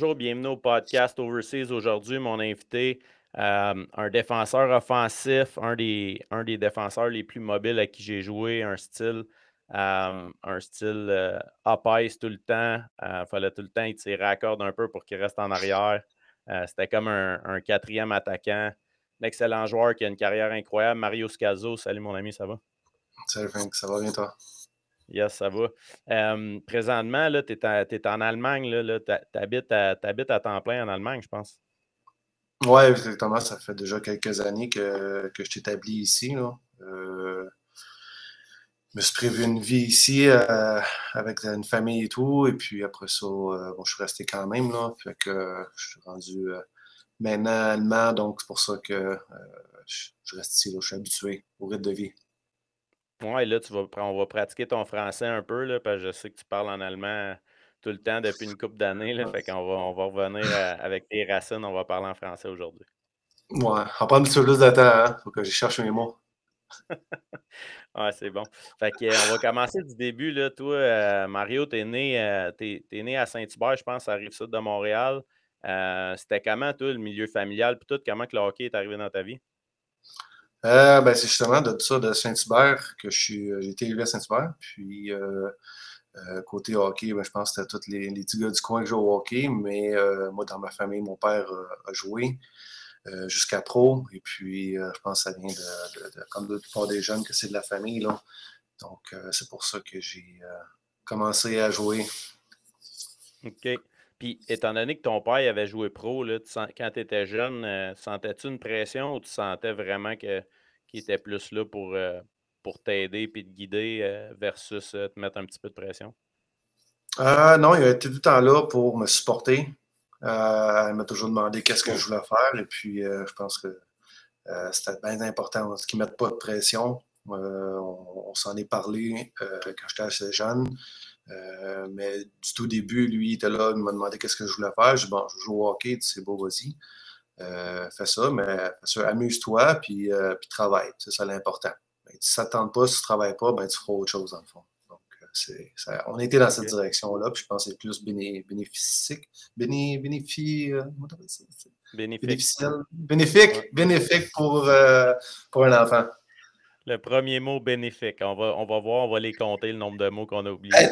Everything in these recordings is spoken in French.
Bonjour, bienvenue au podcast Overseas. Aujourd'hui, mon invité, euh, un défenseur offensif, un des, un des défenseurs les plus mobiles à qui j'ai joué, un style, euh, un style euh, tout le temps. Il fallait tout le temps y tirer à corde un peu pour qu'il reste en arrière. C'était comme un, un, quatrième attaquant. Un excellent joueur qui a une carrière incroyable. Mario Scazzo, salut mon ami, ça va? Salut Frank, ça va bien toi? Yes, ça va. présentement, tu es, en Allemagne, tu habites, à temps plein en Allemagne, je pense. Oui, exactement. Ça fait déjà quelques années que, que je suis établi ici. Là. Euh, je me suis prévu une vie ici euh, avec une famille et tout. Et puis après ça, euh, bon, je suis resté quand même. Là, fait que je suis rendu maintenant allemand, donc c'est pour ça que je reste ici. je suis habitué au rythme de vie. Oui, là, tu vas, on va pratiquer ton français un peu, là, parce que je sais que tu parles en allemand tout le temps depuis une couple d'années. Là, fait qu'on va, on va revenir avec tes racines, on va parler en français aujourd'hui. Ouais, on va prendre un petit peu plus de temps, hein? Faut que je cherche mes mots. ouais, c'est bon. Fait que, on va commencer du début. Là. Toi, euh, Mario, tu es, né, euh, né à Saint-Hubert, je pense, à Rive-Sud de Montréal. Euh, c'était comment, toi, le milieu familial? Puis tout, comment que le hockey est arrivé dans ta vie? Euh, ben, c'est justement de ça, de Saint-Hubert, que je suis, euh, j'ai été élevé à Saint-Hubert. Puis, euh, côté hockey, ben, je pense que c'était tous les, les, petits gars du coin qui jouent au hockey. Mais moi, dans ma famille, mon père a joué jusqu'à pro. Et puis, je pense que ça vient de, comme de la des jeunes, que c'est de la famille. Là. Donc, c'est pour ça que j'ai commencé à jouer. OK. Puis, étant donné que ton père avait joué pro, là, quand tu étais jeune, euh, sentais-tu une pression ou tu sentais vraiment qu'il était plus là pour, euh, pour t'aider et te guider euh, versus te mettre un petit peu de pression? non, il a été tout le temps là pour me supporter. il m'a toujours demandé qu'est-ce que je voulais faire. Et puis, je pense que c'était bien important qu'il ne mette pas de pression. on s'en est parlé quand j'étais assez jeune. Euh, mais du tout début, lui, il était là, il m'a demandé qu'est-ce que je voulais faire. Je dis, bon, je joue au hockey, c'est beau, vas-y. Euh, fais ça, mais amuse-toi, puis, euh, puis travaille. C'est ça l'important. si ça ne tente pas, si tu ne travailles pas, ben, tu feras autre chose, dans le fond. Donc, ça, on était dans cette direction-là, puis je pense que c'est plus béné, bénéfique. Béné, bénéfique, bénéfique. Bénéfique, bénéfique pour, pour un enfant. Le premier mot bénéfique. On va, on va voir, on va les compter, le nombre de mots qu'on a oubliés.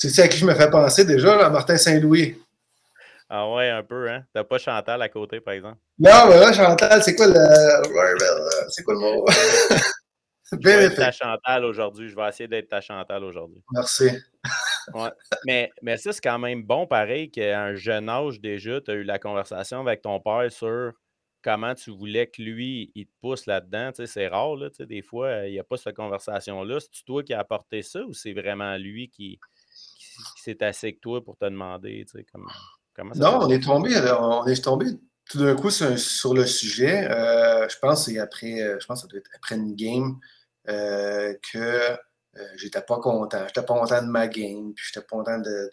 Tu sais à qui je me fais penser déjà, Martin Saint-Louis? Ah ouais, un peu, hein? T'as pas Chantal à côté, par exemple? Non, mais là, Chantal, c'est quoi le. C'est quoi le mot? Je vais être ta Chantal aujourd'hui. Je vais essayer d'être ta Chantal aujourd'hui. Merci. Ouais. Mais, mais ça, c'est quand même bon, pareil, qu'à un jeune âge déjà, tu as eu la conversation avec ton père sur comment tu voulais que lui, il te pousse là-dedans. c'est rare, là, des fois, il n'y a pas cette conversation-là. C'est toi qui as apporté ça ou c'est vraiment lui qui, s'est assis avec toi pour te demander comment, comment ça Non, on est tombé, on est tombé tout d'un coup sur, le sujet. Euh, je pense que après, euh, je pense que ça doit être après une game euh, que j'étais pas content. J'étais pas content de ma game, puis j'étais pas content de,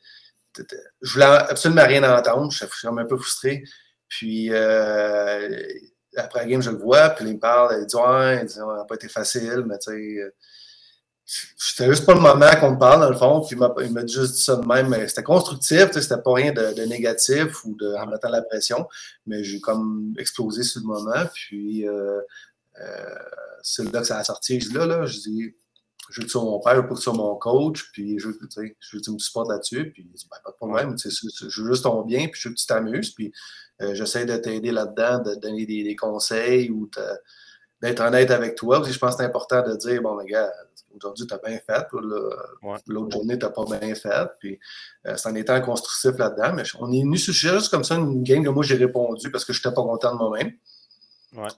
Je voulais absolument rien entendre. Je suis un peu frustré. Puis euh, après la game, je le vois, puis il me parle, il dit Ouais, il dit, ça n'a pas été facile, mais tu sais. Euh, c'était juste pas le moment qu'on me parle, dans le fond, puis il m'a juste dit ça de même. C'était constructif, c'était pas rien de, négatif ou de, en mettant la pression, mais j'ai comme explosé sur le moment. Puis euh, c'est là que ça a sorti. Je dis là, là, je dis je veux que tu sois mon père, je veux que tu sois mon coach, puis je veux, je veux que tu me supportes là-dessus, puis il dit, ben, pas de problème, je veux juste ton bien, puis je veux que tu t'amuses, puis euh, j'essaie de t'aider là-dedans, de te donner des, conseils ou d'être honnête avec toi. Aussi, je pense que c'est important de dire, bon, les gars, aujourd'hui, tu as bien fait, l'autre journée, tu n'as pas bien fait, puis euh, c'est en étant constructif là-dedans, mais on est venu sur juste comme ça, une game que moi, j'ai répondu parce que je n'étais pas content de moi-même.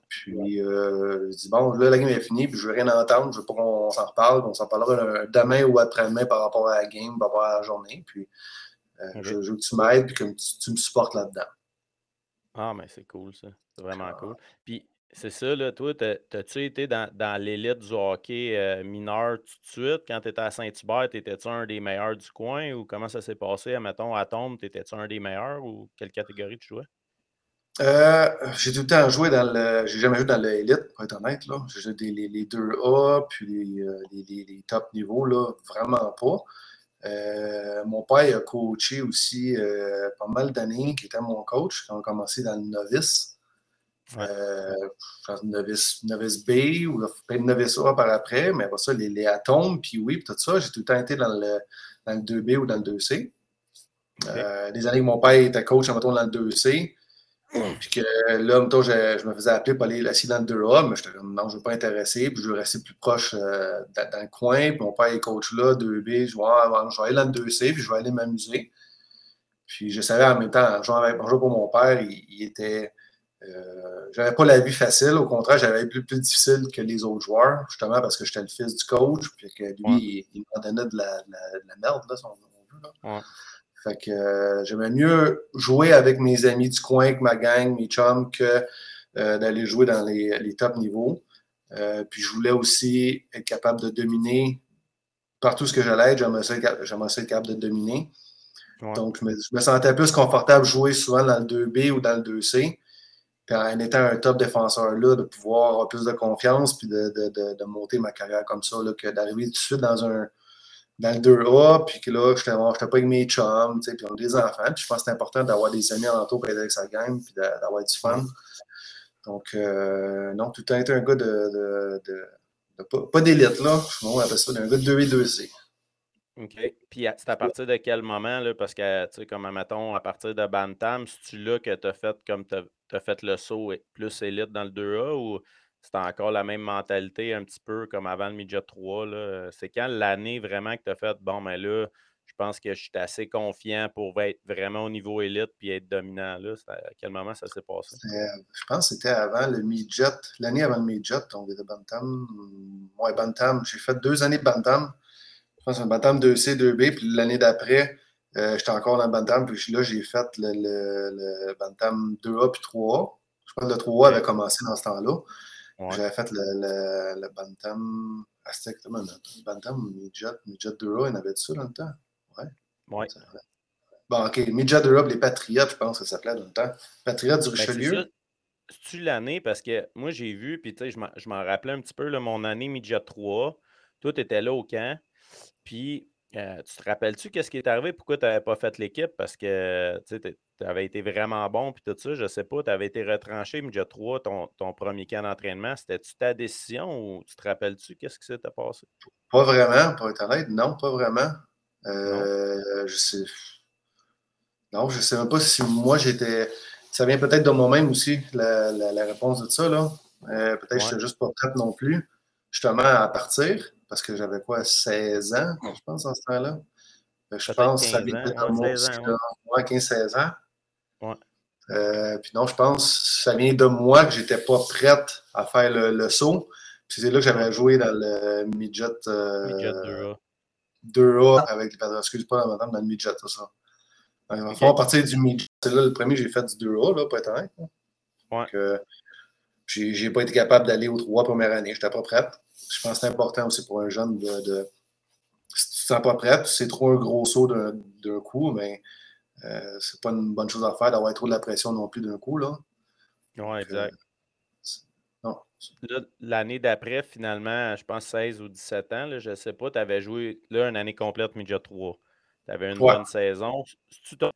Puis, euh, je dis, bon, là, la game est finie, puis je veux rien entendre, je veux pas qu'on s'en reparle, on s'en parlera demain ou après-demain par rapport à la game, par rapport à la journée. Puis, euh, je, veux que tu m'aides, puis que tu, me supportes là-dedans. Ah, mais c'est cool, ça. C'est vraiment cool. Puis, c'est ça, là, toi, t'as-tu été dans, dans l'élite du hockey euh, mineur tout de suite? Quand tu étais à Saint-Hubert, étais-tu un des meilleurs du coin ou comment ça s'est passé? Mettons, à Tombe, étais-tu un des meilleurs ou quelle catégorie tu jouais? Euh, j'ai tout le temps joué dans le. J'ai jamais joué dans l'élite, pour être honnête. Là. J'ai joué les, les 2A, puis les, euh, les, les, top niveaux, là, vraiment pas. mon père a coaché aussi pas mal d'années, qui était mon coach quand on a commencé dans le novice. novice, novice B ou peut-être novice A par après, mais après ça, les, les atomes, puis oui, tout ça, j'ai tout le temps été dans le, dans le 2B ou dans le 2C. des années que mon père était coach, en dans le 2C. Puis que là, mettons, je, me faisais appeler pour aller assis dans le 2A, mais j'étais comme non, je ne veux pas intéresser, puis je veux rester plus proche euh, dans, le coin. Puis mon père est coach là, 2B, je vais, ah, je vais aller dans le 2C, puis je vais aller m'amuser. Puis je savais en même temps, en jouant, avec, pour mon père, il, était. Euh, j'avais pas la vie facile, au contraire, j'avais plus, plus difficile que les autres joueurs, justement parce que j'étais le fils du coach, puis que lui, il, m'en donnait de la, de la, merde, là, son, là. Fait que euh, j'aimais mieux jouer avec mes amis du coin, avec ma gang, mes chums, que euh, d'aller jouer dans les, les top niveaux. Euh, puis je voulais aussi être capable de dominer partout ce que j'allais être, j'aimerais ça, être capable de dominer. Donc, je me, sentais plus confortable de jouer souvent dans le 2B ou dans le 2C. Puis en étant un top défenseur là, de pouvoir avoir plus de confiance puis de, de, de, monter ma carrière comme ça, là, que d'arriver tout de suite dans un, dans le 2A, puis que là, je n'étais pas avec mes chums, puis on a des enfants. Puis je pense que c'est important d'avoir des amis alentour pour aider avec sa gang, puis d'avoir du fun. Donc, euh, non, tout temps été un gars de. pas, d'élite, là. On appelle ça un gars de 2 et 2C. OK. Puis c'est à partir de quel moment, là, parce que, tu sais, comme, mettons, à partir de Bantam, c'est-tu là que tu as fait comme tu as, fait le saut plus élite dans le 2A ou c'est encore la même mentalité un petit peu comme avant le Midget 3. C'est quand l'année vraiment que tu as fait, bon, mais ben là, je pense que je suis assez confiant pour être vraiment au niveau élite puis être dominant. Là. À quel moment ça s'est passé? Je pense que c'était avant le Midget, l'année avant le Midget, on était Bantam. Ouais, Bantam. J'ai fait deux années de Bantam. Je pense un Bantam 2C, 2B, puis l'année d'après, euh, j'étais encore dans le Bantam, puis là, j'ai fait le, le, Bantam 2A puis 3A. Je pense que le 3A avait commencé dans ce temps-là. J'avais fait le, le, le Bantam. Ah, c'était exactement le Bantam Midget, Midget d'Europe, il y en avait ça dans le temps? Ouais. Ouais. Bon, OK. Midget d'Europe, les Patriotes, je pense que ça s'appelait dans le temps. Patriotes du ben, Richelieu. C'est-tu l'année? Parce que moi, j'ai vu, puis tu sais, je m'en rappelais un petit peu, là, mon année Midget 3. Toi, tu étais là au camp. Puis, euh, tu te rappelles-tu qu'est-ce qui est arrivé? Pourquoi tu n'avais pas fait l'équipe? Parce que tu avais été vraiment bon, puis tout ça, je sais pas, tu avais été retranché, mais déjà trois, ton, ton premier camp d'entraînement. C'était-tu ta décision ou tu te rappelles-tu qu'est-ce qui s'est passé? Pas vraiment, pour être honnête, non, pas vraiment. Euh, je sais. Non, je sais même pas si moi j'étais. Ça vient peut-être de moi-même aussi, la, réponse de ça, là. Euh, peut-être que je n'étais juste pas prête non plus, justement, à partir parce que j'avais quoi, 16 ans, je pense, en ce temps-là. Je pense que ça vient de moi aussi, 15-16 ans. Ouais. Euh, puis non, je pense que ça vient de moi que j'étais pas prête à faire le, saut. Puis c'est là que j'avais joué dans le midget, euh, midget 2A. 2A avec les patriotes. Excuse-moi, madame, dans le midget, ça. ça. va okay. partir du midget. C'est là le premier j'ai fait du 2A, là, pour être honnête. Ouais. Donc, euh, j'ai pas été capable d'aller aux trois premières années. J'étais pas prête je pense que c'est important aussi pour un jeune de, de si tu ne te sens pas prêt, c'est trop un gros saut d'un coup, mais euh, c'est pas une bonne chose à faire d'avoir trop de la pression non plus d'un coup. Là. Oui, exact. L'année d'après, finalement, je pense 16 ou 17 ans, là, je ne sais pas, tu avais joué là une année complète Midget 3. Tu avais une bonne saison. Tu t'es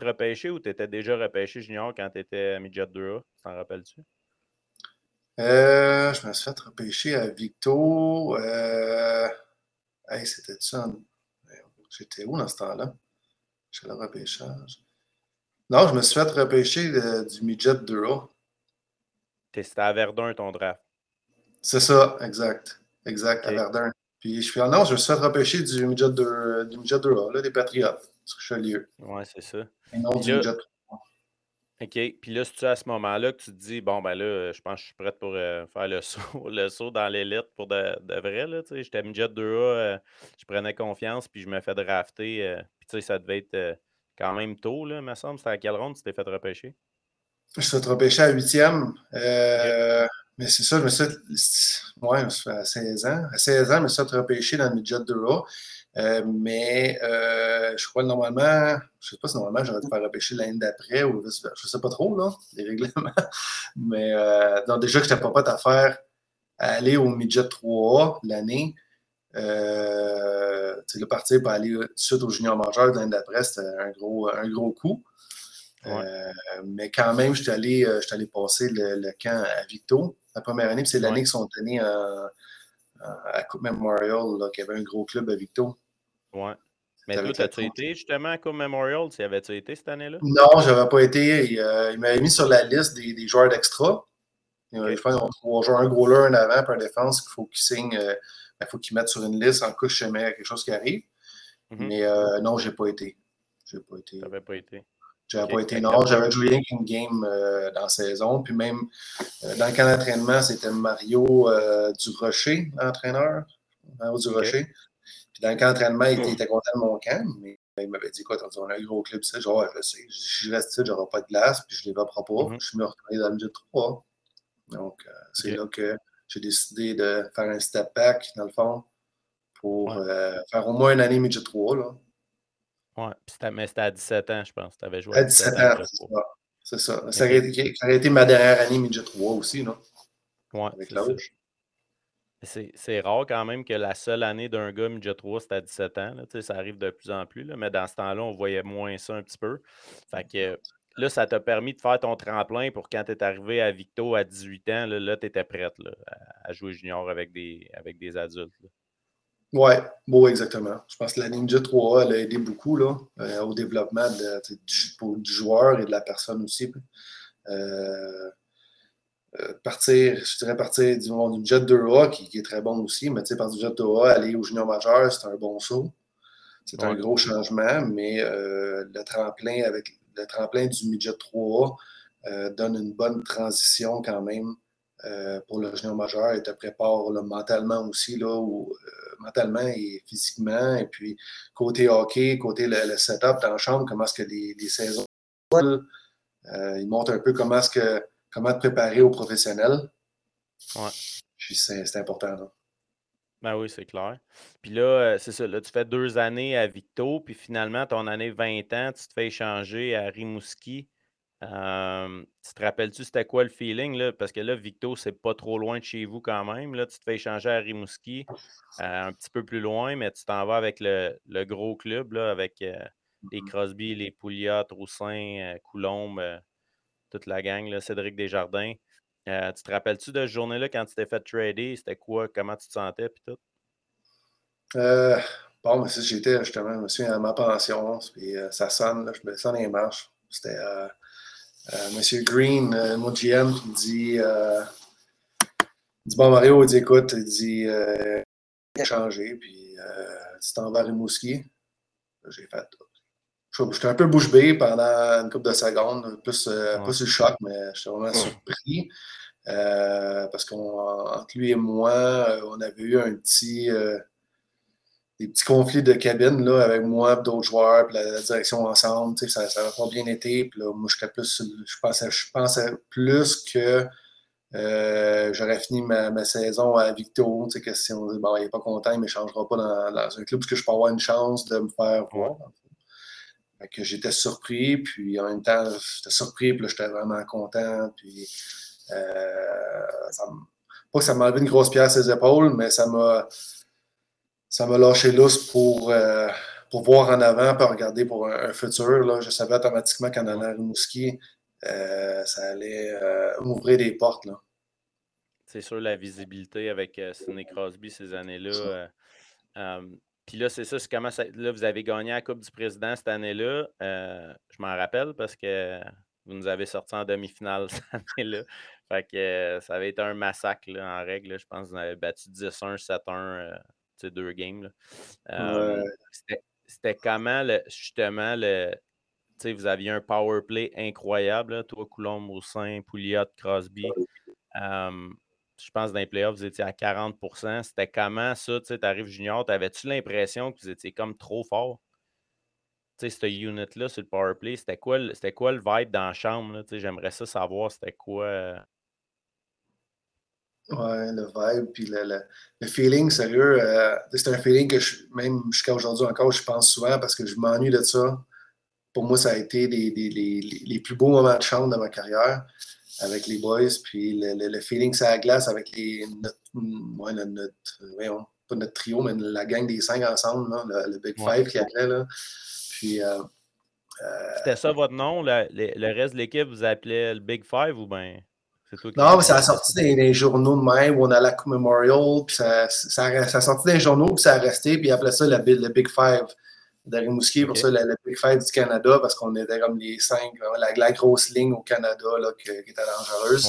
repêché ou tu étais déjà repêché junior quand tu étais Midget 2A? Tu t'en rappelles-tu? Euh, je me suis fait repêcher à Victo. Euh... Hey, c'était ça. J'étais où dans ce temps-là? J'ai le repêchage. Non, je me suis fait repêcher du midget 2A. C'était à Verdun ton draft. C'est ça, exact. Exact, à Verdun. Puis je suis non, je me suis fait repêcher du midget, 2, du midget 2A, là, des Patriotes, du Richelieu. Ouais, c'est ça. Et non du midget OK. Puis là, c'est à ce moment-là que tu te dis, bon, ben là, je pense que je suis prête pour euh, faire le saut, le saut dans l'élite pour de, de vrai. Là, j'étais midget 2A, euh, je prenais confiance, puis je me fais drafter. Euh, puis tu sais, ça devait être quand même tôt, là, me semble. C'était à quelle ronde tu t'es fait repêcher? Je suis fait repêcher à huitième. Mais c'est ça, je me suis fait, ouais, à 16 ans. À 16 ans, je me suis fait repêcher dans le midget 2A. Euh, mais euh, je crois que normalement, je ne sais pas si normalement j'aurais dû faire repêcher l'année d'après ou je ne sais pas trop, là, les règlements. Mais euh, donc déjà que je n'étais pas prêt à faire aller au midget 3A l'année, le partir pour aller tout de suite au junior majeur l'année d'après, c'était un gros, un gros coup. Mais quand même, je suis allé, allé, passer le, camp à Victo la première année. C'est l'année qu'ils sont tenus à Coupe Memorial, là, qu'il y avait un gros club à Victo. Ouais. Mais toi, as-tu été justement à Coupe Memorial? Tu avais-tu été cette année-là? Non, je n'avais pas été. Il, il m'avait mis sur la liste des, des joueurs d'extra. Je pense qu'on trois joueurs, un gros là, un avant, puis un défense qu'il faut qu'ils signent, il ben, faut qu'ils mettent sur une liste en de chemin quelque chose qui arrive. Mm-hmm. Mais euh, non, je n'ai pas été. J'ai pas été. Tu n'avais pas été. J'avais pas été. Non, j'avais joué rien qu'une game euh, dans la saison. Puis même euh, dans le camp d'entraînement, c'était Mario Durocher, l'entraîneur. Mario Durocher. Puis dans le camp d'entraînement, il, était content de mon camp, mais il m'avait dit quoi, on a un gros club, ça. Genre, ouais, je sais. Je reste ici, j'aurai pas de glace, puis je ne les pas. Mm-hmm. Je suis me retourné dans le jeu 3. Donc, euh, c'est là que j'ai décidé de faire un step back, dans le fond, pour euh, faire au moins une année midget 3. Là. Ouais, mais c'était à 17 ans, je pense. Tu avais joué à 17, ans. c'est ça. Ça, aurait été, ça, aurait été, ma dernière année midget 3 aussi, non? Ouais. Avec l'âge. C'est rare quand même que la seule année d'un gars midget 3, c'était à 17 ans. Là. Ça arrive de plus en plus, là, mais dans ce temps-là, on voyait moins ça un petit peu. Fait que là, ça t'a permis de faire ton tremplin pour quand tu es arrivé à Victo à 18 ans, là, tu étais prête à jouer junior avec des, avec des adultes. Oui, bon, exactement. Je pense que la Ninja 3A elle a aidé beaucoup là, euh, au développement du, joueur et de la personne aussi. Euh, euh, partir, je dirais partir du, du Jet 2A qui, est très bon aussi, mais tu sais, partir du Jet 2A, aller au junior majeur, c'est un bon saut. C'est un gros changement, mais le tremplin avec le tremplin du midget 3 euh, donne une bonne transition quand même euh, pour le junior majeur et te prépare mentalement aussi, là, euh, mentalement et physiquement. Et puis, côté hockey, côté le, setup dans la chambre, comment est-ce que les, saisons ils montrent un peu comment est-ce que comment te préparer aux professionnels. Ouais. Puis c'est important. Là. Ben oui, c'est clair. Puis là, euh, c'est ça, là, tu fais deux années à Victo, puis finalement, ton année 20 ans, tu te fais échanger à Rimouski. Tu te rappelles-tu c'était quoi le feeling? Là? Parce que là, Victo, c'est pas trop loin de chez vous quand même. Là, tu te fais échanger à Rimouski, euh, un petit peu plus loin, mais tu t'en vas avec le, gros club, là, avec euh, les mm-hmm. Crosby, les Pouliot, Troussin, Coulombe, toute la gang, là, Cédric Desjardins. Euh, tu te rappelles-tu de cette journée-là quand tu t'es fait trader? C'était quoi? Comment tu te sentais? Puis tout? Euh, bon, mais si j'étais justement, je me souviens à ma pension, puis euh, ça sonne, là, je me sens les marches. C'était M. Green, mon GM, qui dit, dit Bon, Mario, il dit écoute, il dit euh, changé, puis tu t'en vas à Rimouski. J'ai fait J'étais un peu bouche bée pendant une couple de secondes, plus, euh, pas sur le choc, mais j'étais vraiment surpris. Euh, parce qu'entre lui et moi, euh, on avait eu un petit, des petits conflits de cabine là, avec moi et d'autres joueurs, puis la, direction ensemble. Ça n'a pas bien été. Puis là, moi, plus, je pensais, je pensais plus que j'aurais fini ma, saison à Victo. Que si on dit, bon, il n'est pas content, il ne m'échangera pas dans, dans, un club, parce que je peux avoir une chance de me faire voir que j'étais surpris, puis en même temps, j'étais surpris, puis j'étais vraiment content. Puis, euh, pas que ça m'a enlevé une grosse pierre à ses épaules, mais ça m'a ça m'a lâché lousse pour, euh, pour voir en avant, pour regarder pour un, futur. Là. Je savais automatiquement qu'en allant à Rimouski, euh, ça allait m'ouvrir des portes. Là. C'est sûr, la visibilité avec Sidney Crosby ces années-là. Puis là, c'est ça, c'est comment ça, là, vous avez gagné la Coupe du Président cette année-là. Euh, je m'en rappelle parce que vous nous avez sorti en demi-finale cette année-là. Fait que euh, ça avait été un massacre en règle. Je pense que vous avez battu 10-1, 7-1, euh, deux games. C'était comment justement le. Vous aviez un power play incroyable, toi, Coulomb, Moussin, Pouliot, Crosby je pense, dans les playoffs, vous étiez à 40% C'était comment ça? Tu arrives junior, avais-tu l'impression que vous étiez comme trop fort? Tu sais, cette unit-là sur le powerplay, c'était quoi, c'était quoi le vibe dans la chambre? J'aimerais ça savoir, c'était quoi. Euh? Ouais, le vibe, puis le, le, feeling, sérieux. Euh, c'est un feeling que même jusqu'à aujourd'hui encore, je pense souvent parce que je m'ennuie de ça. Pour moi, ça a été les, les, les plus beaux moments de chambre de ma carrière avec les boys, puis le, le, feeling ça glace avec les, notre, ouais, notre, pas notre trio, mais la gang des cinq ensemble, le, Big Five qui appelait. Là. Puis. C'était ça votre nom? le, reste de l'équipe vous appelait le Big Five ou bien? Non, mais ça a sorti dans les journaux de même, où on a la Coupe Memorial, puis ça, ça, a sorti dans les journaux, puis ça a resté, puis après ça le, le Big Five de Rimouski, pour ça le, Big Five du Canada, parce qu'on était comme les cinq, la, la, grosse ligne au Canada là, qui, était dangereuse.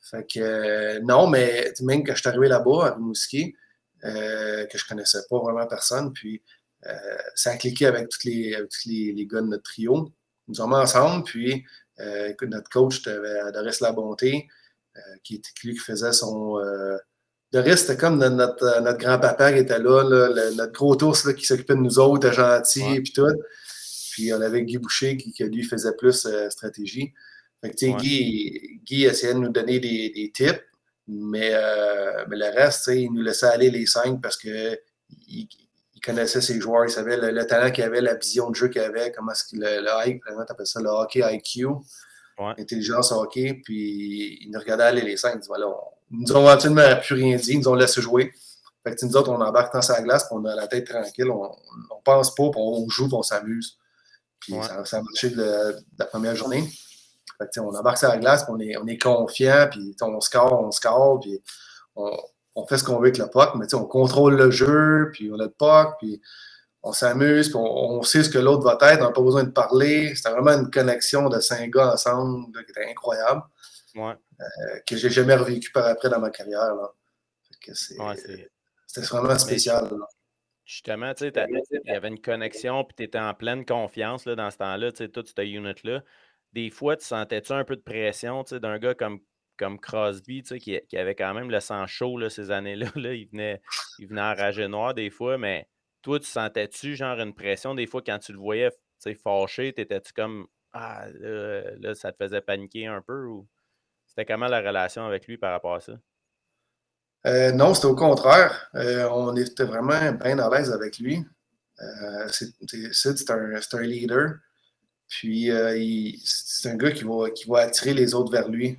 Fait que euh, non, mais même quand je suis arrivé là-bas à Rimouski, euh, que je connaissais pas vraiment personne, puis euh, ça a cliqué avec tous les, les, les, gars de notre trio. Nous sommes ensemble, puis euh, notre coach Doris La Bonté, euh, qui était lui qui faisait son. Euh, Doris, c'était comme notre, notre grand-papa qui était là, notre gros ours qui s'occupait de nous autres, gentil et puis tout. Puis on avait Guy Boucher qui, lui faisait plus stratégie. Fait que, Guy, Guy essayait de nous donner des, des tips, mais, mais le reste, il nous laissait aller les cinq parce que il, il connaissait ses joueurs, il savait le, talent qu'il avait, la vision de jeu qu'il avait, comment est-ce qu'il le, le, ça, le hockey IQ, l'intelligence hockey, puis il nous regardait aller les cinq. Il dit, voilà, ils nous ont absolument plus rien dit, ils nous ont laissé jouer. Fait que nous autres, on embarque dans sa glace, puis on a la tête tranquille, on, ne pense pas, puis on joue, puis on s'amuse. Puis ça, ça, a marché de, la première journée. Fait que, on embarque sur la glace, puis on est, on est confiant, puis on score, on score, puis on, on fait ce qu'on veut avec le puck, mais on contrôle le jeu, puis on a le puck, puis on s'amuse, puis on, sait ce que l'autre va être, on n'a pas besoin de parler. C'était vraiment une connexion de cinq gars ensemble qui était incroyable, ouais. euh, que j'ai jamais revécu par après dans ma carrière. C'était vraiment spécial. Justement, tu sais, il y avait une connexion, puis tu étais en pleine confiance là, dans ce temps-là, tu sais, toute cette unit-là. Des fois, tu sentais-tu un peu de pression d'un gars comme comme Crosby, qui, qui, avait quand même le sang chaud là, ces années-là. Là, il, venait, il venait noir des fois, mais toi, tu sentais-tu genre une pression des fois quand tu le voyais fâché? T'étais-tu comme Ah, là, ça te faisait paniquer un peu ou c'était comment la relation avec lui par rapport à ça? Euh, non, c'était au contraire. Euh, on était vraiment bien à l'aise avec lui. Euh, c'est un, un, leader. Puis c'est un gars qui va, qui va attirer les autres vers lui.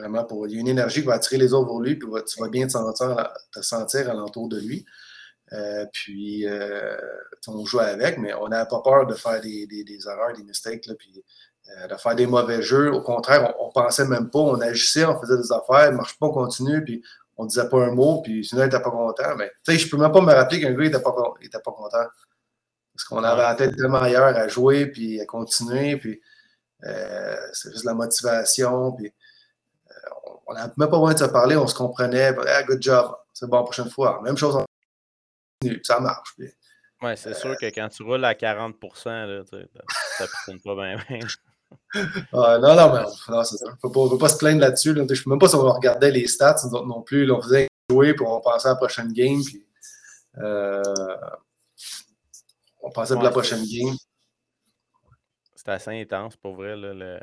Vraiment, pour, il y a une énergie qui va attirer les autres vers lui, puis tu vas bien te sentir, te sentir alentour de lui. Euh, puis, euh, on joue avec, mais on n'a pas peur de faire des, des, erreurs, des mistakes, là, puis euh, de faire des mauvais jeux. Au contraire, on, ne pensait même pas, on agissait, on faisait des affaires, marche pas, on continue, puis on disait pas un mot, puis sinon, il n'était pas content. Mais, tu sais, je peux même pas me rappeler qu'un gars n'était pas, pas content. Parce qu'on avait la tête tellement ailleurs à jouer, puis à continuer, puis c'est juste la motivation, puis on n'a même pas besoin de se parler, on se comprenait. Ah, good job, c'est bon, prochaine fois. Même chose, ça marche. Oui, c'est sûr que quand tu roules à 40 là, ça ne pas bien. non, non, mais non, c'est ça. Il ne faut, pas se plaindre là-dessus. Je ne sais même pas si on regardait les stats non plus. on faisait jouer, puis on pensait à la prochaine game. Puis, euh, on pensait à la prochaine game. C'était assez intense pour vrai. Là,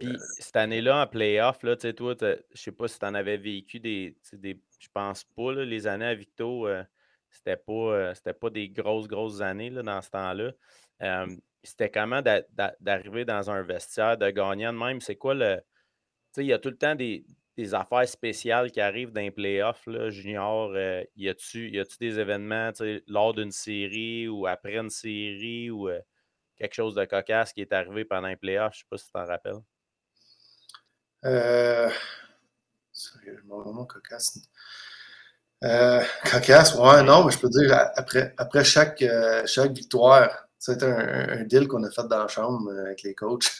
Puis cette année-là, en playoff, là, toi, je sais pas si tu en avais vécu des. des je pense pas, là, les années à Victo, euh, c'était pas, euh, pas des grosses, grosses années là, dans ce temps-là. c'était comment d'arriver dans un vestiaire, de gagner de même? C'est quoi le. Tu sais, il y a tout le temps des, affaires spéciales qui arrivent dans les playoffs, là, junior. Euh, y a-tu des événements lors d'une série ou après une série ou quelque chose de cocasse qui est arrivé pendant les playoffs. Je ne sais pas si tu t'en rappelles. Euh, moment cocasse. Euh, cocasse, ouais, non, mais je peux dire, après, après chaque, euh, chaque victoire, c'était un, deal qu'on a fait dans la chambre euh, avec les coachs.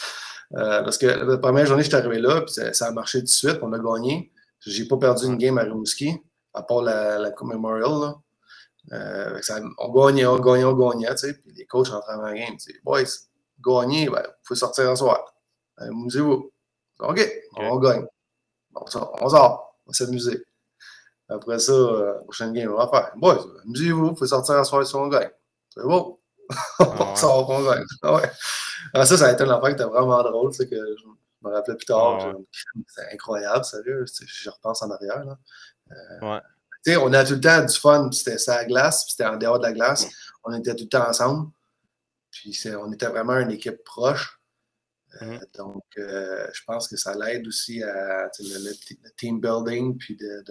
parce que la première journée, je suis arrivé là, puis ça, a marché tout de suite, on a gagné. J'ai pas perdu une game à Rimouski, à part la, la Memorial. Là. Euh, on gagnait, on gagnait, on gagnait, tu sais, puis les coachs rentraient dans la game, tu sais, boys, gagner, ben, vous pouvez sortir un soir. Amusez-vous. OK, on gagne. on sort, on va s'amuser. Après ça, euh, prochaine game, on va faire. Boys, amusez-vous, vous pouvez sortir un soir si on gagne. C'est bon. on sort, on gagne. Ah ouais. Alors ça, ça a été une affaire qui était vraiment drôle, c'est que je me rappelais plus tard. C'est incroyable, sérieux. Je repense en arrière. Là. Euh, ouais on a tout le temps du fun, c'était ça la glace, puis c'était en dehors de la glace. On était tout le temps ensemble. Puis on était vraiment une équipe proche. Euh, mm-hmm. donc, euh, je pense que ça l'aide aussi à le, team building, puis de,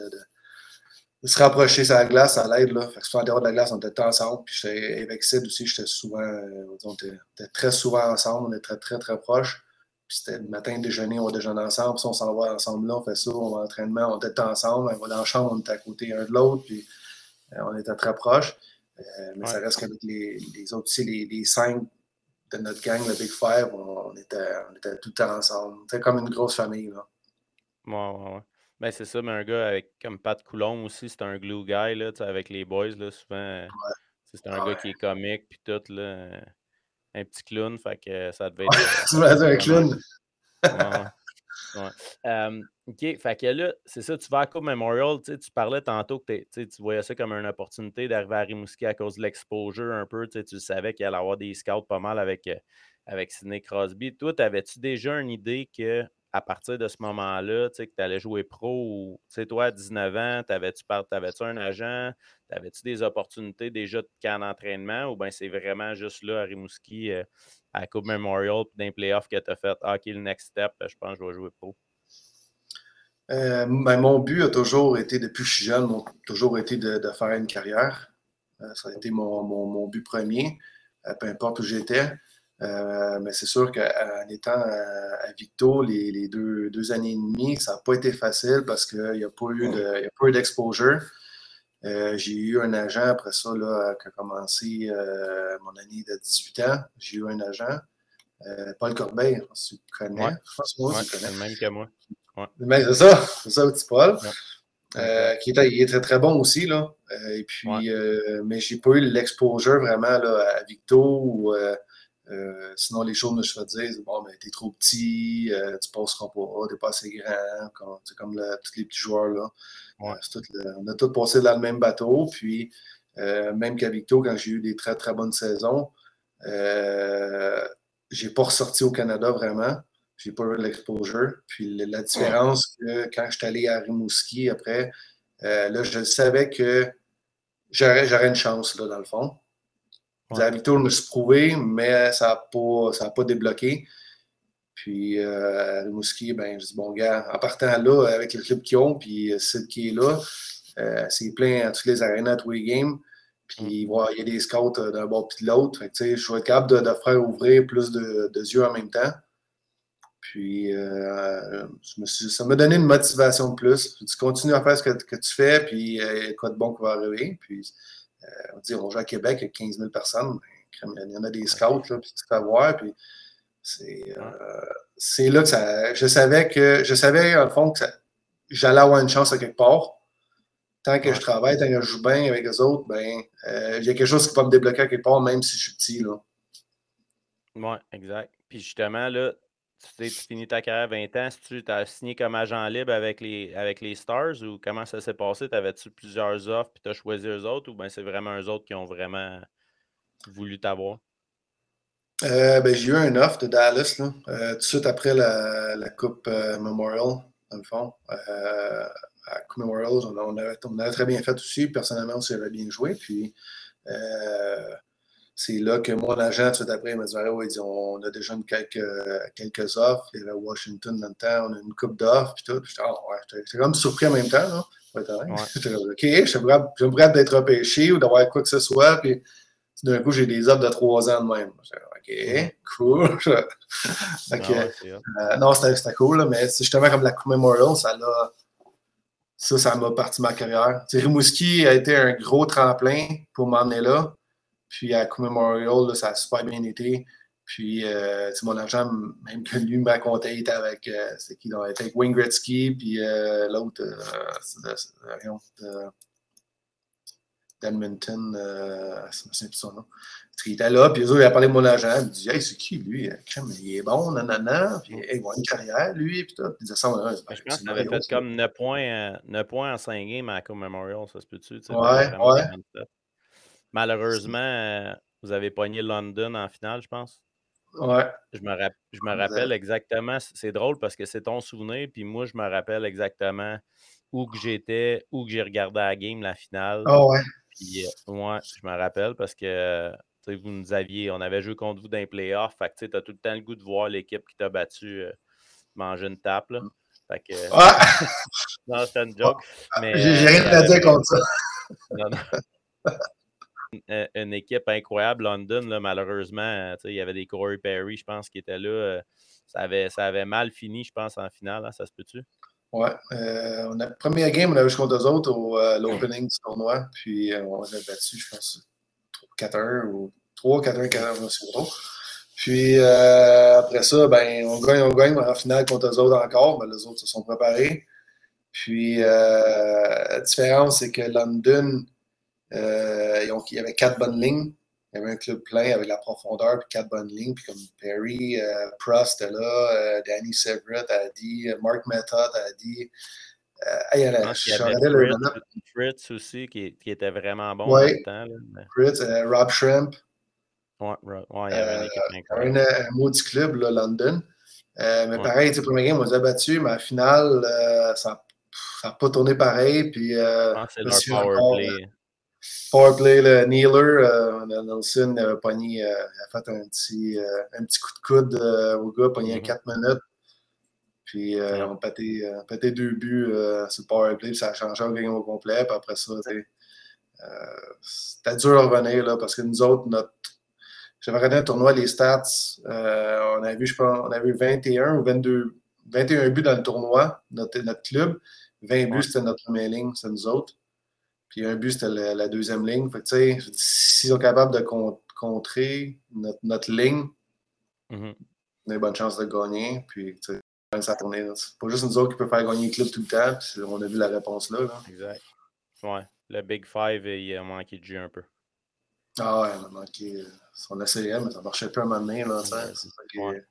se rapprocher sur la glace, ça l'aide. Là. Fait que souvent, en dehors de la glace, on était tout ensemble. Puis avec Sid aussi, j'étais souvent, euh, on était, très souvent ensemble, on était très, très, très proches. Puis c'était le matin, déjeuner, on déjeune ensemble. Puis on s'en va ensemble là, on fait ça, on va à l'entraînement, on était ensemble. On va dans la chambre, on était à côté un de l'autre. Puis euh, on était très proches. Euh, mais ça reste qu'avec les, les, autres, aussi, les, les, cinq de notre gang, le Big Five, on, était, on était tout le temps ensemble. C'était comme une grosse famille. Là. Ouais, ouais, ouais. Ben, c'est ça, mais un gars avec comme Pat Coulomb aussi, c'est un glue guy, là, avec les boys, là, souvent. C'est un gars qui est comique, puis tout, là. Un petit clown, fait que ça devait être. tu vas un clown. Ouais. OK, fait que là, c'est ça, tu vas à Coupe Memorial, tu parlais tantôt que tu voyais ça comme une opportunité d'arriver à Rimouski à cause de l'exposure un peu, tu savais qu'il allait avoir des scouts pas mal avec, avec Sidney Crosby. Toi, avais-tu déjà une idée que à partir de ce moment-là, tu sais, que tu allais jouer pro tu sais, toi, à 19 ans, t'avais-tu avais-tu un agent? T'avais-tu des opportunités déjà de camp d'entraînement ou bien c'est vraiment juste là à Rimouski, euh, à Coupe Memorial, puis d'un playoff que tu as fait, ah, OK, le next step, je pense que je vais jouer pro? Euh, ben, mon but a toujours été, depuis que je suis jeune, toujours été de, faire une carrière. Euh, ça a été mon, mon but premier, peu importe où j'étais. Euh, mais c'est sûr qu'en étant à, Victo les, deux, années et demie, ça n'a pas été facile parce qu'il n'y a pas eu d'exposure. Euh, j'ai eu un agent après ça là, qui a commencé euh, mon année de 18 ans. J'ai eu un agent, Paul Corbeil, si tu connais. je pense que tu connais. le même que moi. Mais c'est ça, c'est ça, petit Paul. qui était, il était très bon aussi. Là. et puis, mais j'ai pas eu l'exposure vraiment là, à Victo ou euh, sinon, les choses me se dire bon, mais t'es trop petit, euh, tu passeras pas, t'es pas assez grand, comme, comme tous les petits joueurs là. Euh, on a tous passé dans le même bateau. Puis, même qu'à Victo, quand j'ai eu des très très bonnes saisons, j'ai pas ressorti au Canada vraiment. J'ai pas eu l'exposure. Puis la différence que quand je suis allé à Rimouski après, là, je savais que j'aurais une chance là, dans le fond. Ouais. À je me suis prouvé, mais ça n'a pas, pas débloqué. Puis euh, à Rimouski, ben, je dis, bon, gars, en partant là, avec le club qu'ils ont, puis euh, celle qui est là, euh, c'est plein à toutes les arénas, tous les games. Puis il y a des scouts euh, d'un bord puis de l'autre. Je vais être capable de, de, faire ouvrir plus de, de, yeux en même temps. Puis euh, je me suis, ça m'a donné une motivation de plus. Tu continues à faire ce que, que tu fais, puis quoi de bon qui va arriver. Puis on dit, on joue à Québec, il y a 15 000 personnes. Ben, il y en a des scouts, là, puis tu fais voir. Puis euh, c'est là que ça. Je savais que. Je savais, en fond, que j'allais avoir une chance à quelque part. Tant que je travaille, tant que je joue bien avec les autres, ben, euh, il y a quelque chose qui va me débloquer à quelque part, même si je suis petit. Là. Oui, exact. Puis justement, là, tu, tu finis ta carrière à 20 ans, si tu as signé comme agent libre avec les, avec les Stars ou comment ça s'est passé? T'avais-tu plusieurs offres puis tu as choisi eux autres ou bien c'est vraiment eux autres qui ont vraiment voulu t'avoir? Euh, ben, j'ai eu un offre de Dallas euh, tout de suite après la, la Coupe euh, Memorial, dans le fond. à Coupe Memorial, on, on, avait, on, très bien fait aussi. Personnellement, on s'avait bien joué. Puis c'est là que mon agent, tout après, il m'a dit, dit on a déjà quelques, quelques offres. Il y avait Washington dans le temps, on a une coupe d'offres, puis tout. J'étais oh, ouais, comme surpris en même temps. Là. Ouais. J'étais OK, j'aimerais d'être repêché ou d'avoir quoi que ce soit. Puis d'un coup, j'ai des offres de trois ans de même. OK, cool. okay. Euh, non, c'était cool, là, mais justement comme la Coupe Memorial, ça l'a. Ça, ça m'a parti ma carrière. T'sais, Rimouski a été un gros tremplin pour m'emmener là. Puis à Coup Memorial, ça a super bien été. Puis, euh, mon agent, même que lui me racontait, il était avec, euh, c'est qui, était avec Wayne Gretzky, puis euh, l'autre, euh, d'Edmonton, euh, c'est plus son nom. Il était là, puis eux il a parlé de mon agent, il me dit Hey, c'est qui lui? Il est bon, nanana, puis il a une carrière, lui, puis tout. il disait ça, ben, Je pense qu'il avait fait comme 9 points, 9 points en 5 games à Coup Memorial, ça se peut-tu Ouais, ouais. Malheureusement, euh, vous avez pogné London en finale, je pense. Ouais. Je me, je me rappelle exactement. C'est drôle parce que c'est ton souvenir, puis moi, je me rappelle exactement où que j'étais, où que j'ai regardé la game, la finale. Oh ouais. Puis moi, euh, je me rappelle parce que vous nous aviez, on avait joué contre vous dans les playoffs. Fait que tu as tout le temps le goût de voir l'équipe qui t'a battu euh, manger une tape. Là. Fait que, Ah! non, c'était une joke. Mais, J'ai euh, rien à dire contre ça. non, non. Une- Une équipe incroyable, London, là, malheureusement. euh, Il y avait des Corey Perry, je pense, qui étaient là. euh, Ça avait, ça avait mal fini, je pense, en finale. hein, ça se peut-tu? Euh, a, première game, on avait joué contre eux autres au euh, l'opening du tournoi. Puis euh, on a battu, je pense, 4-1 ou 3-4-1, 4-1, je. Puis euh, après ça, ben, on gagne, on gagne en finale contre eux autres encore, les autres se sont préparés. Puis euh, la différence, c'est que London, euh, ont- il y avait quatre bonnes lignes. Il y avait un club plein avec la profondeur puis quatre bonnes lignes. Puis comme Perry, euh, Prost était là, euh, Danny Severett a dit, Mark Method a dit. Euh, hey, Je elle a- pense qu'il y avait le Fritz. Fritz aussi, qui, qui était vraiment bon Ouais. le temps. là, mais- Fritz, euh, Rob Shrimp, Ouais, ouais, il y avait Euh, équipe un, un maudit club, là, London. Mais pareil, tu sais, premier game, on les a battus, mais à la finale, ça n'a pas tourné pareil. Puis, que c'est leur power encore, play. Powerplay, le Nealer, euh, Nelson avait pogné, euh, a fait un petit, euh, un petit coup de coude euh, au gars, pogné Mhm. 4 minutes. Puis Ouais. on pétait, euh, pétait deux buts sur le powerplay, puis ça a changé le game au complet. Puis après ça, c'était dur à revenir là, parce que nous autres, notre. J'avais regardé un tournoi, les stats. on a vu, je pense, on a vu 21 ou 22, 21 buts dans le tournoi, notre, notre club. 20 buts, Ouais. c'était notre ligne, c'était nous autres. Puis un but, c'était la, la deuxième ligne. Fait que, s'ils sont capables de con- contrer notre, notre ligne, Mhm. on a une bonne chance de gagner. Puis, tu sais, ça là. C'est pas juste nous autres qui peuvent faire gagner le club tout le temps. Puis, on a vu la réponse là. là. Exact. Ouais. Le Big Five, il a manqué de jeu un peu. Ah ouais, on a manqué euh, son essayait, mais ça marchait plus un moment donné. Là. Ouais.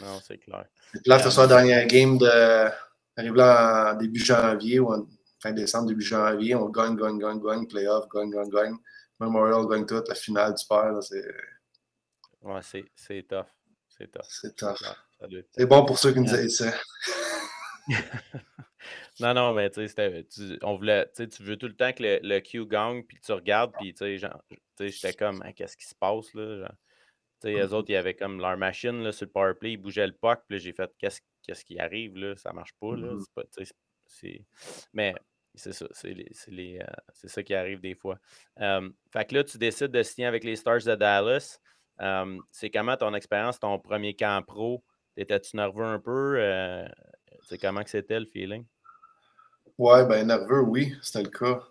Non, c'est clair. Que ce soit la dernière game de. Arrive là en début janvier ou en fin décembre, début janvier, on gagne, gagne, gagne, gagne, playoff, gagne, gagne, gagne. Memorial gagne tout, la finale, tu perds. C'est Ouais, c'est, c'est tough. C'est tough. c'est tough. C'est bon pour ceux qui nous Ouais. disent ça. Non, non, mais tu sais, on voulait, tu veux tout le temps que le, le Q gagne, puis tu regardes, puis tu sais, j'étais comme, Ah, qu'est-ce qui se passe là? Genre, eux Mhm. autres, il y avait comme leur machine là, sur le power play, ils bougeaient le puck, puis j'ai fait, qu'est-ce, qu'est-ce qui arrive là? Ça marche pas, là. Mhm. C'est pas, Mais c'est ça, c'est, les, c'est, euh, c'est ça qui arrive des fois. Euh, fait que là, tu décides de signer avec les Stars de Dallas. C'est comment ton expérience, ton premier camp pro? Étais-tu nerveux un peu? Euh, sais, comment que c'était le feeling? Ouais, ben nerveux, oui, c'était le cas.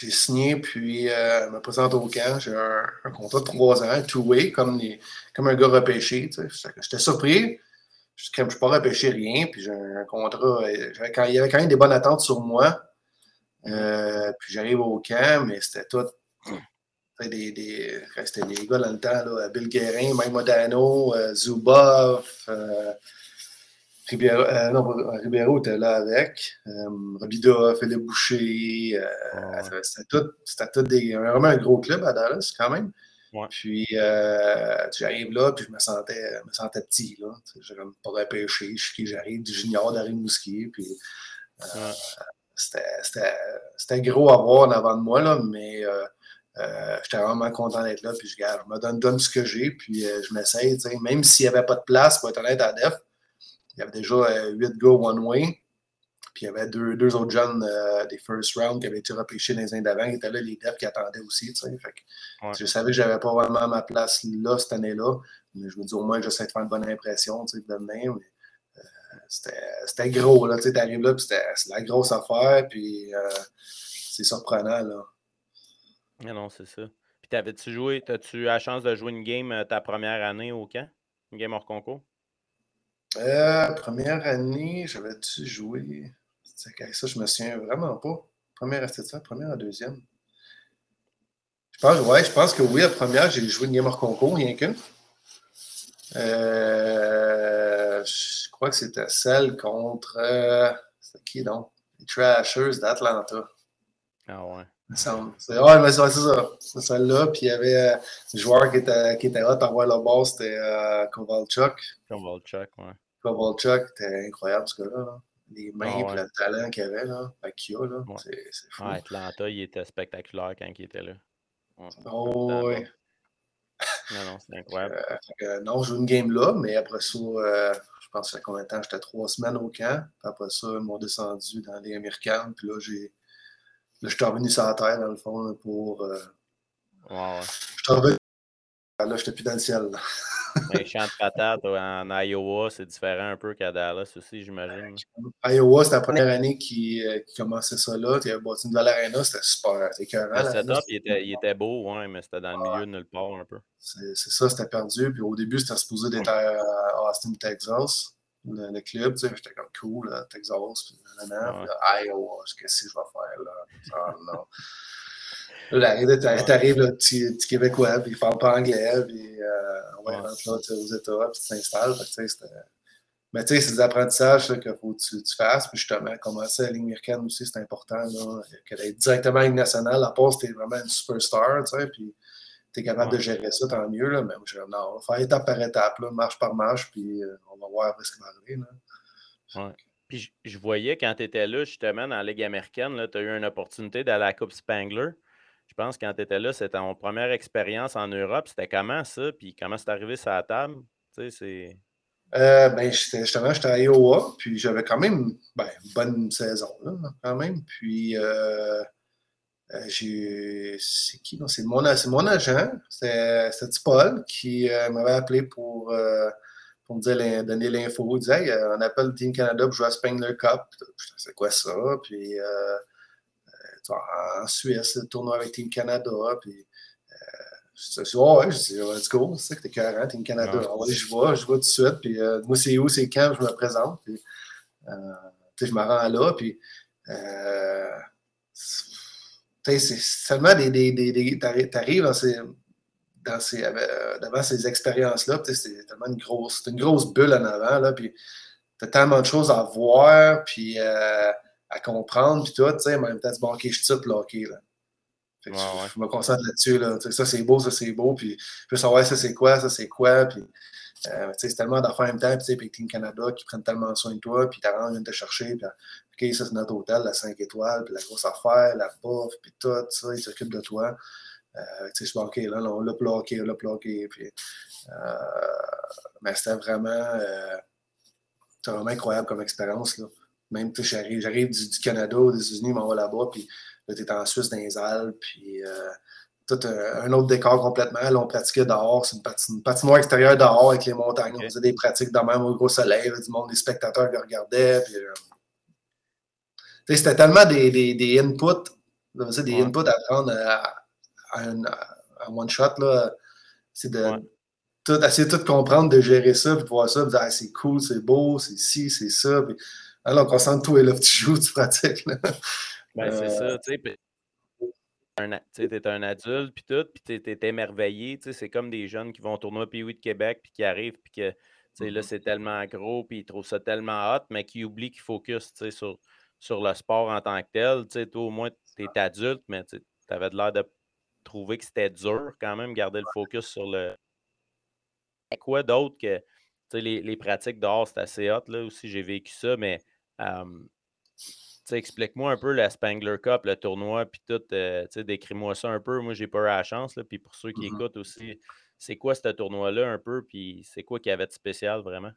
J'ai signé, puis euh, me présente au camp. J'ai un, contrat de trois ans, two-way, comme, les- comme un gars repêché. tu J'étais surpris. Je ne suis pas repêché rien, puis j'ai un contrat. euh, quand- il y avait quand même des bonnes attentes sur moi. Euh, puis j'arrive au camp, mais c'était tout. c'était Des, des, c'était des gars dans le temps, là, Bill Guérin, Mike Modano, euh, Zubov, euh, Ribeiro, non, pas- Ribeiro était là avec. Robida, Philippe Boucher. C'était tout, c'était tout des, vraiment un gros club à Dallas, quand même. Ouais. Puis, euh, j'arrive là, puis je me sentais, me sentais petit. là. J'ai comme pas repêché. Je suis qui j'arrive du junior d'Arimouski. Puis, euh, Ouais. c'était, gros à voir en avant de moi, là, mais euh, euh, j'étais vraiment content d'être là. Puis, je, regarde, je me donne, donne ce que j'ai, puis euh, je m'essaye. Même s'il n'y avait pas de place, pour être honnête, à Def, il y avait déjà euh, huit gars one-way. Puis il y avait deux, deux autres jeunes euh, des first round qui avaient été repêchés les années d'avant, qui étaient là, les devs qui attendaient aussi. tu sais. Fait que Ouais. Je savais que j'avais pas vraiment ma place là cette année-là. Mais je me dis au moins que j'essaie de faire une bonne impression de venir. Euh, c'était, c'était gros. Là, tu sais, t'arrives là, puis c'était, c'est la grosse affaire. Puis euh, c'est surprenant. Là. Ah non, c'est ça. Puis t'avais-tu joué, as-tu eu la chance de jouer une game ta première année au camp? Une game hors concours? Euh, première année, j'avais-tu joué? Ça, je me souviens vraiment pas. Première, c'était ça, première ou deuxième? Je pense, ouais, je pense que oui, la première, j'ai joué une game hors concours, rien qu'une. Euh, je crois que c'était celle contre. euh, c'était qui donc? Les Trashers d'Atlanta. Ah ouais. C'est ouais, mais c'est ça. C'est celle-là. Puis il y avait euh, le joueur qui était, qui était hot à voir le bas, c'était euh, Kovalchuk. Comme Volchuk, ouais. Kovalchuk, c'était incroyable ce gars-là. là. Les mains Ah et ouais. le talent qu'il avait, là, qu'il a, là, Ouais. c'est fou. Ouais, Atlanta, il était spectaculaire quand il était là. Ouais. Oh, ouais. Non, non, c'est incroyable. Euh, non, je joue une game là, mais après ça, euh, je pense que combien de temps? J'étais trois semaines au camp. après ça, ils m'ont descendu dans les américaines. Puis là, j'ai. Là, je suis revenu sur la terre, dans le fond, pour. Euh... Je suis revenu. Là, j'étais plus dans le ciel. Les champs de patates en Iowa, c'est différent un peu qu'à Dallas aussi, j'imagine. Iowa, c'était la première année qui, euh, qui commençait ça là. Tu avais bâti une nouvelle arena, c'était super. C'était Le setup, il était, il était beau, ouais, mais c'était dans le milieu de nulle part un peu. C'est ça, c'était perdu. Puis au début, c'était supposé d'être à Austin, Texas, le, club. Tu sais, j'étais comme cool, là, Texas. Puis, là, Iowa, qu'est-ce que je vais faire là? Ah, non. T'arrives, le petit, petit Québécois, puis il parle pas anglais, puis euh, on va rentrer aux États, puis tu t'installes. Mais tu sais, c'est des apprentissages qu'il faut que tu, tu, fasses. Puis justement, commencer à la ligne américaine aussi, c'est important. Qu'elle aille directement à la ligne nationale, à part si t'es vraiment une superstar, tu sais, puis t'es capable de gérer ça, tant mieux. Là, mais je, non, on va faire étape par étape, là, marche par marche, puis euh, on va voir après ce qui va arriver. Là. Ouais. Puis je, voyais quand tu étais là, justement, dans la Ligue américaine, tu as eu une opportunité d'aller à la Coupe Spangler. Je pense que quand tu étais là, c'était ton première expérience en Europe. C'était comment ça? Puis comment c'est arrivé sur la table? Tu sais, c'est. Euh, ben, justement, j'étais à Iowa, puis j'avais quand même ben, une bonne saison, là, quand même. Puis, euh, euh j'ai. C'est qui? C'est mon, mon agent, c'est Paul, qui euh, m'avait appelé pour, euh, pour me dire, donner l'info. Il disait, on appelle Team Canada pour jouer à Spengler Cup. C'est quoi ça? Puis, en Suisse, le tournoi avec Team Canada. Puis, euh, je dis, oh, ouais, je dis, let's go, c'est ça que t'es carré, Team Canada. Je vois, je vois tout de suite. Puis, euh, moi, c'est où, c'est quand, je me présente. Puis, euh, je me rends là. Puis, euh, c'est seulement des. des, des, t'arrives dans ces. Dans ces, devant ces expériences-là, c'est tellement une grosse, une grosse bulle en avant, là, puis t'as tellement de choses à voir, puis à comprendre, puis tout, tu sais, en même temps, bon, ok, je suis là, ok, là. Fait que je, me concentre là-dessus, là. Ça, c'est beau, ça, c'est beau, puis je veux savoir ça, c'est quoi, ça, c'est quoi, puis euh, c'est tellement d'affaires en même temps, puis Team Canada qui prennent tellement soin de toi, puis ta vient de te chercher, puis OK, ça c'est notre hôtel, la 5 étoiles, puis la grosse affaire, la bouffe, puis tout, ça, ils s'occupent de toi. Euh, tu sais, je suis OK, là, on l'a bloqué, on l'a bloqué, puis euh, mais c'était vraiment, euh, vraiment incroyable comme expérience, là. Même, j'arrive, j'arrive du, du, Canada, des États-Unis, m'en vais là-bas, puis là, tu es en Suisse, dans les Alpes, puis euh, tout un, un, autre décor complètement. Là, on pratiquait dehors, c'est une, patine, patinoire extérieure dehors avec les montagnes. Okay. On faisait des pratiques dans même au gros soleil, du monde, des spectateurs qui regardaient. Puis, euh, c'était tellement des, des, des inputs, des ouais. inputs à prendre à, à, à one shot. Là. C'est de. Ouais. Tout, essayer de tout comprendre, de gérer ça, puis de voir ça, de dire ah, c'est cool, c'est beau, c'est ci, c'est ça. Puis, alors, on concentre tout et là, tu joues, tu pratiques. Là. Ben, c'est ça, tu sais. Tu es un adulte, puis tout, puis tu es, émerveillé. C'est comme des jeunes qui vont au tournoi Pee de Québec, puis qui arrivent, puis que là, mm-hmm. c'est tellement gros, puis ils trouvent ça tellement hot, mais qui oublient qu'ils focus sur, sur le sport en tant que tel. sais toi, au moins, tu es adulte, mais tu avais l'air de trouver que c'était dur quand même, garder le focus sur le. Quoi d'autre que les, les pratiques dehors, c'est assez hot, là aussi, j'ai vécu ça, mais Um, explique-moi un peu la Spangler Cup, le tournoi, puis tout. Euh, décris-moi ça un peu. Moi, j'ai pas eu la chance. Puis pour ceux qui mmh écoutent aussi, c'est quoi ce tournoi-là un peu? Puis c'est quoi qui avait de spécial vraiment?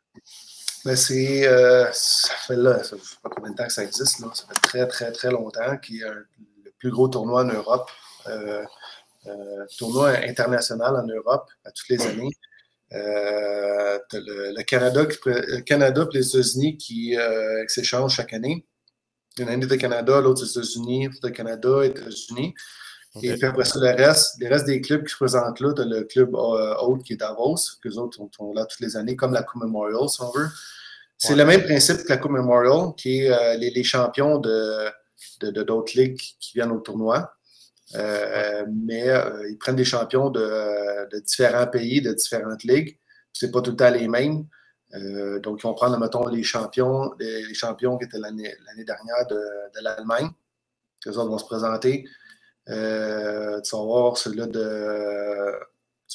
Ben c'est. Euh, ça fait là, ça fait pas combien de temps que ça existe. Là? Ça fait très, très, très longtemps qu'il y a le plus gros tournoi en Europe. Euh, tournoi international en Europe à toutes les années. Euh, le, Canada, le Canada et les États-Unis qui, euh, s'échangent chaque année. Une année de Canada, l'autre des États-Unis, de Canada et États-Unis. Okay. Et puis après ça, le reste, les restes des clubs qui se présentent là, le club euh, qui est Davos, que les autres sont là toutes les années, comme la Coupe Memorial, si on veut. C'est ouais. le même principe que la Coupe Memorial, qui est les, les, champions de, d'autres de, ligues qui viennent au tournoi. Euh, mais euh, ils prennent des champions de, différents pays, de différentes ligues. C'est pas tout le temps les mêmes. Euh, donc, ils vont prendre, mettons, les champions, les, champions qui étaient l'année dernière de, l'Allemagne, les autres vont se présenter. Tu vas ceux-là de.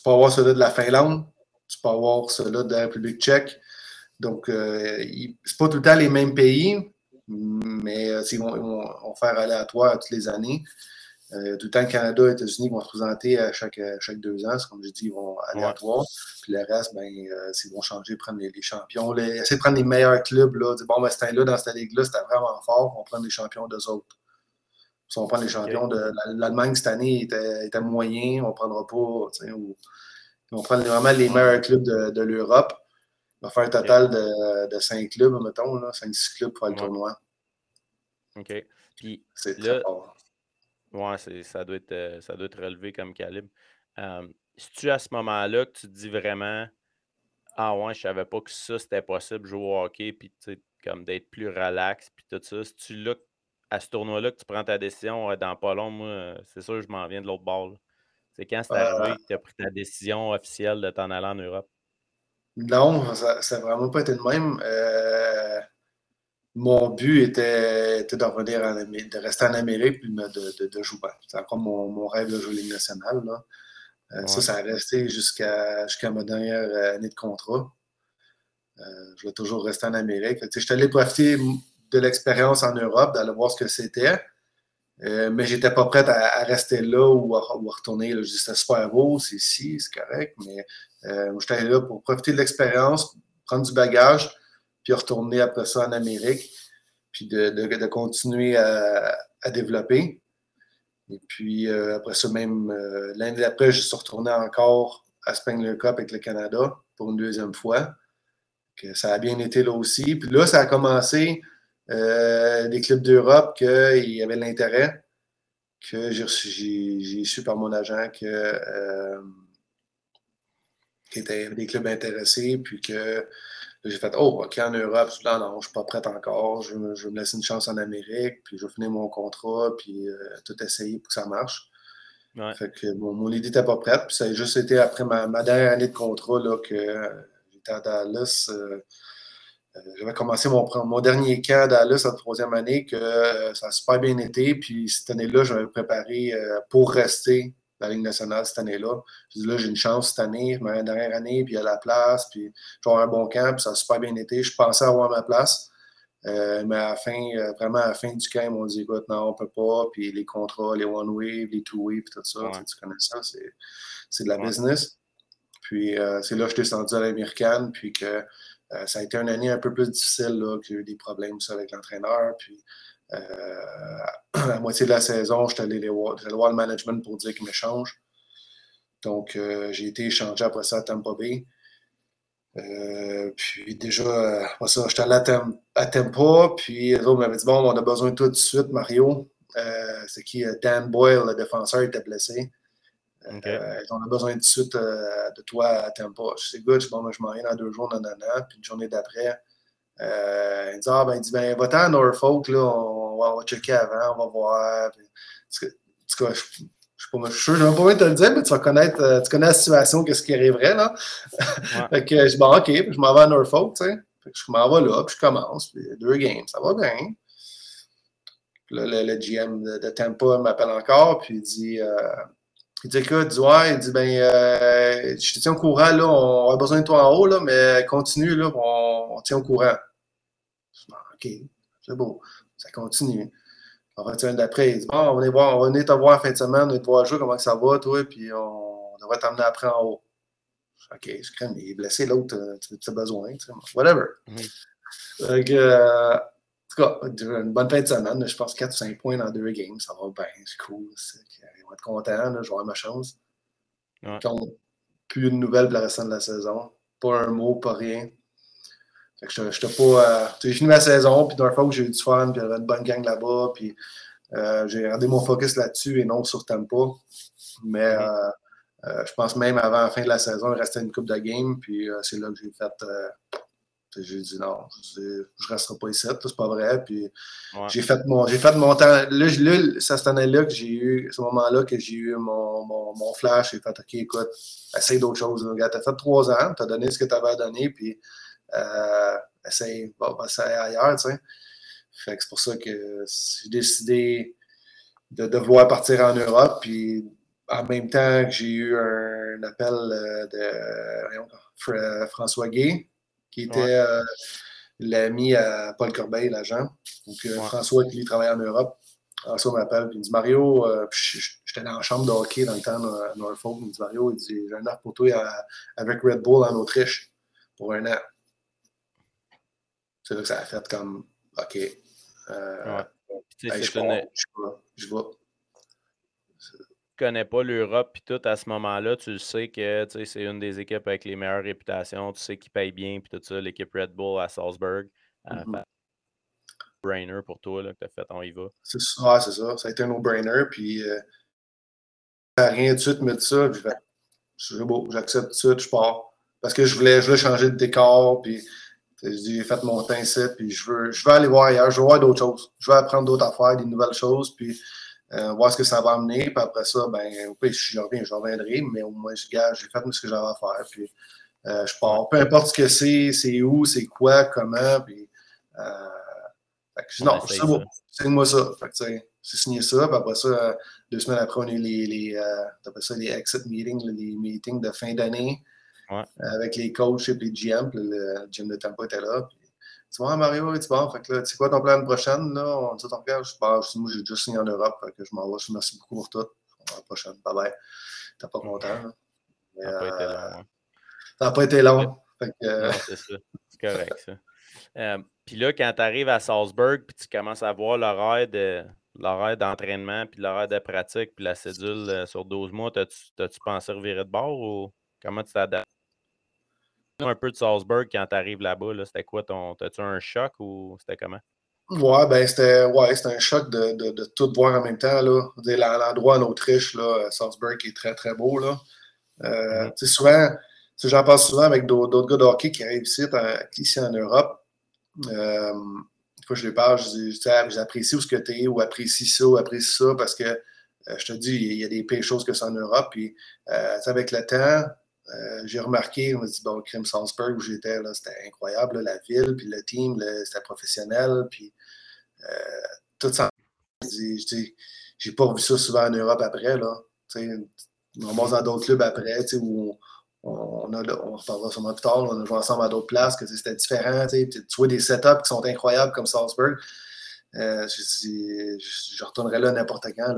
Peux avoir ceux-là de la Finlande, tu peux avoir ceux-là de la République tchèque. Donc, euh, c'est pas tout le temps les mêmes pays, mais ils vont, ils vont faire aléatoire toutes les années. Euh, tout le temps, Canada et États-Unis vont se présenter à chaque, chaque deux ans. Comme je dis, ils vont aléatoire. Puis le reste, ben, euh, ils vont changer, prendre les, champions. essayer de prendre les meilleurs clubs. Là, dire, bon, ben, c'était là, dans cette ligue-là, c'était vraiment fort. On prend les champions d'eux autres. Si on prend les champions de l'Allemagne cette année, était, était moyen, on ne prendra pas. Ou, on prend vraiment les meilleurs clubs de, de l'Europe. On va faire un total de, de cinq clubs, mettons, cinq, six clubs pour le tournoi. OK. Puis c'est là, ouais, ça doit, être, euh, ça doit être relevé comme calibre. si tu à ce moment-là que tu te dis vraiment Ah ouais, je savais pas que ça c'était possible, jouer au hockey, puis comme d'être plus relax, puis tout ça. Si tu là, à ce tournoi-là que tu prends ta décision dans pas long, moi, c'est sûr que je m'en viens de l'autre bord. C'est quand c'est arrivé que tu as pris ta décision officielle de t'en aller en Europe? Non, ça n'a vraiment pas été le même. Euh, mon but était, de revenir en Amérique, de rester en Amérique puis de, de, jouer. C'est encore mon, rêve de jouer Ligue nationale. Euh, ça, ça a resté jusqu'à ma dernière année de contrat. Euh, je vais toujours rester en Amérique. Je suis allé profiter de l'expérience en Europe, d'aller voir ce que c'était. Euh, mais j'étais pas prête à, rester là ou à, retourner. Là. Je dis c'était super beau, c'est ici, c'est correct, mais euh, j'étais allé là pour profiter de l'expérience, prendre du bagage, retourner après ça en Amérique, puis de, continuer à, développer. Et puis euh, après ça, même euh, l'année d'après, je suis retourné encore à Spengler Cup avec le Canada pour une deuxième fois. Que ça a bien été là aussi. Puis là, ça a commencé euh, des clubs d'Europe qu'il y avait l'intérêt, que j'ai su par mon agent que euh, y avait des clubs intéressés, puis que j'ai fait Oh, OK, en Europe, non, non, je ne suis pas prête encore, je, je, vais me laisser une chance en Amérique, puis je vais finir mon contrat, puis euh, tout essayer pour que ça marche. Fait que mon idée n'était pas prête, puis ça a juste été après ma, dernière année de contrat là, que j'étais à Dallas. Euh, j'avais commencé mon, mon, dernier camp à Dallas en troisième année, que euh, ça a super bien été. Puis cette année-là, je m'avais préparé euh, pour rester la Ligue nationale cette année-là. Je dis là, j'ai une chance cette année, ma dernière année, puis à la place, puis je un bon camp, puis ça a super bien été. Je pensais avoir ma place. mais à la fin, vraiment à la fin du camp, ils m'ont dit écoute, non, on peut pas. Puis les contrats, les one-way, les two-way, puis tout ça, tu connais ça, c'est de la business. Puis c'est là que je suis descendu à l'américaine, puis que euh, ça a été une année un peu plus difficile, là, que j'ai eu des problèmes avec l'entraîneur. Puis, euh, à la moitié de la saison, j'étais allé, voir, le management pour dire qu'il m'échange. Donc, euh, j'ai été échangé après ça à Tampa Bay. puis déjà, après ça, j'étais allé à, Tampa, puis les autres m'avaient dit Bon, on a besoin de toi tout de suite, Mario. c'est qui Dan Boyle, le défenseur, était blessé. Euh, on a besoin de suite euh, de toi à Tempo. Je sais, good, bon, ben, je m'en viens dans deux jours, nanana. Puis une journée d'après, euh, il dit Ah, ben, il dit, ben, va-t'en à Norfolk, là, on, va, checker avant, on va voir. Puis, en tout cas, je, je suis pas sûr, je n'ai pas envie de te le dire, mais tu vas connaître, tu connais la situation, qu'est-ce qui arriverait, là. fait que je dis, bon, OK, je m'en vais à Norfolk, tu sais. Fait que je m'en vais là, puis je commence, puis deux games, ça va bien. Puis là, le, GM de, de Tampa m'appelle encore, puis il dit, il dit, écoute, ouais, il dit, ben, euh, je te tiens au courant, là, on a besoin de toi en haut, là, mais continue, là, on, on tient au courant. OK, c'est beau, ça continue. On retient d'après, il dit, bon, on va venir, voir, on va venir te voir en fin de semaine, on va te voir jouer, comment ça va, toi, puis on, devrait t'emmener après en haut. OK, je crains, mais il est blessé, l'autre, tu as besoin, tu sais, whatever. Mm-hmm. Donc, euh, en tout cas, une bonne fin de semaine. Je pense 4 ou 5 points dans deux games. Ça va bien, c'est cool. Ils vont être contents. Là, je vais avoir ma chance. Ouais. plus de nouvelles pour la reste de la saison. Pas un mot, pas rien. Fait que pas. Euh, j'ai fini ma saison, puis d'un fois j'ai eu du fun, puis il y avait une bonne gang là-bas, puis euh, j'ai gardé mon focus là-dessus et non sur Tampa. Mais mm-hmm. euh, je pense même avant la fin de la saison, il restait une coupe de game, puis c'est là que j'ai fait j'ai dit non, je ne resterai pas ici, c'est pas vrai. Puis j'ai fait mon j'ai fait mon temps. Là, là c'est cette année-là que j'ai eu, ce moment-là que j'ai eu mon, mon, mon flash. J'ai fait OK, écoute, essaye d'autres choses. Tu as fait trois ans, tu as donné ce que tu avais à donner, puis euh, essaye, va, ailleurs, tu sais. Fait que c'est pour ça que j'ai décidé de, de, vouloir partir en Europe. Puis en même temps que j'ai eu un appel euh, de François Gay, qui était euh, l'ami à Paul Corbeil, l'agent. Donc, euh, François, qui lui travaille en Europe. Ça, m'appelle, puis il dit Mario, euh, j'étais dans la chambre de hockey dans le temps à Norfolk. Il dit Mario, il dit J'ai un offre pour toi avec Red Bull en Autriche pour un an. C'est là que ça a fait comme OK. Euh, je, connais... je. Tu connais pas l'Europe puis tout à ce moment-là, tu sais que c'est une des équipes avec les meilleures réputations, tu sais qu'ils payent bien puis tout ça, l'équipe Red Bull à Salzburg. Euh, mm-hmm brainer pour toi là, que tu as fait, on y va. C'est ça, c'est ça. Ça a été un no-brainer. Puis, euh, rien de suite me dit ça. Puis, c'est beau, j'accepte tout de suite, je pars. Parce que je voulais, je voulais changer de décor. Puis, j'ai fait mon teint ici. Puis, je veux, je veux aller voir ailleurs. Je veux voir d'autres choses. Je veux apprendre d'autres affaires, des nouvelles choses. Puis, euh, voir ce que ça va amener. Puis après ça, ben, si je reviens, je reviendrai. Mais au moins, je j'ai fait ce que j'avais à faire. Puis, euh, je pars. Peu importe ce que c'est, c'est où, c'est quoi, comment. Puis, euh, non, c'est bon. Signe-moi ça. c'est signé ça. Puis après ça, deux semaines après, on a eu les, les, ça, les exit meetings, les meetings de fin d'année avec les coachs et les GM. le GM de Tampa était là. Puis, tu vois, Mario, tu vois, fait que là, c'est quoi ton plan de prochaine? Là? On dit ton plan, je pense, moi, j'ai déjà signé en Europe, fait que je m'en vais. Je merci beaucoup pour tout. À la prochaine. Bye bye. T'as pas content. ça n'a pas été long. Ça n'a pas été long. c'est ça. C'est correct, ça. Euh, puis là, quand tu arrives à Salzburg, puis tu commences à voir l'horaire de l'horaire d'entraînement, puis l'horaire de pratique, puis la cédule euh, sur 12 mois, t'as-tu pensé revirer de bord ou comment tu t'adaptes? Un peu de Salzburg quand tu arrives là-bas, -là, c'était quoi ton. T'as-tu un choc ou c'était comment? Ouais, ben c'était ouais, un choc de, de, de, tout voir en même temps. L'endroit en Autriche, là, Salzburg, est très, très beau. Là. Euh, mm-hmm. Souvent, j'en parle souvent avec d'autres gars de hockey qui arrivent ici, ici en Europe. Euh, fois, je les parle, je dis, j'apprécie où ce que tu es, ou apprécie ça, ou apprécie ça, parce que euh, je te dis, il y a des pires choses que ça en Europe. Puis, euh, avec le temps, euh, j'ai remarqué, on m'a dit, bon, Crime Salzburg, où j'étais, c'était incroyable, la ville, puis le team, c'était professionnel, puis tout ça. Je dis, j'ai pas vu ça souvent en Europe après, là. on va dans d'autres clubs après, où on, a, on reparlera sûrement plus tard, on a joué ensemble à d'autres places, que c'était différent. Tu vois des setups qui sont incroyables comme Salzburg. Euh, je, je, retournerai là n'importe quand.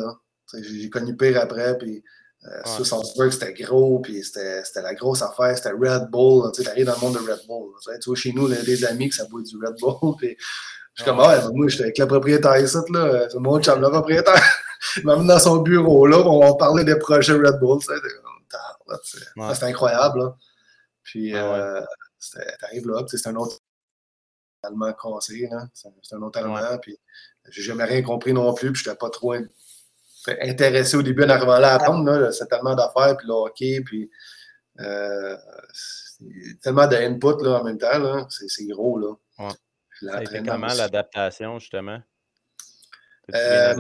J'ai connu pire après, puis euh, Salzburg, c'était gros, puis c'était la grosse affaire, c'était Red Bull. Tu arrives dans le monde de Red Bull. Tu vois, chez nous, a des amis qui ça boit du Red Bull, puis je suis comme, ouais, moi, j'étais avec le propriétaire ici, là. C'est mon chum, le propriétaire. Il m'a mis dans son bureau, là, on parlait des projets Red Bull. c'est incroyable. Puis, euh, t'arrives là, c'est un autre allemand cassé, c'est un autre allemand. Puis, j'ai jamais rien compris non plus, puis j'étais pas trop intéressé au début en arrivant là à. C'est tellement d'affaires, puis le hockey, puis euh, tellement d'input en même temps. C'est gros. Là. Ouais. comment l'adaptation, justement? Euh,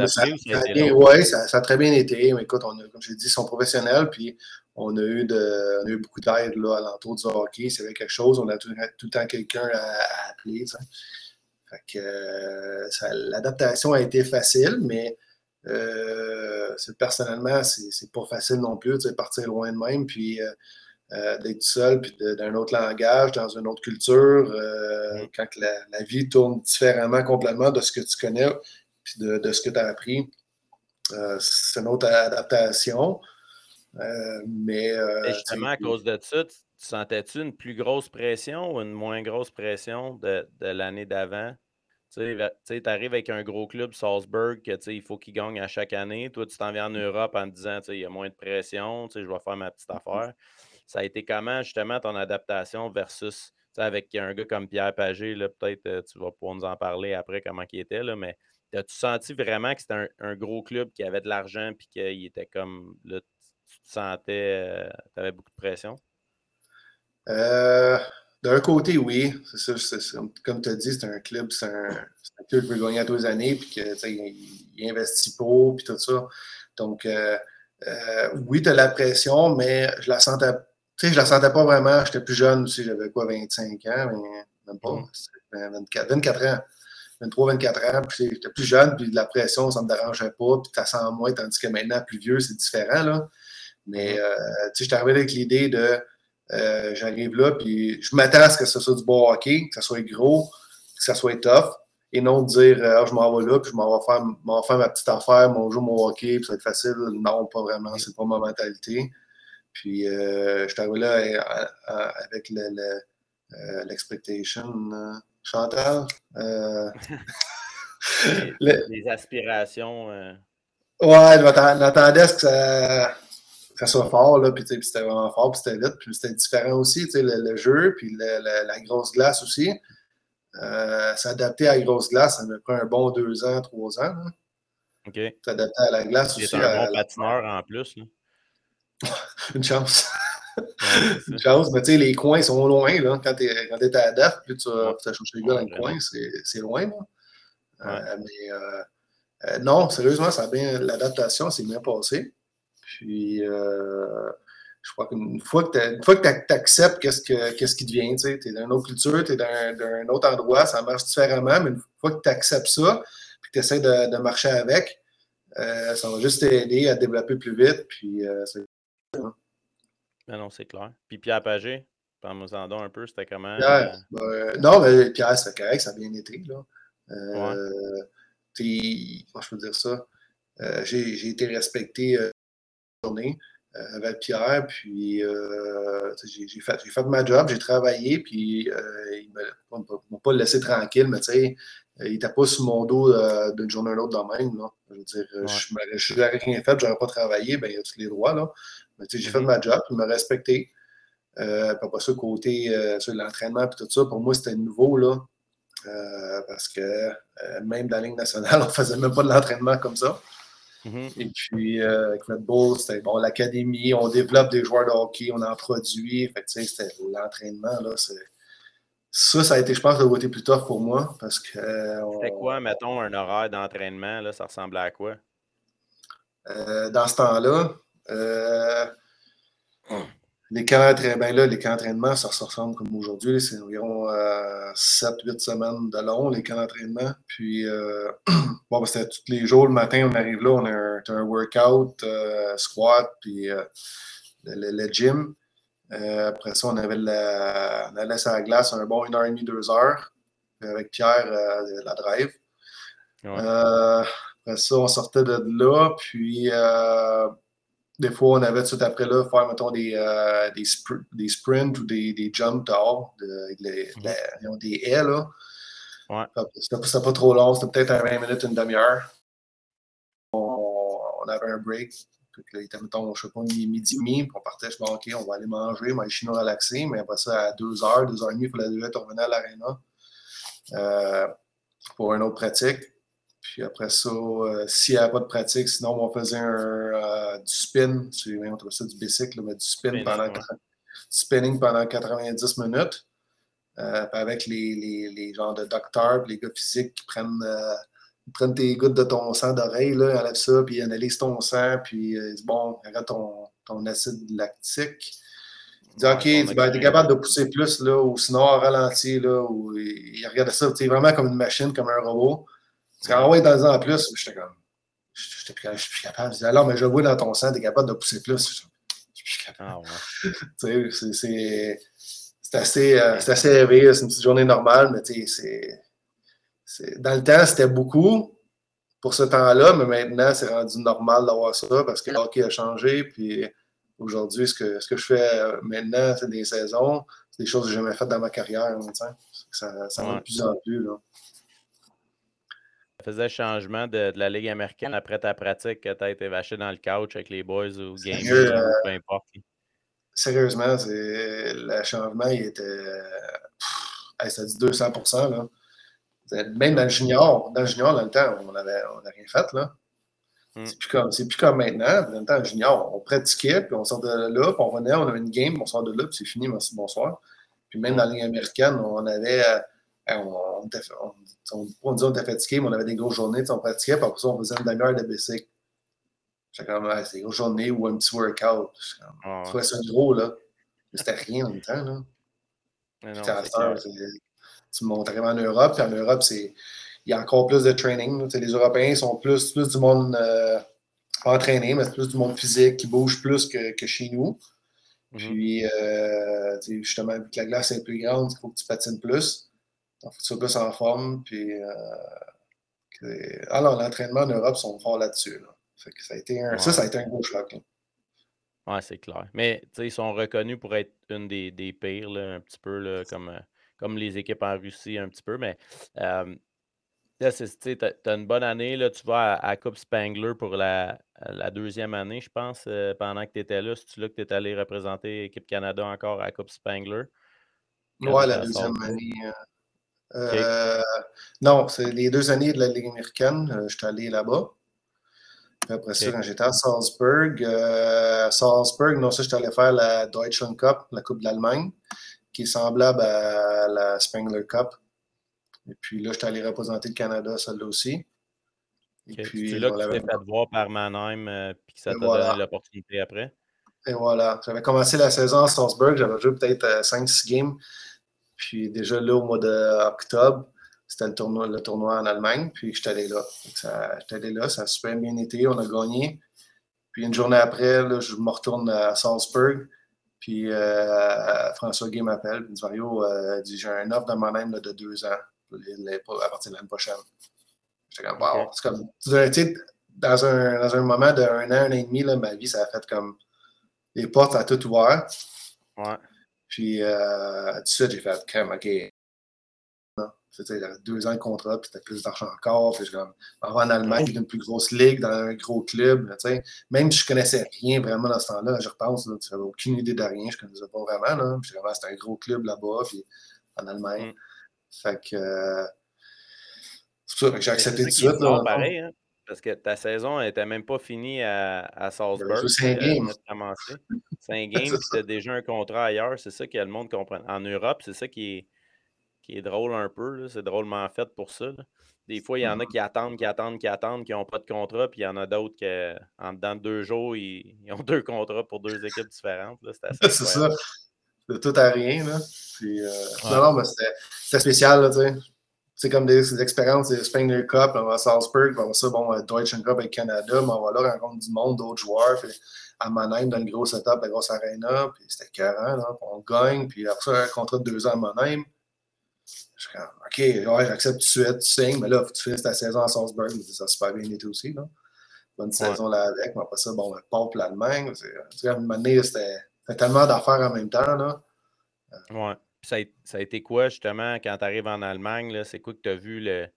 oui, ça, a très bien été. Mais écoute, on a, comme je l'ai dit, ils sont professionnels, puis on a eu, de, on a eu beaucoup d'aide à l'entour du hockey. S'il y avait quelque chose, on a tout, le temps quelqu'un à, appeler. Fait que euh, l'adaptation a été facile, mais euh, personnellement, c'est pas facile non plus de partir loin de même, puis euh, d'être seul, puis d'un autre langage, dans une autre culture, mm. quand la, la, vie tourne différemment complètement de ce que tu connais puis de, ce que tu as appris. Euh, c'est une autre adaptation. Euh, mais, euh, justement, à cause de ça, tu, sentais-tu une plus grosse pression ou une moins grosse pression de, l'année d'avant? Tu sais, arrives avec un gros club, Salzburg, que il faut qu'il gagne à chaque année. Toi, tu t'en viens en Europe en te disant il y a moins de pression, je vais faire ma petite affaire. Ça a été comment, justement, ton adaptation versus avec un gars comme Pierre Pagé, peut-être tu vas pouvoir nous en parler après comment il était, là, mais As-tu senti vraiment que c'était un, gros club qui avait de l'argent puis qu'il était comme là, tu te sentais, euh, tu avais beaucoup de pression? Euh, d'un côté, oui. C'est ça. comme tu as dit, c'est un club, c'est un, club qui veut gagner à tous les années puis qu'il il, investit pas puis tout ça. Donc, euh, oui, tu as la pression, mais je la sentais, je la sentais pas vraiment. J'étais plus jeune aussi, j'avais quoi, 25 ans, mais même pas, 24, 24 ans. 23, 24 ans, puis j'étais plus jeune, puis de la pression, ça ne me dérangeait pas, puis tu sens moins, tandis que maintenant, plus vieux, c'est différent, là. Mais, euh, tu sais, j'étais arrivé avec l'idée de, euh, j'arrive là, puis je m'attends à ce que ce soit du bon hockey, que ça soit gros, que ça soit tough. et non de dire ah, je m'en vais là, puis je m'en vais faire, faire, ma petite affaire, mon jour, mon hockey, puis ça va être facile. Non, pas vraiment, c'est pas ma mentalité. Puis euh, je suis arrivé là avec l'expectation. Le, Chantal? les, aspirations. Ouais, je m'attendais à ce que ça, ça soit fort, là, puis c'était vraiment fort, puis c'était vite, puis c'était différent aussi, tu sais, le, jeu, puis la grosse glace aussi. Euh, S'adapter à la grosse glace, ça me prend un bon deux ans, trois ans. Là. OK. S'adapter à la glace aussi. C'est un bon patineur en plus. Une chance. Une chance, mais tu sais, les coins sont loin, là. Quand tu es, es, à la DAF, puis tu vas chercher les gars dans le coin, c'est loin, là. Euh, mais euh, euh, non, sérieusement, ça a bien, l'adaptation s'est bien passée. Puis, je crois qu'une fois que tu acceptes qu'est-ce, que, qu'est-ce qui devient, tu es dans une autre culture, tu es dans, un autre endroit, ça marche différemment, mais une fois que tu acceptes ça, puis que tu essaies de, marcher avec, ça va juste t'aider à développer plus vite. Puis, c'est... Ben non, c'est clair. Puis Pierre Pagé, parle-moi en un peu, c'était comment? Pierre, ben, non, mais Pierre, c'est correct, ça a bien été. Là. Euh, comment je peux dire ça? Euh, j'ai été respecté euh, journée avec Pierre, puis j'ai fait, fait, ma job, j'ai travaillé, puis il ne m'a pas laissé tranquille, mais tu sais, il n'était pas sur mon dos d'une journée à l'autre dans même. Là. Je veux dire, ouais. je n'aurais rien fait, je n'aurais pas travaillé, ben, il a tous les droits. Là. Mais j'ai fait mm-hmm. ma job, il m'a respecté. Euh, pas ça, côté sur l'entraînement et tout ça, pour moi, c'était nouveau. Là. Euh, parce que euh, même dans la Ligue nationale, on ne faisait même pas de l'entraînement comme ça. Mm-hmm. Et puis, euh, avec Red Bull, c'était bon, l'académie, on développe des joueurs de hockey, on en produit. Fait c'était l'entraînement, là, Ça, ça a été, je pense, le côté plus tough pour moi parce que. C'était quoi, mettons, un horaire d'entraînement, là, ça ressemblait à quoi? dans ce temps-là, les camps ben là, les camps d'entraînement, ça ressemble comme aujourd'hui. C'est environ 7-8 euh, semaines de long, les camps d'entraînement. Puis, euh, bon, ben, c'était tous les jours, le matin, on arrive là, on a un, workout, euh, squat, puis le, gym. après ça, on avait la, on allait sur la glace un bon 1h30, 2 heures, avec Pierre, la drive. après ça, on sortait de là, puis des fois, on avait tout après là, faire, mettons, des, euh, des, des, sprints ou des, des jumps dehors, de, mhm. des haies, là. Ouais. C'était pas trop long, c'était peut-être un 20 minutes, une demi-heure. On, on, avait un break. là, il était, mettons, je sais pas, midi demi, puis on partait, je me OK, on va aller manger, aller chinois relaxer, mais après ça, à 2 h 2 h 30, il fallait déjà revenir à l'aréna euh, pour une autre pratique. Puis après ça, euh, s'il n'y avait pas de pratique, sinon on faisait un, euh, du spin, on appelle ça du bicycle, mais du spin pendant, spinning pendant 90 minutes. Euh, avec les, les, les, genres de docteurs, les gars physiques qui prennent, prennent tes gouttes de ton sang d'oreille, enlèvent ça, puis analysent ton sang, puis ils disent bon, arrête ton, ton acide lactique. Ils disent OK, ben, tu es capable de pousser plus, là, ou sinon en ralenti, là, ou ils regardent ça, vraiment comme une machine, comme un robot. Parce qu'en ouais, dans en plus, j'étais comme. J'étais plus, je suis capable. Je disais, alors, mais je vois dans ton sang, t'es capable de pousser plus. Je suis plus capable. Ah, ouais. c'est assez, euh, assez élevé, c'est une petite journée normale, mais tu sais, c'est. Dans le temps, c'était beaucoup pour ce temps-là, mais maintenant, c'est rendu normal d'avoir ça parce que le hockey a changé. Puis aujourd'hui, ce que, ce que je fais euh, maintenant, c'est des saisons, c'est des choses que j'ai jamais faites dans ma carrière. Ça, ça va de plus en plus. Là faisait changement de, la Ligue américaine après ta pratique que tu as été vaché dans le couch avec les boys ou game ou euh, peu importe? Sérieusement, le changement, il était. ça dit 200 là. Même dans le junior, dans le junior, dans le temps, on n'a rien fait. là. Hmm. C'est plus, comme, plus comme maintenant. Dans le temps, junior, on pratiquait, puis on sortait de là, puis on revenait, on avait une game, on sort de là, puis c'est fini, merci, bonsoir. Puis même dans la Ligue américaine, on avait euh, on, était, on, on, disait on était fatigué, mais on avait des grosses journées, on pratiquait, puis après ça, on faisait une demi-heure de bicycle. J'étais comme, c'est des grosses journées ou un petit workout. Oh. Tu vois, c'est gros, là. Mais c'était rien en même temps, là. Non, tu montes arrives en Europe, puis en Europe, c'est il y a encore plus de training. Les Européens sont plus, plus du monde euh, entraîné, mais c'est plus du monde physique qui bouge plus que, que chez nous. Mm -hmm. Puis, euh, justement, vu que la glace est plus grande, il faut que tu patines plus. Ton futur plus en forme. Puis, alors, l'entraînement en Europe sont forts là-dessus. ça, a été un, ça, ça a été un gros choc. Oui, c'est clair. Mais ils sont reconnus pour être une des, des pires, un petit peu là, comme, comme les équipes en Russie, un petit peu. Mais euh, là, tu as, une bonne année. Là, tu vas à, Coupe Spangler pour la, la deuxième année, je pense, pendant que tu étais là. C'est-tu là que tu es allé représenter l'équipe Canada encore à Coupe Spangler? Oui, la deuxième année. Euh, non, c'est les deux années de la Ligue américaine. je suis allé là-bas après ça, quand j'étais à Salzburg, euh, Salzburg, non, ça, j'étais allé faire la Deutschland Cup, la Coupe d'Allemagne, qui est semblable à la Spengler Cup. Et puis là, j'étais allé représenter le Canada, celle-là aussi. Et puis, c'est là que tu t'es fait voir par Mannheim, euh, puis que ça t'a donné l'opportunité après? Et voilà. J'avais commencé la saison à Salzburg, j'avais joué peut-être 5-6 euh, games. Puis déjà là, au mois d'octobre, c'était le tournoi, le tournoi en Allemagne, puis j'étais allé là. J'étais allé là, ça a super bien été, on a gagné. Puis une journée après, là, je me retourne à Salzburg, puis euh, François Gay m'appelle, il dit Mario, euh, dit, j'ai un offre de moi-même de deux ans à partir de l'année prochaine. J'étais comme, wow, c'est comme, tu dans un, dans un moment d'un an, un an et demi, là, ma vie, ça a fait comme les portes à tout ouvert. Ouais. Puis, euh, tout de suite, j'ai fait, comme, OK, il avait deux ans de contrat, puis c'était plus d'argent encore. Puis je comme, en Allemagne, une plus grosse ligue, dans un gros club. Même si je connaissais rien vraiment dans ce temps-là, je repense, tu n'avais aucune idée de rien, je ne connaissais pas vraiment. Là. Puis c'était un gros club là-bas, puis en Allemagne. Mm. Fait que. Euh, c'est ça que j'ai accepté tout de suite. Là, pareil, hein? Parce que ta saison n'était même pas finie à, à Salzburg. C'est un game. C'est un game, as déjà un contrat ailleurs. C'est ça que le monde comprend. En Europe, c'est ça qui est qui est drôle un peu. C'est drôlement fait pour ça. Des fois, il y en a qui attendent, qui attendent, qui attendent, qui n'ont pas de contrat, puis il y en a d'autres qui, en dedans de deux jours, ils, ont deux contrats pour deux équipes différentes. C'est ça. De tout à rien. Là. Puis, euh, Non, non, mais c'était spécial. C'est comme des, expériences, des Spengler Cup, on va à Salzburg, on va ça, bon, euh, Deutsche Cup avec Canada, mais on va là rencontrer du monde, d'autres joueurs. Puis, à Mannheim, dans le gros setup, la grosse arena, puis c'était 40, on gagne, puis après ça, un contrat de deux ans à Mannheim. Je suis comme, OK, ouais, j'accepte tout de suite, tu signes, mais là, tu finisses ta saison à Salzburg, ça a super bien été aussi. Là. Bonne saison là avec, mais après ça, bon, pop l'Allemagne. À un moment donné, c'était tellement d'affaires en même temps. Là. Ouais. Ça a, ça a, été quoi, justement, quand tu arrives en Allemagne? C'est quoi que tu as vu le,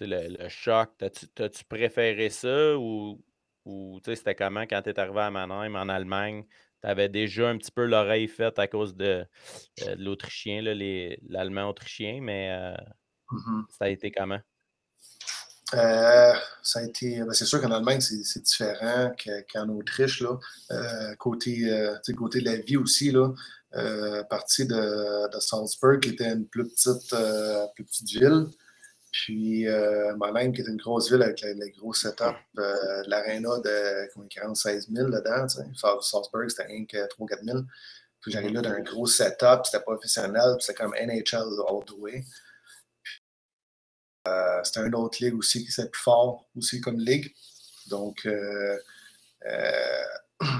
le, le choc? T'as-tu préféré ça ou, ou c'était comment quand tu es arrivé à Mannheim en Allemagne? tu avais déjà un petit peu l'oreille faite à cause de, euh, l'Autrichien, l'Allemand autrichien, mais euh, mmh ça a été comment? Euh, ça a été. Ben, c'est sûr qu'en Allemagne, c'est différent qu'en Autriche. Là. côté, côté de la vie aussi, là, partie de, de, Salzburg, qui était une plus petite, plus petite ville. Puis euh, Mannheim, qui est une grosse ville avec le, gros setup, euh, l'aréna de 46 000 dedans. Salzburg, c'était rien que 3 4 000. Puis j'arrive là d'un gros setup, c'était professionnel, c'était comme NHL all the way. Euh, c'était une autre ligue aussi qui était plus fort aussi comme ligue. Donc, euh,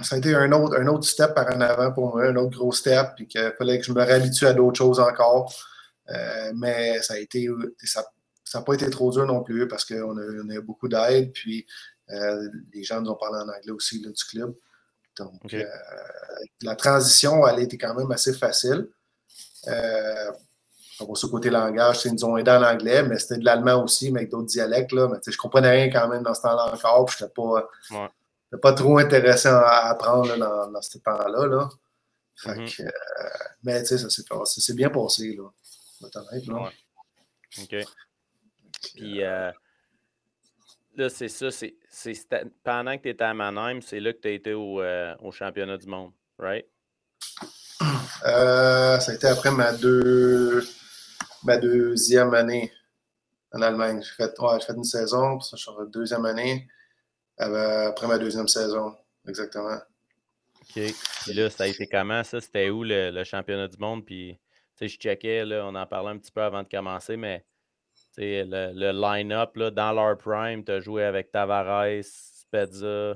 ça a été un autre, un autre step par en avant pour moi, un autre gros step, puis qu'il fallait que je me réhabitue à d'autres choses encore. mais ça a été, ça, ça n'a pas été trop dur non plus parce qu'on a, on a eu beaucoup d'aide. Puis euh, les gens nous ont parlé en anglais aussi là, du club. Donc, euh, la transition, elle a été quand même assez facile. Euh, pour ce côté langage, ils nous ont aidé en anglais, mais c'était de l'allemand aussi, mais avec d'autres dialectes. Là. Mais, je comprenais rien quand même dans ce temps-là encore. Je n'étais pas, pas trop intéressé à apprendre dans, dans, ce temps-là. Là. Mm-hmm. euh, mais ça s'est bien passé. Là. là. OK. Puis euh, là, c'est ça. C'est, pendant que tu étais à Mannheim, c'est là que tu as été au, euh, au, championnat du monde, right? Euh, ça a été après ma, deux, ma deuxième année en Allemagne. J'ai fait, ouais, fait une saison, puis ça, je suis en deuxième année après ma deuxième saison, exactement. OK. Puis là, ça a été comment ça? C'était où le, le championnat du monde? Puis, tu sais, je checkais, là, on en parlait un petit peu avant de commencer, mais le, le line-up dans leur prime, tu as joué avec Tavares, Spezza,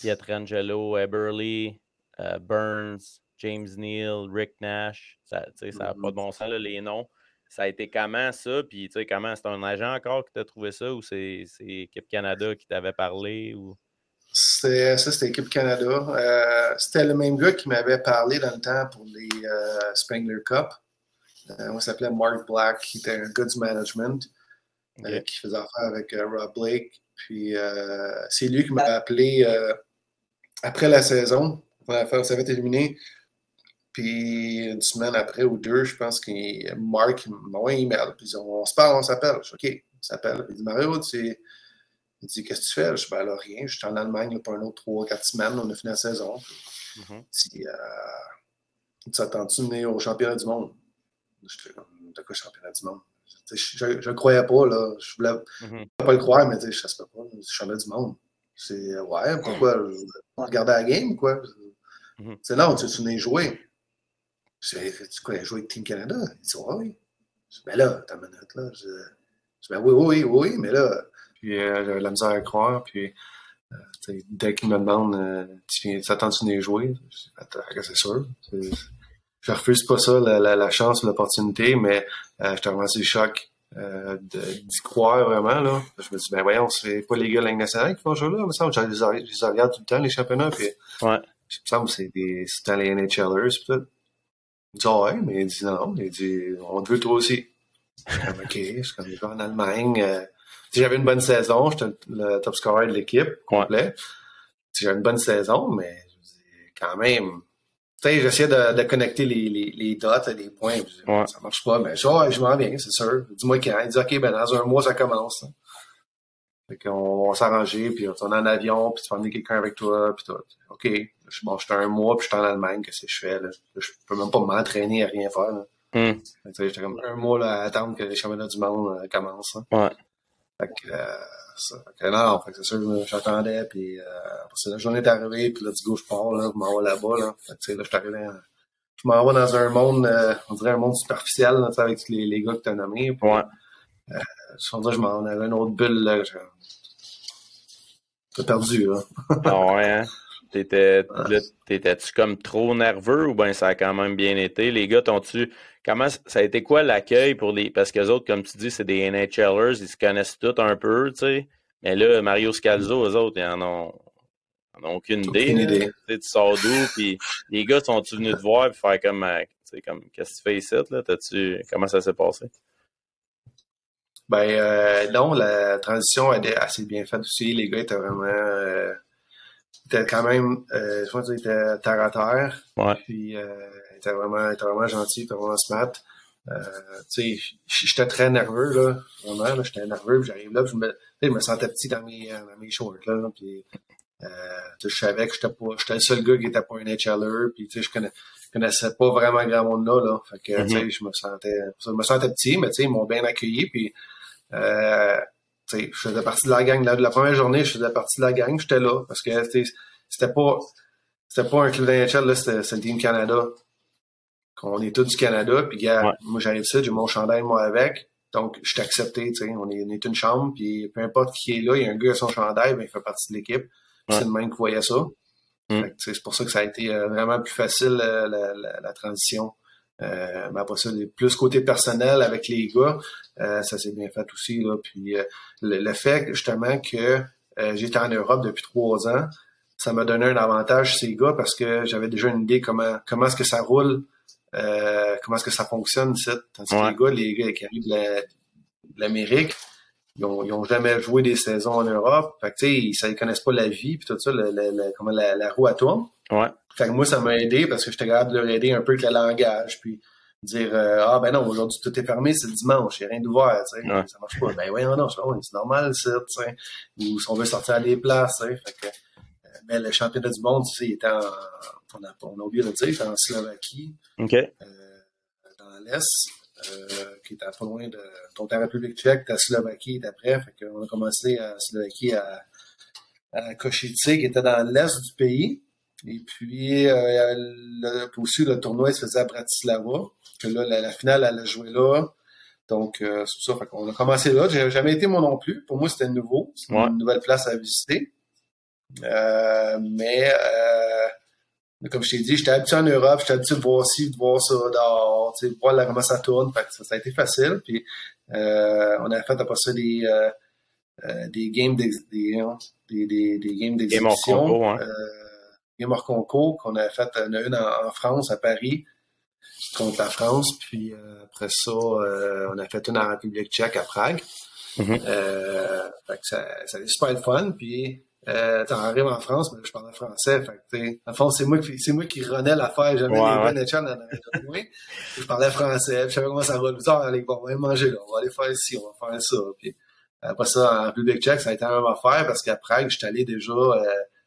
Pietrangelo, Eberly, euh, Burns, James Neal, Rick Nash. Ça n'a pas de bon sens, les noms. Ça a été comment ça? Puis, tu sais, comment? C'est un agent encore qui t'a trouvé ça ou c'est Équipe Canada qui t'avait parlé? Ou... Ça, c'était Équipe Canada. Euh, c'était le même gars qui m'avait parlé dans le temps pour les euh, Spengler Cup. Euh, on s'appelait Mark Black, qui était un gars du management, qui faisait affaire avec Rob Blake. Puis c'est lui qui m'a appelé après la saison. On s'avait éliminé. Puis une semaine après ou deux, je pense que Mark m'a envoyé un email. Puis on, se parle, on s'appelle. Je dis OK, on s'appelle. Il dit Mario, tu il dit Qu'est-ce que tu fais? Je dis Ben là, rien. Je suis en Allemagne pour un autre trois, quatre semaines. On a fini la saison. Puis, mm -hmm. Dit euh, tu venir au championnat du monde? Je dis De quoi championnat du monde? Je ne croyais pas. Là. Je ne voulais mm-hmm. pas le croire, mais je ne sais pas. Je championnat du monde. C'est Ouais, pourquoi? Regarder la game, quoi mm-hmm. C'est non, tu, tu venais jouer. Je dis, tu quoi, jouer avec Team Canada? Il dit, oui. Je dis, ben là, t'as une minute, là. Je dis, ben oui, oui, oui, mais là. Puis euh, j'avais la misère à croire, puis euh, dès qu'il me demande, euh, tu viens, t'attends-tu venir jouer? Je dis, c'est sûr. Je refuse pas ça, la, la, la chance, l'opportunité, mais euh, j'étais vraiment sur le choc euh, d'y croire vraiment. Là. Je me dis, ben voyons, c'est pas les gars de la nationale qui font jouer là. Il me semble, je les, je regarde tout le temps, les championnats, puis ouais. il me semble que c'est des, c'est les NHLers, peut-être. Il dit, ouais, mais il dit, non, il dit, on te veut toi aussi. Comme, OK, je suis comme, en Allemagne. Euh, j'avais une bonne saison, j'étais le top scorer de l'équipe, complet. J'avais une bonne saison, mais quand même, j'essayais de, de, connecter les, les, les dots, les points. Dis, ouais. Ça marche pas, mais je, ouais, je m'en viens, c'est sûr. Dis-moi quand. Il dit, OK, ben dans un mois, ça commence. Là. Fait qu'on va s'arranger, puis on est en avion, puis tu vas emmener quelqu'un avec toi, puis tout. OK, bon, j'étais un mois, puis j'étais en Allemagne, qu'est-ce que je fais, là? Je peux même pas m'entraîner à rien faire, là. Mm. J'étais comme un mois, là, à attendre que les championnats du monde euh, commencent, là. Ouais. Fait que, euh, ça, fait que non, fait que c'est sûr, j'attendais, puis euh, parce que la journée est arrivée, puis là, du coup, je pars, là, je m'en vais là-bas, là. Fait que, tu sais, là, je suis arrivé, je m'en vais dans un monde, euh, on dirait un monde superficiel, là, avec les, les gars que t'as nommés. Puis, ouais. Euh, je m'en avais une autre bulle, là, T'as perdu, là. ah ouais, hein? T'étais-tu comme trop nerveux ou bien ça a quand même bien été? Les gars, t'ont-tu. Comment ça a été quoi l'accueil pour les. Parce que les autres, comme tu dis, c'est des NHLers, ils se connaissent tous un peu, tu sais. Mais là, Mario Scalzo, eux autres, ils en ont, en ont aucune idée. Aucune idée. Tu sors d'où, puis les gars sont-tu venus te voir et faire comme, euh, tu sais, comme, qu'est-ce que tu fais ici, là? T'as-tu, comment ça s'est passé? Ben euh, non, la transition a été assez bien faite aussi. Les gars étaient vraiment euh, étaient quand même euh, je pense qu'ils étaient terre à terre. Ouais. Puis euh, étaient vraiment, étaient vraiment gentils, étaient vraiment smart. Euh, tu sais, j'étais très nerveux là, vraiment, là, j'étais nerveux, j'arrive là, je me, je me sentais petit dans mes, euh, dans mes shorts là, puis euh, je savais que j'étais pas, j'étais le seul gars qui était pas un HLer, puis tu sais, je connais, connaissais pas vraiment grand monde là, là. Fait que, tu sais, mm-hmm. je me sentais, je me sentais petit, mais tu sais, ils m'ont bien accueilli, puis euh, je faisais partie de la gang. La, la, première journée, je faisais partie de la gang. J'étais là parce que c'était pas c'était pas un club d'NHL, c'était le Team Canada. On est tous du Canada, puis gars, moi j'arrive ça, j'ai mon chandail moi avec. Donc, je suis accepté, tu sais, on est, on est une chambre, puis peu importe qui est là, il y a un gars à son chandail, ben, il fait partie de l'équipe. C'est le même qui voyait ça. Mm. C'est pour ça que ça a été euh, vraiment plus facile euh, la, la, la, transition. Euh, mais après ça, plus côté personnel avec les gars, euh, ça s'est bien fait aussi. Là. Puis euh, le, fait justement que j'étais en Europe depuis trois ans, ça m'a donné un avantage ces gars parce que j'avais déjà une idée comment comment est-ce que ça roule, comment est-ce que ça fonctionne ici. Tandis que les gars, les gars qui arrivent de l'Amérique, ils ont, ils ont jamais joué des saisons en Europe. Fait que, tu sais, ils, connaissent pas la vie puis tout ça, le, le, comment la, la roue à tourne. Ouais. Fait que moi, ça m'a aidé parce que j'étais capable de leur aider un peu avec le langage. Puis dire euh, Ah ben non, aujourd'hui tout est fermé, c'est le dimanche, il n'y a rien d'ouvert, tu sais. Ouais. Ça marche pas. Ben ouais, non, non, c'est normal, tu sais. Ou si on veut sortir à des places, tu sais. Fait que, euh, mais le championnat du monde, tu sais, il était en. On a, on a oublié de le dire, il était en Slovaquie. OK. Euh, dans l'Est. Euh, qui était pas loin de donc la République tchèque, la Slovaquie est après, fait qu'on a commencé à Slovaquie à, à Košice, qui était dans l'est du pays. Et puis euh, le, aussi le tournoi se faisait à Bratislava, que là la, finale elle a joué là. Donc euh, c'est ça, fait qu'on a commencé là. J'ai jamais été moi non plus. Pour moi c'était nouveau, c'est une nouvelle place à visiter. Euh, mais euh, comme je t'ai dit, j'étais habitué en Europe, j'étais habitué de voir ci, de voir ça dehors, de voir comment ça tourne. Fait ça, a été facile. Puis euh, on a fait après ça des, des games des, des, des, des, games. Game euh, concours qu'on a fait on a une en, France, à Paris, contre la France. Puis après ça, on a fait une en République tchèque à Prague. Mm-hmm. fait que ça, ça a été super le fun. Puis euh, t'en arrives en France, mais je parle français. Fait que, en fond, c'est moi qui, c'est moi qui renais l'affaire. J'avais ouais, les bonnes dans moi. Je parlais français, je savais comment ça va. Bizarre, allez, bon, on va aller manger là. On va aller faire ici, on va faire ça. Puis, après ça, en République tchèque, ça a été la même affaire parce qu'à Prague, j'étais allé déjà, euh,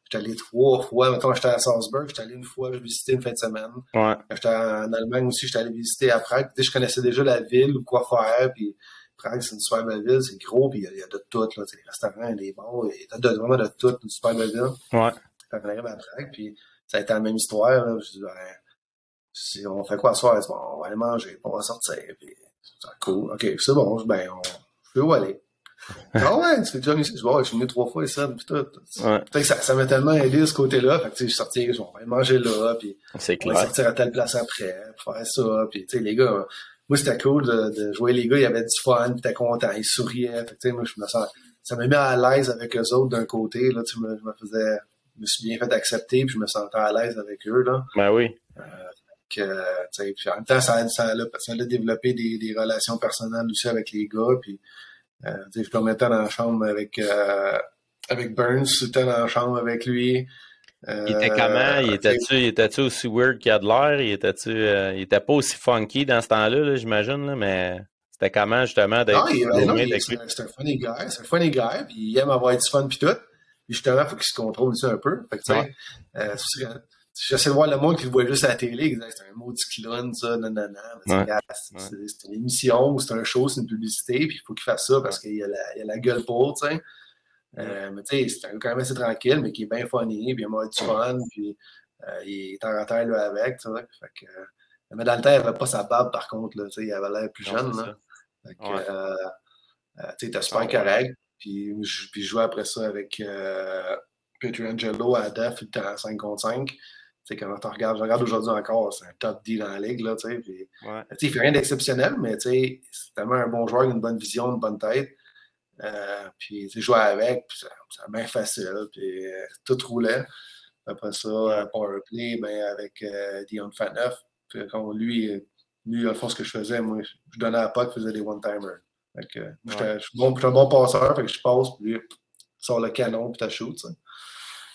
j'étais allé trois fois. Mettons, j'étais à Salzburg, j'étais allé une fois visiter une fin de semaine. Ouais. J'étais en Allemagne aussi, j'étais allé visiter à Prague. je connaissais déjà la ville ou quoi faire. Puis, Prague, c'est une super belle ville, c'est gros, puis il y, a de tout, là, les restaurants, les bars, il y a de, vraiment de tout, une super belle ville. Ouais. Qu'on arrive à Prague, puis ça a été la même histoire, là. Je dis, ben, si on fait quoi ce soir? Bon, on va aller manger, on va sortir, puis c'est cool. OK, c'est bon, ben, on, je peux où aller. Ah ouais, tu fais déjà ici. Je, je suis venu trois fois ici, puis tout. Ouais. que ça, ça m'a tellement aidé de ce côté-là. Fait que, tu sais, je suis sorti, on va aller manger là, puis on va sortir à telle place après, faire ça, puis tu sais, les gars, moi, c'était cool de, de, jouer les gars, il y avait du fun, puis t'es content, ils souriaient. Fait moi, je me sens, ça me met à l'aise avec eux autres d'un côté, là, tu me, je me faisais, je me suis bien fait accepter, puis je me sentais à l'aise avec eux, là. Ben oui. Euh, que, puis en même temps, ça, ça, a, ça a développé des, des relations personnelles aussi avec les gars, puis je me mettais dans la chambre avec, euh, avec Burns, j'étais dans la chambre avec lui. Il était comment? Il était-tu était aussi weird qu'il a de l'air? Il était-tu euh, il était pas aussi funky dans ce temps-là, -là, j'imagine, là, mais c'était comment justement d'être Non, c'est un funny guy, c'est un funny guy, puis il aime avoir du fun puis tout. Puis justement, il faut qu'il se contrôle aussi un peu. Fait que, ouais. euh, j'essaie de voir le monde qui le voit juste à la télé, c'est un maudit clown, ça, non, non, non. C'est une émission, c'est un show, c'est une publicité, puis il faut qu'il fasse ça parce qu'il a, a, la gueule pour, tu sais. Euh, mais tu sais, c'est quand même assez tranquille, mais qui est bien funny, puis il a du fun, puis euh, il est en terre là avec, tu sais. Fait que, euh, mais dans le temps, il n'avait pas sa barbe, par contre, là, tu sais, il avait l'air plus jeune, là. Fait que, tu sais, il était super correct, puis, puis je jouais après ça avec Angelo à Def, il était en 5 contre 5. Tu sais, quand on regarde, je regarde aujourd'hui encore, c'est un top D dans la ligue, là, tu sais. Puis, ouais. il fait rien d'exceptionnel, mais tu sais, c'est tellement un bon joueur, une bonne vision, une bonne tête. Euh, puis jouer avec, c'est bien facile, puis euh, tout roulait. Après ça, euh, Powerplay, ben, avec euh, Dion Faneuf, puis quand lui, lui, au fond, ce que je faisais, moi, je donnais à Puck, je faisais des one-timers. Je suis bon, un bon passeur, fait que je passe, puis lui, sort le canon, puis tu shoot.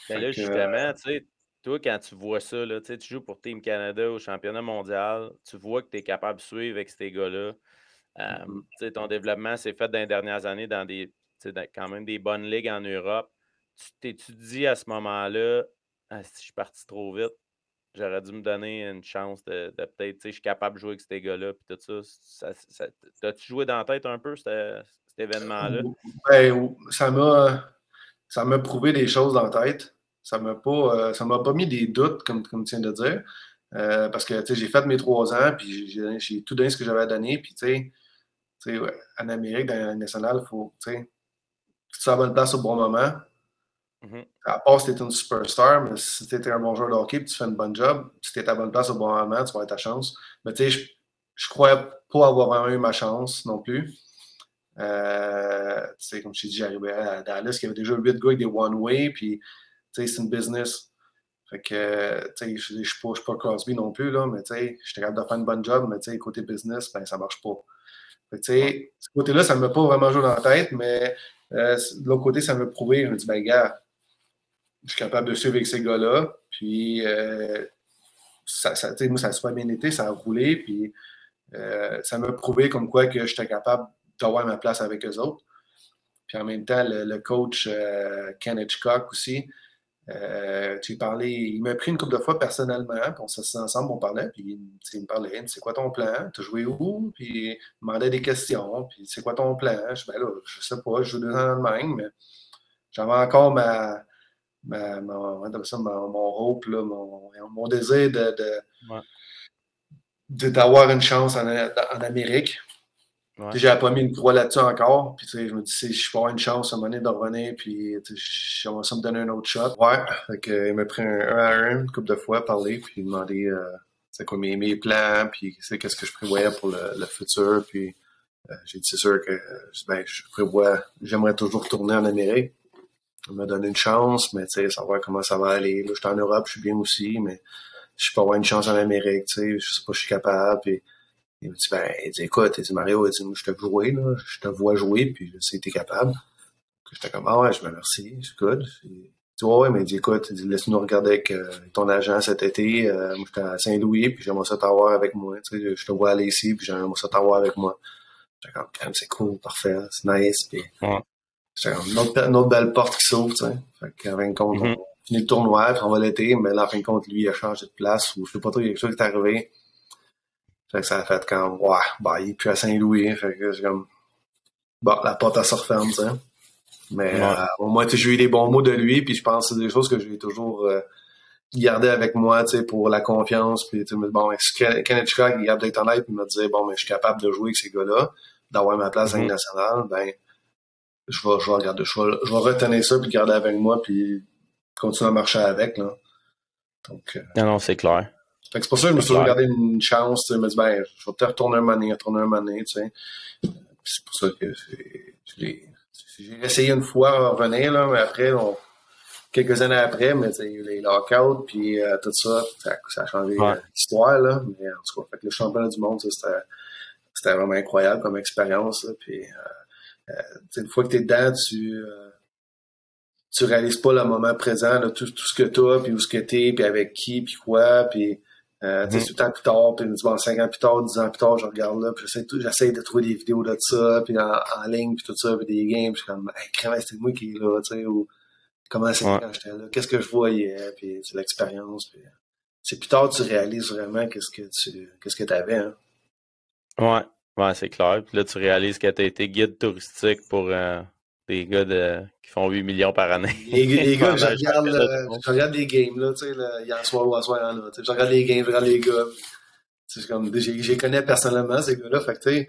Ben là, justement, tu sais, toi, quand tu vois ça, là, tu joues pour Team Canada au championnat mondial, tu vois que tu es capable de suivre avec ces gars-là. Mmh ton développement s'est fait dans les dernières années dans des quand même des bonnes ligues en Europe. Tu t'étudies à ce moment-là, ah, si je suis parti trop vite, j'aurais dû me donner une chance de, peut-être, je suis capable de jouer avec ces gars-là, puis tout ça. ça, T'as-tu joué dans la tête un peu, cet, événement-là? Ben, ça m'a ça m'a prouvé des choses dans la tête. Ça m'a pas, euh, ça m'a pas mis des doutes, comme, comme tu viens de dire. Euh, parce que j'ai fait mes trois ans, puis j'ai tout donné ce que j'avais à donner. Puis, tu sais, en Amérique, dans la nationale, il faut, tu sais, tu à bonne place au bon moment. Mm-hmm. À part si tu es une superstar, mais si tu un bon joueur de hockey et tu fais un bon job, si tu es à bonne place au bon moment, tu vas avoir ta chance. Mais tu sais, je, je crois pas avoir vraiment eu ma chance non plus. Euh, comme je t'ai dit, j'arrivais à Dallas, il y avait déjà 8 gars avec des one-way, puis c'est une business. Fait que, je ne suis pas, Crosby non plus, là, mais sais, j'étais capable de faire une bonne job, mais côté business, ben, ça marche pas. Fait que, ce côté-là, ça ne m'a pas vraiment joué dans la tête, mais euh, de l'autre côté, ça m'a prouvé, je me dis, ben, gars, je suis capable de suivre avec ces gars-là, puis euh, ça, ça, moi, ça a super bien été, ça a roulé, puis euh, ça m'a prouvé comme quoi que j'étais capable d'avoir ma place avec eux autres. Puis en même temps, le, coach Ken Hitchcock aussi, euh, tu parlais, il m'a pris une couple de fois personnellement, puis on s'est ensemble, on parlait, puis il me parlait, c'est quoi ton plan? Tu as joué où? Puis il me demandait des questions, puis c'est quoi ton plan? Je ben là, je sais pas, je joue deux ans en Allemagne, mais j'avais encore ma, ma, mon, mon hope, là, mon, mon, désir de, de, d'avoir une chance en, en, Amérique. Ouais. J'avais pas mis une croix là-dessus encore. Puis, je me dis, si je peux avoir une chance à un moment de revenir, puis ça me donner un autre shot. Ouais. Fait il m'a pris un 1 à 1 une couple de fois, parler, puis demandé euh, c'est quoi mes, mes, plans, puis c'est qu'est-ce que je prévoyais pour le, futur. Puis euh, j'ai dit, c'est sûr que ben, je prévois, j'aimerais toujours retourner en Amérique. Il m'a donné une chance, mais tu sais, savoir comment ça va aller. Là, je suis en Europe, je suis bien aussi, mais je peux avoir une chance en Amérique, tu sais, je sais pas je suis capable. Il me dit, ben, il dit, écoute, il dit, Mario, il dit, je te vois jouer, là, je te vois jouer, puis je sais que t'es capable. J'étais comme, ah ouais, je me remercie, c'est good. Il dit, ouais, mais il dit, écoute, laisse-nous regarder avec euh, ton agent cet été. Euh, moi, j'étais à Saint-Louis, puis j'aimerais ça t'avoir avec moi. Tu sais, je te vois aller ici, puis j'aimerais ça t'avoir avec moi. J'étais comme, c'est cool, parfait, c'est nice. Puis, ouais. j'étais comme, une autre, une autre, belle porte qui s'ouvre, tu sais. Fait qu'en fin de compte, mm -hmm. on finit le tournoi, puis on va l'été, mais là, en fin de compte, lui, il a changé de place, ou je sais pas trop, il y a quelque chose qui est arrivé fait que ça a fait comme, ouais, bah, il est plus à Saint-Louis. Fait que c'est comme, bon, la porte, elle se referme, tu sais. Mais ouais. euh, au moins, j'ai eu des bons mots de lui, puis je pense que c'est des choses que j'ai toujours euh, gardé avec moi, tu sais, pour la confiance. Puis, bon, Kenneth Hitchcock, il garde en puis il me disait, bon, mais je suis capable de jouer avec ces gars-là, d'avoir ma place mm -hmm. nationale, ben, je vais, je vais regarder, je vais, je vais retenir ça, puis garder avec moi, puis continuer à marcher avec, là. Donc, euh, non, non, c'est clair c'est pour ça que je me suis toujours gardé une chance, sais, me dis, ben, je vais peut-être retourner un année, retourner un année, tu sais. C'est pour ça que j'ai essayé une fois à revenir, là, mais après, on, quelques années après, mais les lockouts, puis euh, tout ça, ça, ça, a changé ouais. l'histoire, là. Mais en tout cas, fait que le championnat du monde, c'était vraiment incroyable comme expérience, là, puis euh, euh, une fois que tu es dedans, tu... Euh, tu réalises pas le moment présent, là, tout, tout ce que tu as, puis où ce que tu es, puis avec qui, puis quoi, puis euh, tu sais, tout le temps plus tard, puis bon, 5 ans plus tard, 10 ans plus tard, je regarde là, puis j'essaie de trouver des vidéos de ça, puis en, en ligne, puis tout ça, puis des games, puis je suis comme, hey, c'était moi qui est là, tu sais, ou comment c'était ouais. quand j'étais là, qu'est-ce que je voyais, puis c'est l'expérience, puis c'est plus tard tu réalises vraiment qu'est-ce que tu qu'est-ce que avais, hein. Ouais, ouais, c'est clair. Puis là, tu réalises que tu as été guide touristique pour euh, des gars de, qui font 8 millions par année. Les, les gars, je regarde, euh, je regarde des games, là, tu sais, hier soir ou à soir, là, je regarde les games, je regarde les gars. Comme, je les connais personnellement, ces gars-là, fait que, tu sais,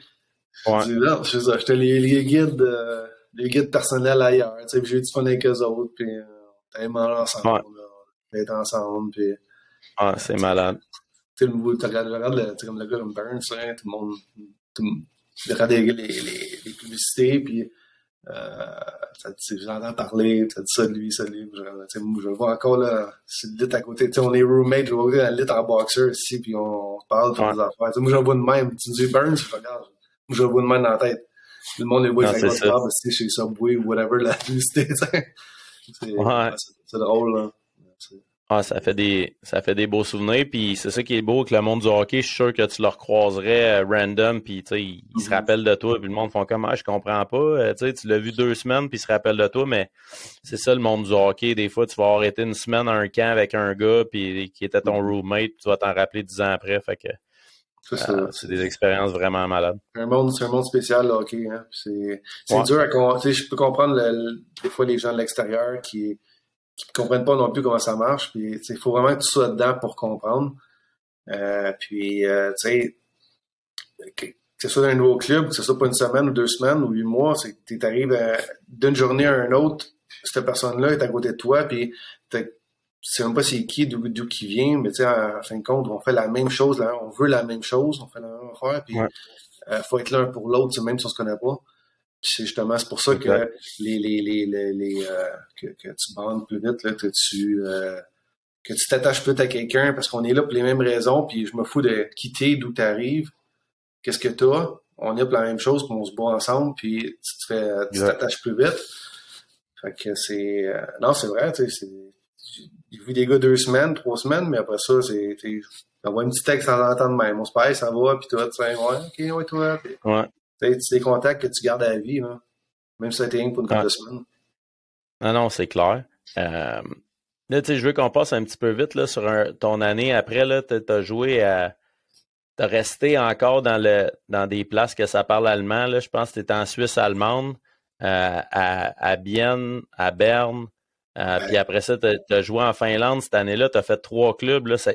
je j'étais les, les guides, euh, les guides personnels ailleurs, tu sais, j'ai eu du fun avec eux autres, puis euh, on était ensemble, ouais. là, on était ensemble, puis... Ah, c'est malade. Tu regardes, tu regardes le, comme le gars comme Burns, hein, tout le monde, tout, tu regardes les, les, les, les publicités, puis euh, j'entends parler, tu dit ça de lui, ça de lui? Je, je le vois encore là, c'est le lit à côté. sais on est roommates, je vois le lit en boxer ici, puis on parle, ouais. des affaires. T'sais, moi, je le vois de même. Tu me dis Burns, je regarde. Moi, je le vois de même dans la tête. Le monde les voit avec un câble, chez Subway ou whatever, la publicité, c'est ouais. drôle, là. Ah, ça fait des ça fait des beaux souvenirs. Puis c'est ça qui est beau avec le monde du hockey. Je suis sûr que tu le recroiserais euh, random, puis ils, mm -hmm. se mm-hmm. rappellent de toi, puis le monde font comme ah, je comprends pas. Euh, tu l'as vu deux semaines, puis ils se rappellent de toi, mais c'est ça le monde du hockey. Des fois, tu vas arrêter une semaine à un camp avec un gars puis qui était ton mm-hmm. roommate, puis tu vas t'en rappeler dix ans après. Fait que euh, c'est des expériences vraiment malades. Un monde, c'est un monde spécial, le hockey. Hein? C'est ouais. dur à comprendre. Je peux comprendre le, des fois les gens de l'extérieur qui qui ne comprennent pas non plus comment ça marche. Puis, il faut vraiment que tu sois dedans pour comprendre. Euh, puis, euh, tu sais, que, que ce soit dans un nouveau club, que ce soit pas une semaine ou deux semaines ou huit mois, c'est que tu arrives d'une journée à une autre, cette personne-là est à côté de toi, puis tu sais même pas c'est qui, d'où qui vient, mais tu sais, en, fin de compte, on fait la même chose, là, on veut la même chose, on fait la même affaire, puis il ouais. euh, faut être l'un pour l'autre, même si on se connaît pas c'est justement c'est pour ça que les, les, les, les, euh, que, que, tu bandes plus vite, là, que tu euh, que tu t'attaches plus à quelqu'un parce qu'on est là pour les mêmes raisons, puis je me fous de quitter d'où tu arrives. Qu'est-ce que tu as? On est pour la même chose, puis on se bat ensemble, puis tu te fais tu t'attaches plus vite. Fait que c'est. Euh, non, c'est vrai, tu sais, j'ai vu des gars deux semaines, trois semaines, mais après ça, c'est. voit une petite texte en de même. On se paye, ça va, puis toi, tu sais, ouais, ok, ouais, toi. Ouais. C'est des contacts que tu gardes à la vie, là. même si ça a été rien pour une couple de semaines. Non, non, c'est clair. Euh, là, tu sais, je veux qu'on passe un petit peu vite là, sur un, ton année après. Tu as joué à. Tu as resté encore dans, le, dans des places que ça parle allemand. Là. Je pense que tu étais en Suisse allemande, euh, à, à Bienne, à Berne. Euh, ouais. Puis après ça, tu as, joué en Finlande cette année-là. Tu as fait trois clubs. Là. Ça,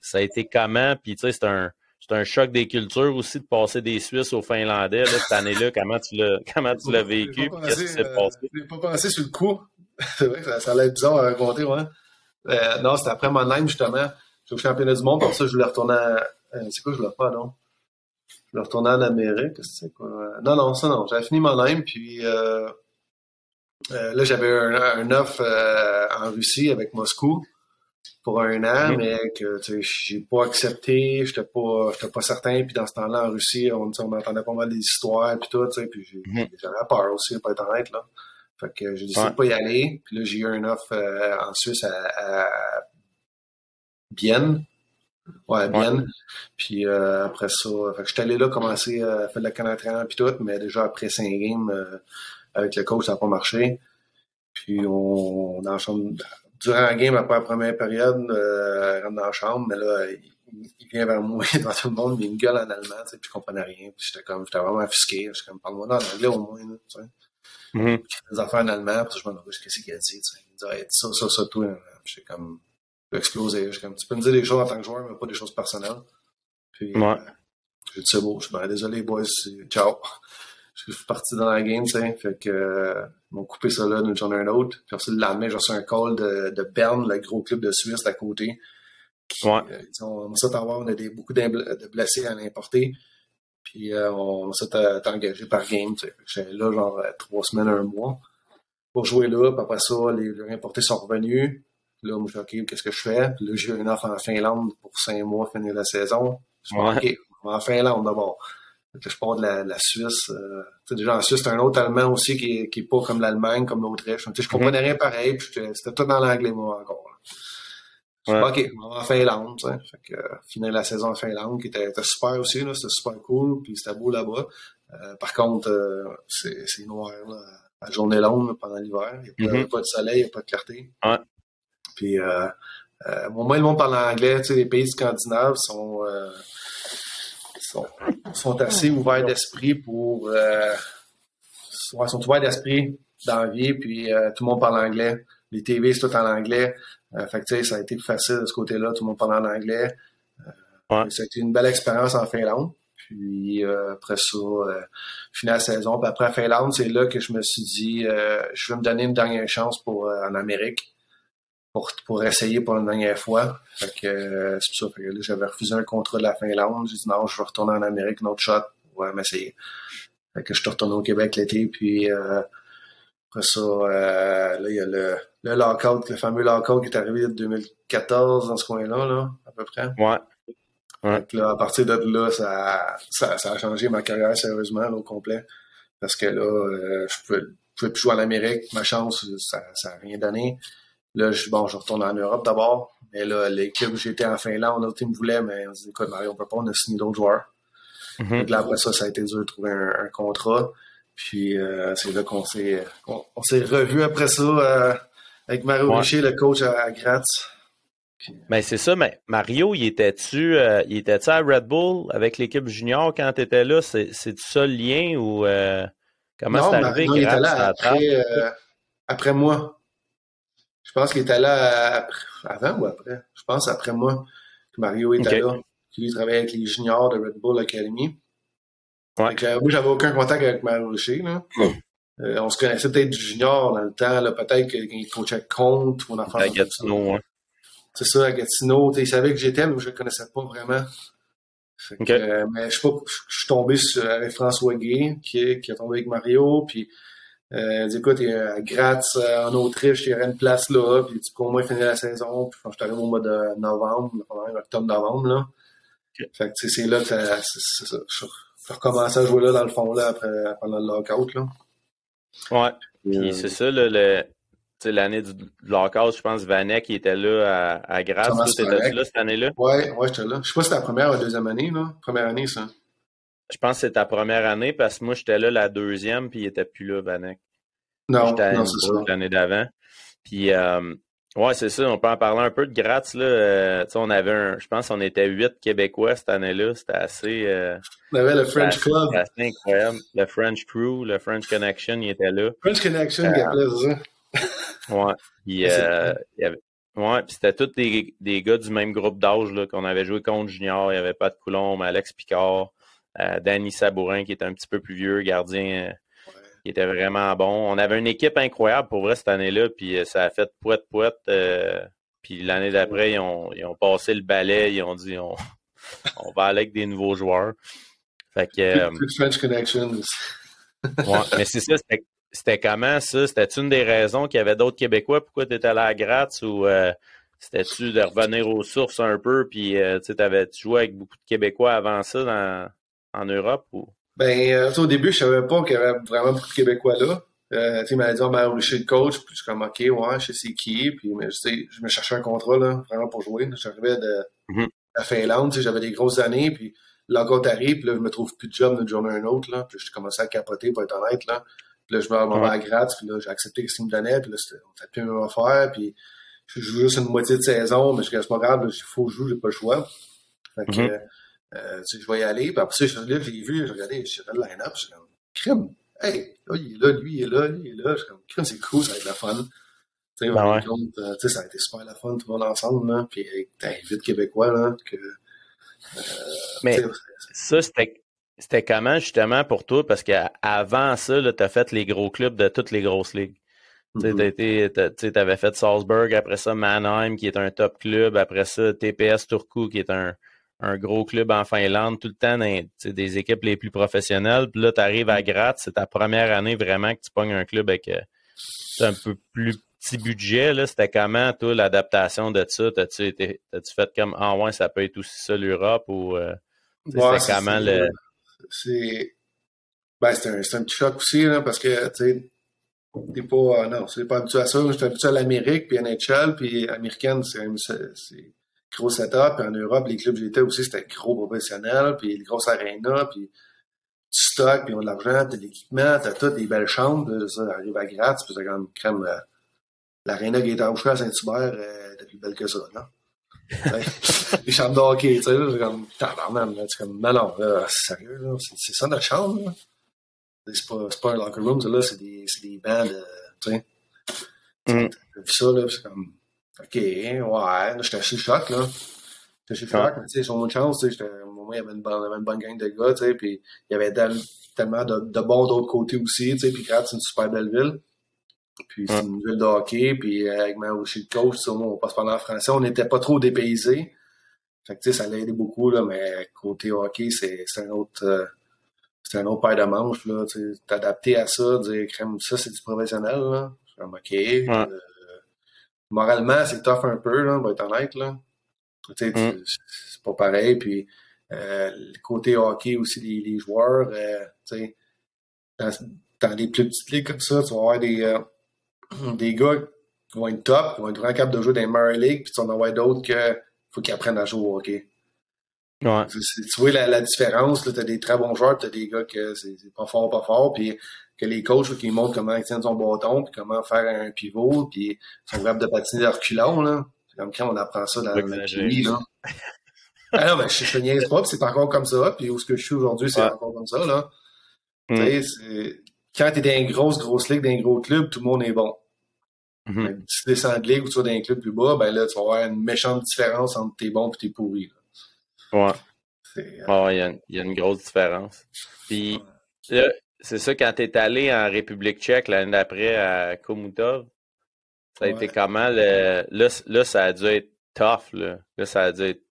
ça a été comment? Puis tu sais, c'est un c'est un choc des cultures aussi de passer des Suisses aux Finlandais. Là, cette année-là, comment tu l'as, comment tu l'as vécu? Qu'est-ce qui s'est euh, passé? Je pas pensé sur le coup. c'est vrai que ça, ça allait être bizarre à raconter, ouais. Euh, non, c'était après Mannheim, justement. J'étais au championnat du monde, pour ça, je voulais retourner à... euh, c'est quoi, je voulais pas, non? Je voulais retourner en Amérique, c'est quoi? Euh, Non, non, ça, non. J'avais fini Mannheim, puis euh, euh, là, j'avais un, un offre euh, en Russie avec Moscou pour un an, Mhm. mais que tu sais, j'ai pas accepté, j'étais pas, j'étais pas certain. Puis dans ce temps-là, en Russie, on, on entendait pas mal des histoires puis tout, tu sais, puis Mhm. j'avais peur aussi, de pas être honnête là. Fait que j'ai décidé Ouais. de pas y aller. Puis là, j'ai eu un offre euh, en Suisse à, à Bienne. Ouais, Bienne. Puis euh, après ça, fait que j'étais allé là commencer à faire de la canne puis tout, mais déjà après cinq games euh, avec le coach, ça n'a pas marché. Puis on, la chambre, durant la game, après la première période, euh, il rentre dans la chambre, mais là, il, il vient vers moi devant tout le monde, mais il me gueule en allemand, tu sais, puis je comprenais rien. Puis j'étais comme, j'étais vraiment offusqué. J'étais comme, parle-moi en anglais au moins, là, tu sais. Mhm. Des affaires en allemand, puis je me demandais, qu'est-ce qu'il a dit, tu sais. Il me dit, Hey, dis ça, ça, ça, tout. Puis j'étais comme, explosé. J'étais comme, tu peux me dire des choses en tant que joueur, mais pas des choses personnelles. Puis, Ouais. euh, j'ai dit, c'est beau. Je suis ben, désolé, boys, c'est- ciao. Je suis parti dans la game, tu sais. Fait que, euh, ils m'ont coupé ça là d'une journée à une autre. Puis ensuite, le lendemain, j'ai reçu un call de, de Berne, le gros club de Suisse d'à côté. Qui, Ouais. euh, ils ont, on s'est envoyé, on a des, beaucoup de blessés à l'importer. Puis euh, on s'est engagé par game. tu sais. J'étais là genre trois semaines, un mois pour jouer là. Puis après ça, les, les importés sont revenus. Là, moi, je suis OK, qu'est-ce que je fais? Puis là, j'ai eu une offre en Finlande pour cinq mois, finir la saison. Je Ouais. OK, on va en Finlande d'abord. Que je pars de la, la Suisse. Euh, tu sais, déjà en Suisse, c'est un autre Allemand aussi qui est, qui est pas comme l'Allemagne, comme l'Autriche. Je comprenais rien pareil, c'était tout dans l'anglais, moi, encore. Je Ouais. OK, on va en Finlande. Fait que, euh, finir la saison en Finlande, qui était, était super aussi. C'était super cool, puis c'était beau là-bas. Euh, par contre, euh, c'est noir, là, la journée longue, là, pendant l'hiver. Il n'y a, pas- Mhm. pas de soleil, il n'y a pas de clarté. Ouais. Puis, euh, euh, moi, le monde parle anglais, les pays scandinaves sont, euh, sont, sont assez ouverts d'esprit pour, euh, sont ouverts d'esprit dans la vie, puis euh, tout le monde parle anglais. Les TV, c'est tout en anglais. Euh, fait que, ça a été plus facile de ce côté-là, tout le monde parle en anglais. Euh, Ouais. Ça a été une belle expérience en Finlande. Puis euh, après ça, euh, fini la saison. Puis après Finlande, c'est là que je me suis dit, je vais me donner une dernière chance pour en Amérique pour, pour essayer pour une dernière fois. Fait que euh, c'est pour ça. Fait que là, j'avais refusé un contrat de la Finlande. J'ai dit non, je vais retourner en Amérique, une autre shot pour euh, m'essayer. Fait que je suis retourné au Québec l'été, puis euh, après ça, euh, là, il y a le, le lockout, le fameux lockout qui est arrivé en 2014 dans ce coin-là, là, à peu près. Ouais. Fait que là, à partir de là, ça, ça, ça a changé ma carrière sérieusement là, au complet. Parce que là, je pouvais, je pouvais plus jouer en Amérique. Ma chance, ça n'a rien donné. Là, je, bon, je retourne en Europe d'abord. Mais là, l'équipe, j'étais en Finlande, l'autre team me voulait, mais on se dit, écoute, Mario, on peut pas, on a signé d'autres joueurs. Mhm. Donc là, après ça, ça a été dur de trouver un, un contrat. Puis euh, c'est là qu'on s'est on, on s'est revu après ça euh, avec Mario Ouais. Richer, le coach à, à Graz. Ben c'est ça, mais Mario, il était-tu euh, était-tu à Red Bull avec l'équipe junior quand tu étais là? C'est, ça le lien ou euh, comment c'est arrivé? non, il était là après, euh, après moi. Je pense qu'il était là après- avant ou après? Je pense après moi que Mario était là. Lui, il travaillait avec les juniors de Red Bull Academy. Ouais. Fait que, euh, moi, j'avais aucun contact avec Mario Richer. Là. Euh, on se connaissait peut-être du junior dans le temps. Là, peut-être qu'il coachait contre ou on en À Gatineau. C'est ça, à Gatineau. Il savait que j'étais, mais je le connaissais pas vraiment. Fait que, euh, mais je sais pas, je je suis tombé sur, avec François Gay, qui, est- qui est tombé avec Mario, puis euh, il dit, écoute, à Graz, euh, en Autriche, il y aurait une place là, puis tu peux au moins finir la saison, puis quand je suis arrivé au mois de novembre, octobre-novembre, là. Fait que, tu sais, c'est là que ça. Je recommençais à jouer là, dans le fond, là, après, pendant le lockout, là. Ouais. Puis Euh, c'est ça, là, le, tu sais, l'année du lockout, je pense, Vanek, il était là à, à Toi, là cette année-là? Ouais, ouais, j'étais là. Je sais pas si c'était la première ou la deuxième année, là. Première année, ça. Je pense que c'est ta première année parce que moi, j'étais là la deuxième, puis il était plus là, Vanek. Non, non, c'est ça. L'année d'avant. Puis, euh, ouais, c'est ça, on peut en parler un peu de Graz. Là. Euh, tu sais, on avait un, je pense qu'on était huit Québécois cette année-là. C'était assez, euh, On avait le French assez- Club. c'était assez incroyable. Le French Crew, le French Connection, il était là. French Connection, qui appelait ça. Ouais. Puis, il y Ouais, c'était tous des, des, gars du même groupe d'âge qu'on avait joué contre Junior. Il n'y avait pas de Coulombe, Alex Picard, Danny Sabourin qui était un petit peu plus vieux, gardien euh, qui était vraiment bon. On avait une équipe incroyable pour vrai cette année-là, puis euh, ça a fait poète poète. puis l'année d'après, ils ont, ils ont, passé le balai, ils ont dit on, on va aller avec des nouveaux joueurs. Fait que. French Connections. ouais, mais c'est ça, c'était comment ça? C'était une des raisons qu'il y avait d'autres Québécois? Pourquoi tu étais allé à Gratz ou euh, c'était-tu de revenir aux sources un peu? Puis euh, tu avais joué avec beaucoup de Québécois avant ça dans, en Europe? Ou? Ben, euh, au début, je savais pas qu'il y avait vraiment beaucoup de Québécois là. Euh, tu m'as dit, oh, ben, je suis le coach, puis je suis comme, OK, ouais, je sais c'est qui, puis mais, je me cherchais un contrat, là, vraiment pour jouer. J'arrivais de mm -hmm. Finlande, j'avais des grosses années, puis là, quand t'arrives, puis là, je me trouve plus de job d'une journée à une autre, là, puis je commençais à capoter, pour être honnête, là. Puis là, je me vais à Gratz, puis là, j'ai accepté ce qu'il me donnait, puis là, on fait plus même affaire, puis je joue juste une moitié de saison, mais je reste pas grave, il faut que je joue, j'ai pas le choix. Fait que, euh, tu sais, je vais y aller, puis après ça, là, j'ai vu, j'ai regardé, j'ai fait le line-up, je suis comme, crime, hey, là, il est là, lui, il est là, lui, il est là, je suis comme, crime, c'est cool, ça va être la fun. Tu sais, ben ouais. euh, tu sais, ça a été super la fun, tout le monde ensemble, là, puis t'as vite québécois, là, que, euh, mais ça, c'était c'était comment justement pour toi? Parce qu'avant ça, tu as fait les gros clubs de toutes les grosses ligues. Tu avais fait Salzburg, après ça Mannheim, qui est un top club, après ça TPS Turku, qui est un, un gros club en Finlande, tout le temps des équipes les plus professionnelles. Puis là, tu arrives à mm-hmm. Graz, c'est ta première année vraiment que tu pognes un club avec euh, un peu plus petit budget. C'était comment, toi, l'adaptation de ça? T'as-tu fait comme Ah ouais, ça peut être aussi ça l'Europe? Ou euh, c'était comment le c'est ben, c'est un, un, petit choc aussi, là, parce que, tu sais, t'es pas, euh, non, c'est pas habitué à ça. J'étais habitué à l'Amérique, puis NHL, puis américaine, c'est gros setup. Puis en Europe, les clubs que j'étais aussi, c'était gros professionnel, puis les grosses arénas, puis du stock, puis on a de l'argent, t'as de l'équipement, t'as toutes des belles chambres, ça arrive à Gratz, puis c'est comme crème, euh, l'aréna qui est à Saint-Hubert, euh, est plus belle que ça, là les chambres de hockey, tu sais, c'est comme, tabarnak, là, c'est comme, non, non, là, sérieux, là, c'est ça notre chambre, là? C'est pas, pas un locker room, là, c'est des, des bancs de, tu sais. Mm. vu ça, là, c'est comme, ok, ouais, là, j'étais assez choc, là. J'étais assez choc, mais tu sais, sur mon chance, tu sais, il y avait une bonne, une bonne gang de gars, tu sais, puis il y avait tellement de, de bons d'autres côtés aussi, tu sais, puis Graz, c'est une super belle ville. Puis c'est une ville de hockey, puis euh, avec ma aussi le coach, on passe parler en français, on n'était pas trop dépaysés. Fait que tu sais, ça l'a aidé beaucoup, là, mais côté hockey, c'est un autre euh, c'est un autre paire de manches, là. T'adapter à ça, dire crème, ça c'est du professionnel, là. Comme OK. Euh, moralement, c'est tough un peu, là, on va être honnête, là. Tu sais, mm. c'est pas pareil. Puis le côté hockey aussi, les, les joueurs, tu sais, dans, dans, des plus petites ligues comme ça, tu vas avoir des des gars qui vont être top, qui vont être vraiment capables de jouer dans les meilleures ligues, puis tu en as d'autres que faut qu'ils apprennent à jouer au hockey. Ouais. Tu, vois la, différence, tu as des très bons joueurs, tu as des gars que c'est pas fort, pas fort, puis que les coachs qui montrent comment extendre son bâton, puis comment faire un pivot, puis ils sont capables de patiner de reculons, là. C'est comme quand on apprend ça dans le pays, là. ah non, mais je, je niaise pas, c'est encore comme ça, puis où ce que je suis aujourd'hui, c'est encore comme ça, là. Mm. Tu sais, quand tu es dans une grosse, grosse ligue, dans un gros club, tout le monde est bon. Mm-hmm. Si tu descends de ligue ou tu vas dans un club plus bas, ben là, tu vas avoir une méchante différence entre tes bons et tes pourris. Ouais. Euh, il y, a une grosse différence. Puis, c'est ça, quand tu es allé en République tchèque l'année d'après à Komutov, ça a été comment? Le... Là, là, ça a dû être tough. Là, là ça a dû être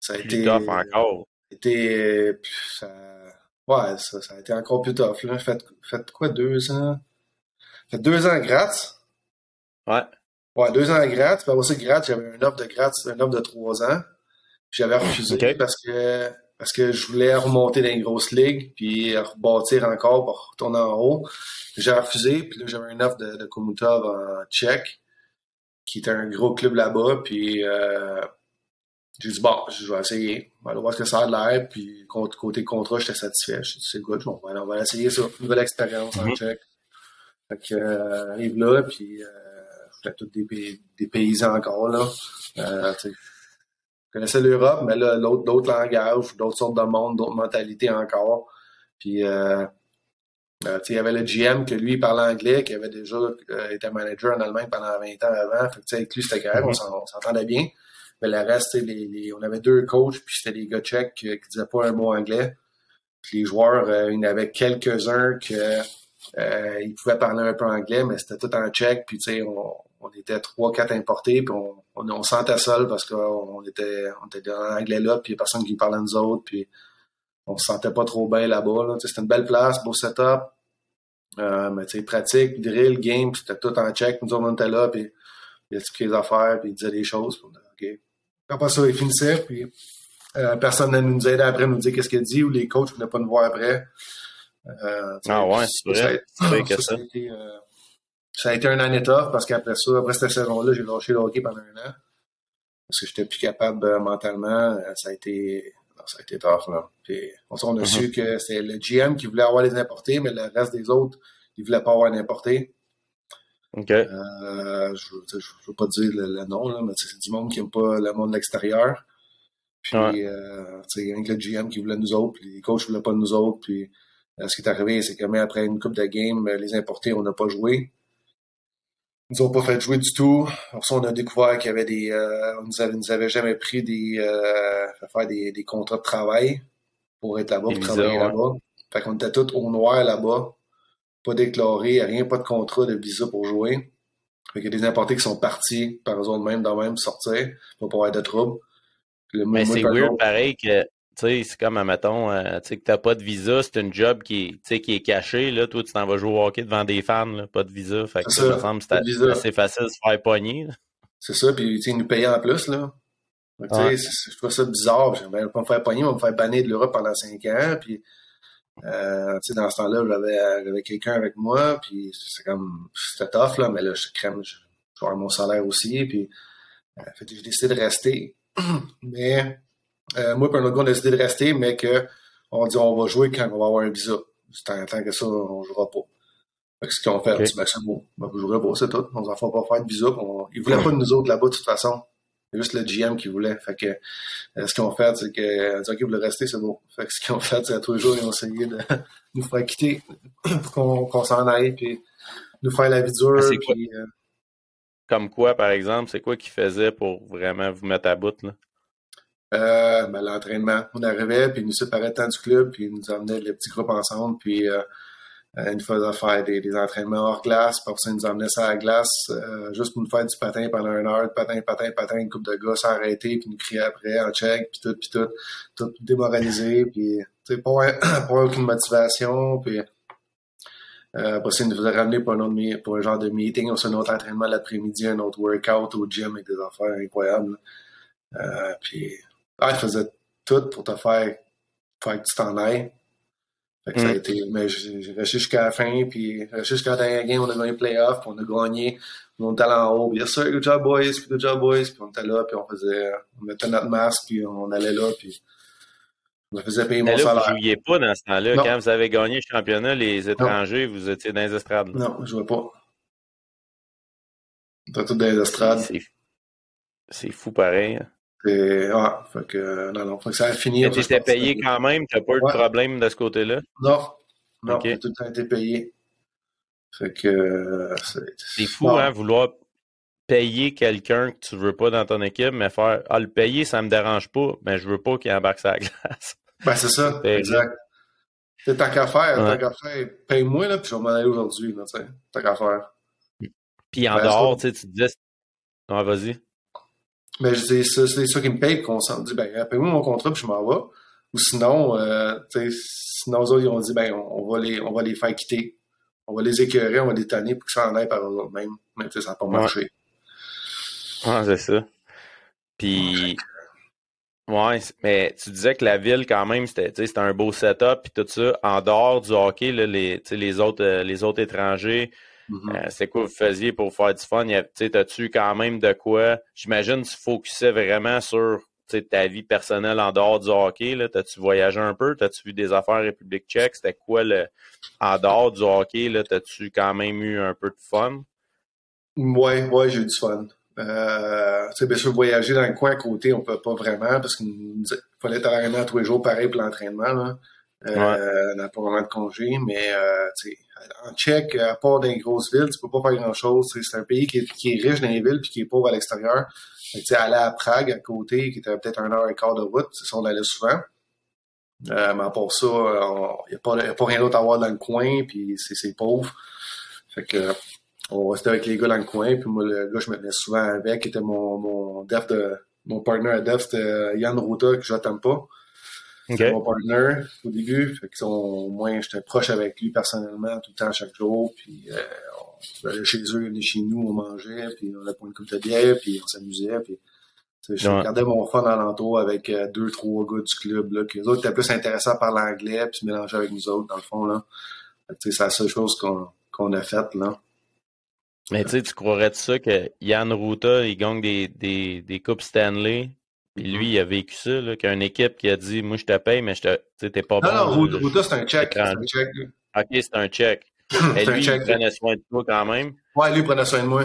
ça a plus été, tough encore. Ça a été, ça, Ouais, ça, ça a été encore plus tough. Là. Fait, fait quoi, deux ans? Fait deux ans gratis? Ouais. Ouais, deux ans gratis. Puis après ça, gratis, j'avais un offre de gratis, un offre de trois ans. J'avais refusé parce que parce que je voulais remonter dans une grosse ligue, puis rebâtir encore pour retourner en haut. J'ai refusé, puis là, j'avais une offre de, de Komutov en Tchèque, qui était un gros club là-bas, puis euh, j'ai dit, bon, je vais essayer. On va voir ce que ça a de l'air. Puis, côté contrat, j'étais satisfait. Je dit, c'est good. Bon, on va essayer ça. Nouvelle expérience en mhm. Tchèque. Fait que, euh, arrive là, puis, euh, j'étais tous des, des, paysans encore, là. Euh, connaissais l'Europe, mais là, d'autres langages, d'autres sortes de monde, d'autres mentalités encore. Puis, euh, Euh, il y avait le GM que lui parlait anglais, qui avait déjà euh, été manager en Allemagne pendant 20 ans avant. Fait que, avec lui, c'était correct, mm-hmm. on s'entendait bien. Mais le reste, les, on avait deux coachs, puis c'était des gars tchèques qui, qui disaient pas un mot anglais. Puis les joueurs, euh, il y en avait quelques-uns que ils pouvaient parler un peu anglais, mais c'était tout en tchèque. Puis tu sais, on, on, était trois, quatre importés, puis on, on, on sentait seul parce qu'on était, on était en anglais là, puis il y a personne qui parlait nous autres, puis on se sentait pas trop bien là-bas. Là. C'était une belle place, beau setup. Euh, mais tu sais, pratique, drill, game, c'était tout en tchèque. Nous on était là, puis il expliquait les affaires, puis il disait des choses. Puis, OK. Après ça, il finissait, puis euh, personne ne nous aidait après, nous dire qu'est-ce qu'il dit, ou les coachs ne venaient pas nous voir après. Euh, ah ouais, c'est vrai. Ça, ça, ça, a été, euh, ça a été un année tough parce qu'après ça, après cette saison-là, j'ai lâché le hockey pendant un an. Parce que j'étais plus capable euh, mentalement. Euh, ça a été ça a été tough. Là. Puis, on, a su que c'était le GM qui voulait avoir les importés, mais le reste des autres, ils voulaient pas avoir d'importés. OK. Euh, je ne veux pas dire le, nom, là, mais c'est du monde qui n'aime pas le monde de l'extérieur. Puis, ouais. euh, rien que le GM qui voulait nous autres, puis les coachs ne voulaient pas nous autres. Puis, euh, ce qui est arrivé, c'est que même après une coupe de game, les importés, on n'a pas joué. Ils nous ont pas fait jouer du tout. Pour ça, on a découvert qu'il y avait des. Euh, on nous avait, nous avait jamais pris des. Euh, faire des, des, contrats de travail pour être là-bas, pour travailler là-bas. Fait qu'on était tous au noir là-bas. Pas déclaré, rien, pas de contrat de visa pour jouer. Fait qu'il y a des importés qui sont partis par eux même, dans même, sortir, pour pas avoir de troubles. Mais c'est weird, pareil, que sais, c'est comme, admettons, euh, tu sais, que t'as pas de visa, c'est une job qui est, qui est caché, là. Toi, tu t'en vas jouer au hockey devant des fans, là, pas de visa. Fait que ça, me semble c'est assez facile de se faire pogner. C'est ça, puis, tu sais, ils nous payaient en plus, là. Tu sais, je trouve ça bizarre. Je vais pas me faire pogner, on va me faire bannir de l'Europe pendant cinq ans, puis, euh, tu sais, dans ce temps-là, j'avais, j'avais quelqu'un avec moi, puis c'est comme, c'était tough, là, mais là, je crème, je, je vais avoir mon salaire aussi, puis, euh, fait j'ai décidé de rester. mais, euh, moi et un autre gars, on a décidé de rester, mais que on dit on va jouer quand on va avoir un visa. Tant, tant que ça, on ne jouera pas. Fait que ce qu'ils ont fait, okay. ben, c'est bon, ben, vous jouerez pas, c'est tout. On ne va pas faire de visa. On... Ils voulaient pas de nous autres là-bas de toute façon. C'est juste le GM qui voulait. Fait que euh, ce qu'ils ont fait, c'est que dit, OK, vous voulez rester, c'est bon. Fait que ce qu'ils ont fait, c'est à tous les jours, ils ont essayé de nous faire quitter pour qu'on qu s'en aille, puis nous faire la vie dure. Puis, euh... Comme quoi, par exemple, c'est quoi qu'ils faisaient pour vraiment vous mettre à bout, là? Euh, ben, l'entraînement. On arrivait, puis ils nous séparaient tant du club, puis ils nous emmenaient les petits groupes ensemble, puis euh, euh, ils nous faisaient faire des, entraînements hors glace, puis ça, ils nous emmenaient ça à la glace, euh, juste pour nous faire du patin pendant une heure, patin, patin, patin, une coupe de gars sans arrêter, puis nous crier après en check, puis tout, puis tout, tout démoralisé, puis pas, pas aucune motivation, puis euh, après ils nous faisaient ramener pour un, autre, pour un genre de meeting, on un autre entraînement l'après-midi, un autre workout au gym avec des affaires incroyables. Euh, puis ah, il faisait tout pour te faire, faire que tu t'en ailles. Fait que mm. ça a mm. été, mais j'ai resté jusqu'à la fin, puis jusqu'à la dernière game, on a gagné le playoff, puis on a gagné, on était là en haut, bien sûr, good job boys, puis good job boys, puis on était là, puis on faisait, on mettait notre masque, puis on allait là, puis on faisait payer mon là, salaire. Vous ne jouiez pas dans ce temps-là, quand vous avez gagné le championnat, les étrangers, non. vous étiez dans les estrades. Non, je ne jouais pas. On était tous dans les estrades. C'est fou pareil. Hein. Et, ah, fait que, non, non, fait que ça a fini. Tu étais payé quand même, tu n'as pas eu de problème de ce côté-là? Non, non, okay. tout le temps été payé. Fait que, c'est fou, hein, vouloir payer quelqu'un que tu veux pas dans ton équipe, mais faire, ah, le payer, ça me dérange pas, mais je veux pas qu'il embarque sa glace. Ben, c'est ça, exact. C'est ta qu'à faire, ouais. qu'à faire, paye-moi, là, puis je vais m'en aller aujourd'hui, tu sais, t'as qu'à faire. Puis en ben, dehors, tu sais, tu disais, non, vas-y. Mais je dis, c'est ça qui me paye, qu'on s'en dit, ben, paye-moi mon contrat, puis je m'en vais. Ou sinon, euh, sinon, eux autres, ils ont dit, ben, on, on, va les, on va les faire quitter. On va les écœurer, on va les tanner pour qu'ils s'en aillent par eux-mêmes. Mais ça n'a pas marché. Ah, c'est ça. Puis, ouais, mais tu disais que la ville, quand même, c'était un beau setup, puis tout ça. En dehors du hockey, là, les, les, autres, euh, les autres étrangers, Mm-hmm. Euh, c'est quoi vous faisiez pour faire du fun? T'as-tu quand même de quoi? J'imagine que tu focusais vraiment sur ta vie personnelle en dehors du hockey. T'as-tu voyagé un peu? T'as-tu vu des affaires République tchèque? C'était quoi le en dehors du hockey? T'as-tu quand même eu un peu de fun? Oui, ouais, j'ai eu du fun. Euh, bien sûr, voyager dans le coin à côté, on peut pas vraiment parce qu'il fallait être à tous les jours pareil pour l'entraînement. Euh, n'a pas vraiment de congé, mais euh, en Tchèque, à part dans les grosses villes, tu peux pas faire grand-chose. C'est un pays qui est, riche dans les villes puis qui est pauvre à l'extérieur. Aller à Prague, à côté, qui était peut-être un heure et quart de route, c'est ça, on allait souvent. Euh, mais à part ça, il n'y a, pas rien d'autre à voir dans le coin, puis c'est pauvre. Fait que on restait avec les gars dans le coin, puis moi, le gars, je me tenais souvent avec, qui était mon, mon de mon partner à def, c'était Yann Ruta, que je n'attends pas. C'était mon partner au début. Fait que, au moins, j'étais proche avec lui personnellement tout le temps, chaque jour. Puis euh, on allait chez eux, on allait chez nous, on mangeait, puis on allait pour une coupe de bière, puis on s'amusait. Puis je regardais mon fun alentour avec euh, deux, trois gars du club. Là, que les autres étaient plus intéressants par l'anglais, puis se mélanger avec nous autres, dans le fond. là. C'est la seule chose qu'on qu'on a faite. là. Mais tu sais, tu croirais de ça que Yann Ruta, il gagne des, des, des Coupes Stanley, puis mm-hmm. lui, il a vécu ça, qu'il y a une équipe qui a dit Moi, je te paye, mais je te, t'es pas bon. Non, non, Ruta, c'est un check. Ok, c'est un check. Et lui, il prenait soin de toi quand même? Ouais, lui, il prenait soin de moi.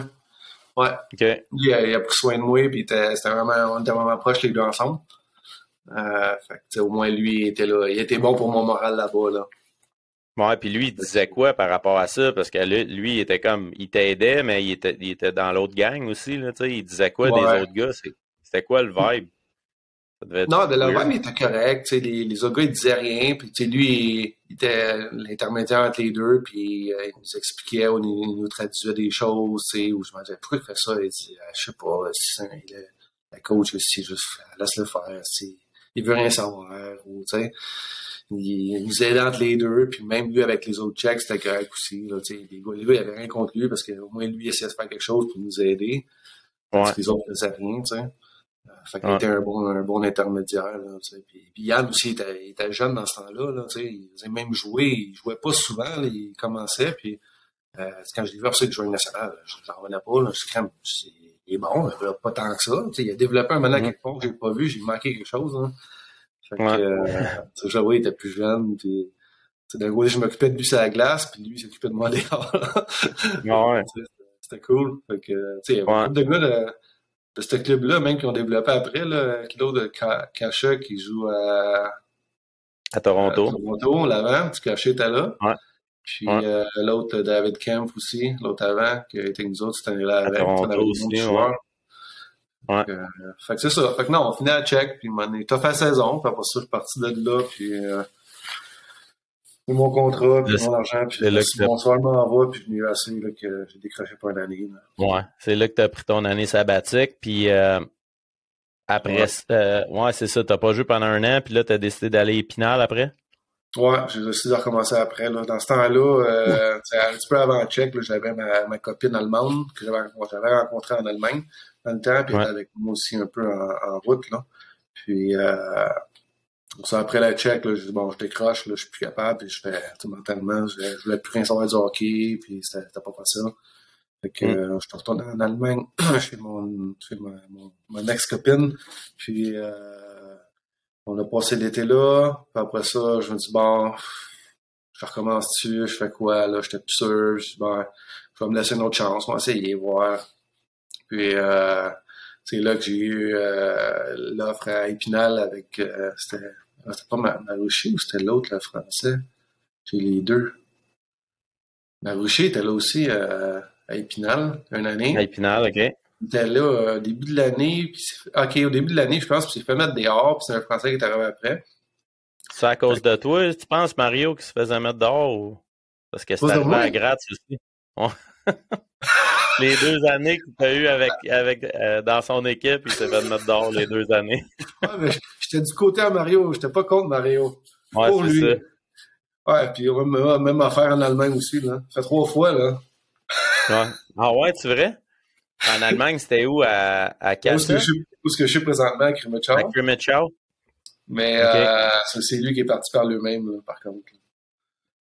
Ouais. OK. Lui, il a, pris soin de moi, puis c'était vraiment, on était vraiment proches les deux ensemble. Euh, fait que, au moins, lui, il était là. Il était bon pour mon moral là-bas, là. Ouais, puis lui, il disait quoi par rapport à ça? Parce que lui, il était comme, il t'aidait, mais il était, il était dans l'autre gang aussi, là, tu sais. Il disait quoi des autres gars? C'était quoi le vibe? Non, de la il était correct, tu sais. Les, les, autres gars, ils disaient rien, puis tu sais, lui, il, était l'intermédiaire entre les deux, puis euh, il nous expliquait, il, nous traduisait des choses, où je me disais, pourquoi il fait ça? Il dit, ah, je sais pas, si il le coach, c'est juste, laisse-le faire, il veut rien savoir, ou, tu sais il, nous aidait entre les deux, puis même lui avec les autres checks, c'était correct aussi. Là, les, gars, les gars, il avait rien contre lui parce qu'au moins lui, il essayait de faire quelque chose pour nous aider. Parce que les autres ne faisaient rien, tu sais. Fait qu'il était un bon, un bon intermédiaire. Là, puis, puis Yann aussi, il était, il était, jeune dans ce temps-là. Là, il faisait même jouer. Il jouait pas souvent. Là, il commençait. Puis euh, quand je l'ai vu après qu'il jouait national, j'en revenais pas. Là, je suis comme, il est bon, il pas tant que ça. il a développé un moment mm-hmm. quelque part que j'ai pas vu. J'ai manqué quelque chose. Hein. Fait que, ouais. euh, il était plus jeune, puis d'un côté, je m'occupais de lui sur la glace, puis lui, il s'occupait de moi dehors. ouais. C'était cool. Fait que, tu sais, il y a beaucoup de gars de ce club-là, même qui ont développé après, là, Kilo de Kacha qui joue à, à Toronto. À Toronto, l'avant, tu Kacha était là. Ouais. Puis euh, l'autre, David Kemp aussi, l'autre avant, qui a été avec nous autres cette année-là avec. À Toronto aussi, ouais. Ouais. Euh, fait que c'est ça. Fait que non, on finit à check, puis t'as fait la saison, puis après ça, je suis parti de là, puis euh, mon contrat, puis mon argent, puis là que mon soir m'en va, puis je n'ai assez là, que j'ai décroché pour une année. Là. Ouais, c'est là que tu as pris ton année sabbatique, puis euh, après, ouais, euh, ouais c'est ça, t'as pas joué pendant un an, puis là, tu as décidé d'aller Épinal après? Ouais, j'ai décidé de recommencer après. Là. Dans ce temps-là, euh, un petit peu avant Tchèque, j'avais ma, ma, copine allemande que j'avais rencontrée en Allemagne dans le temps, puis elle était avec moi aussi un peu en, en route. Là. Puis euh, ça, après la Tchèque, là, je dis bon, je décroche, là, je suis plus capable, puis je fais mentalement, je, je voulais plus rien savoir du hockey, puis c'était pas facile. Fait que mm. euh, je suis retourné en Allemagne chez mon, chez ma, mon, mon ex-copine. Puis euh, on a passé l'été là. Puis après ça, je me dis, bon, je recommence-tu, je fais quoi, là, j'étais plus sûr. Je dis, bon, je vais me laisser une autre chance, on va essayer, voir. Puis, euh, c'est là que j'ai eu euh, l'offre à Épinal avec, euh, c'était, c'était pas Marouchi ou c'était l'autre, le français? J'ai les deux. Marouchi était là aussi euh, à Épinal, une année. À Épinal, OK était là au début de l'année. OK, au début de l'année, je pense, puis il s'est fait mettre dehors, puis c'est un Français qui est arrivé après. C'est à cause de toi, tu penses, Mario, qui se faisait mettre dehors? Ou... Parce que c'était arrivé à Gratz aussi. les deux années que tu as eues avec, avec, euh, dans son équipe, il s'est fait mettre dehors les deux années. ouais, mais j'étais du côté à Mario, j'étais pas contre Mario. Ouais, pour lui. Ça. Ouais, puis même, même affaire en Allemagne aussi, là. Ça fait trois fois, là. ouais. Ah ouais, c'est vrai? En Allemagne, c'était où? À, à Où est-ce que, je suis présentement, à Krimitschau? À Krimitschau? Mais euh, c'est lui qui est parti par lui-même, par contre.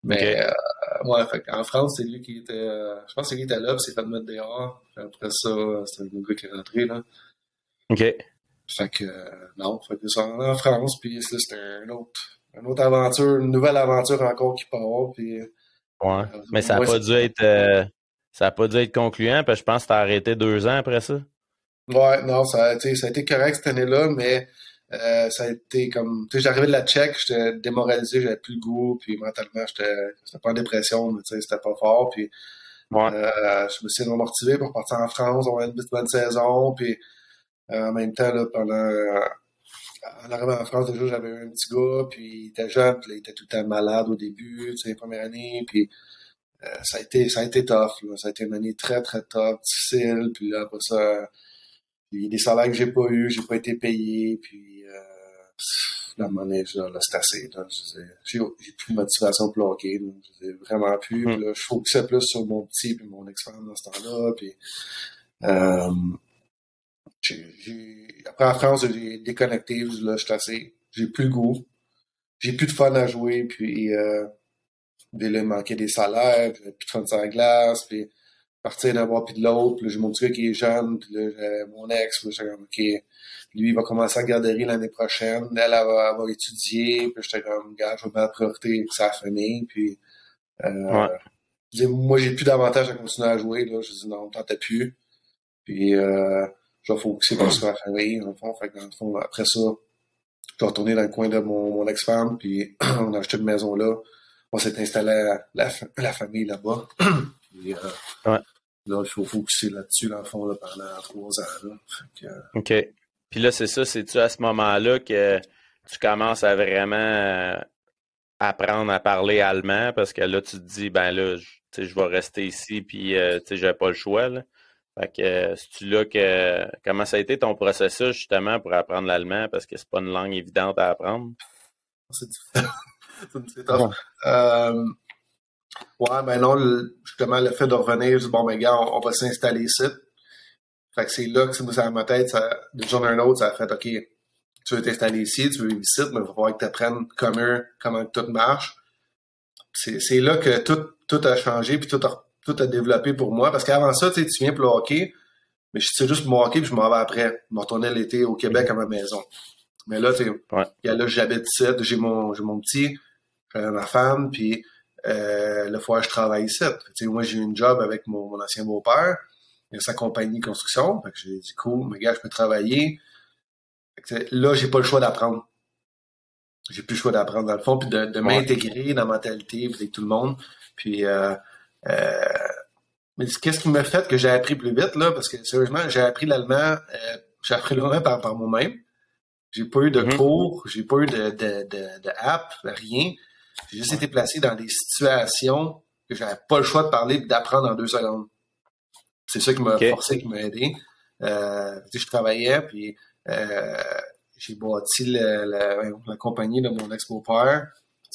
Mais euh, ouais, fait en France, c'est lui qui était. Euh, je pense que c'est lui qui était là, puis s'est fait mettre dehors. après ça, c'est le gars qui est rentré là. OK. Fait que non, fait que ça en France, puis c'était un autre, une autre aventure, une nouvelle aventure encore qui part. Puis, ouais. Mais ça n'a pas dû être ça n'a pas dû être concluant, parce que je pense que tu as arrêté deux ans après ça. Ouais, non, ça, ça a été correct cette année-là, mais Euh, ça a été comme, tu sais, j'arrivais de la Tchèque, j'étais démoralisé, j'avais plus le goût, puis mentalement, j'étais, pas en dépression, mais tu sais, c'était pas fort, puis euh, je me suis motivé pour partir en France, on a une bonne saison, puis euh, en même temps, là, pendant, en arrivant en France, déjà, j'avais un petit gars, puis il était jeune, puis il était tout le temps malade au début, tu sais, première année, puis ça a été, ça a été tough, là. ça a été une année très, très tough, difficile, puis là, après ça, puis des salaires que j'ai pas eu, j'ai pas été payé, puis euh, la monnaie, là, c'est assez. J'ai plus de motivation pour hockey. J'ai vraiment plus. Mm. là, je focusais plus sur mon petit puis mon ex-femme dans ce temps-là. Puis, euh, après en France, j'ai déconnecté. Là, je suis assez. J'ai plus le goût. J'ai plus de fun à jouer. Puis, euh, là, il manquait des salaires. Puis, plus de fun sur la glace. Puis, partir d'un bord puis de l'autre. Puis là, j'ai mon truc qui est jeune, puis là, j'ai mon ex, puis j'étais comme, OK, lui, il va commencer à garderie l'année prochaine. Elle, elle va, avoir étudié, puis j'étais comme, gars, je vais mettre priorité pour sa famille, puis euh, ouais. moi, j'ai plus d'avantage à continuer à jouer, là. Je dis, non, t'entends plus. Puis, euh, je vais focuser sur la famille, en fond. Fait que, dans le fond, après ça, je vais retourner dans le coin de mon, mon ex-femme, puis on a acheté une maison là. On s'est installé à la, la famille là-bas. puis, euh, ouais. Là, il faut focuser là-dessus, dans le fond, là, pendant trois ans. Là. Fait que, euh, OK. Puis là, c'est ça, c'est-tu à ce moment-là que tu commences à vraiment euh, apprendre à parler allemand? Parce que là, tu te dis, ben là, je, je vais rester ici, puis euh, tu sais, j'ai pas le choix. Là. Fait que c'est-tu là que. Comment ça a été ton processus justement pour apprendre l'allemand? Parce que c'est pas une langue évidente à apprendre? C'est c'est tough. Euh, ouais, ben non, justement, le fait de revenir, je dis, bon, ben gars, on, on va s'installer ici. Fait que c'est là que ça nous a dans ma tête, ça, de jour à un autre, ça a fait, OK, tu veux t'installer ici, tu veux vivre ici, mais il va falloir que tu apprennes comment, comment tout marche. C'est là que tout, tout a changé, puis tout a, tout a développé pour moi. Parce qu'avant ça, tu viens pour le hockey, mais je suis juste pour mon hockey, puis je m'en vais après. Je me retournais l'été au Québec à ma maison. Mais là, tu sais, ouais. là, j'habite ici, j'ai mon, mon petit, j'ai ma femme, puis euh, le fois je travaille ici. Moi, j'ai eu une job avec mon, mon ancien beau-père sa compagnie de construction. Fait que j'ai dit, cool, mes gars, je peux travailler. là, j'ai pas le choix d'apprendre. J'ai plus le choix d'apprendre dans le fond, puis de, de m'intégrer dans la mentalité avec tout le monde. Puis, euh, euh, mais qu'est-ce qui m'a fait que j'ai appris plus vite, là? Parce que sérieusement, j'ai appris l'allemand, euh, j'ai appris l'allemand par, par moi-même. J'ai pas eu de mm-hmm. cours, j'ai pas eu de, de, de, de app, rien. J'ai juste été placé dans des situations que j'avais pas le choix de parler et d'apprendre en deux secondes. C'est ça qui m'a forcé, qui m'a aidé. Euh, je travaillais, puis euh, j'ai bâti le, la compagnie de mon ex-beau-père.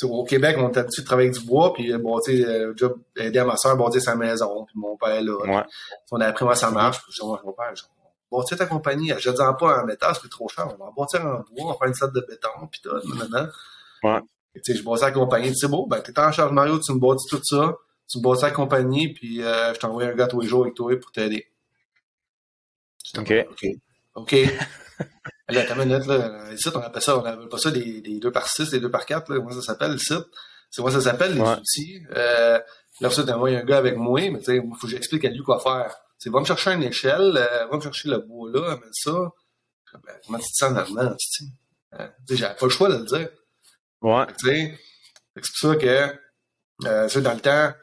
Au Québec, on était habitué de travailler avec du bois, puis bon, euh, job, aider à ma soeur à bâtir sa maison, puis mon père là. Ouais. On a appris moi ça marche, puis mon père, bâtir ta compagnie, je ne pas en métal, c'est trop cher, on va bâtir en bois, on va faire une sorte de béton, puis tout, maintenant. Ouais. Tu sais, je bâtis la compagnie, c'est beau, ben t'es en charge Mario, tu me bâtis tout ça tu me la compagnie, puis euh, je t'envoie un gars tous les jours avec toi pour t'aider. OK. OK. OK. Allez, attends une minute, là. Ici, on appelle ça, on appelle pas ça des, des 2 par 6, des 2 par 4, là. Comment ça s'appelle, le site? C'est moi ça s'appelle, les outils? Euh, là, ça, t'envoies un gars avec moi, mais tu sais, faut que j'explique à lui quoi faire. C'est va me chercher une échelle, euh, va me chercher le bois là, amène ça. Ben, comment tu te sens en allemand, tu sais? Euh, j'avais pas le choix de le dire. Ouais. Tu sais, c'est pour ça que, euh, dans le temps,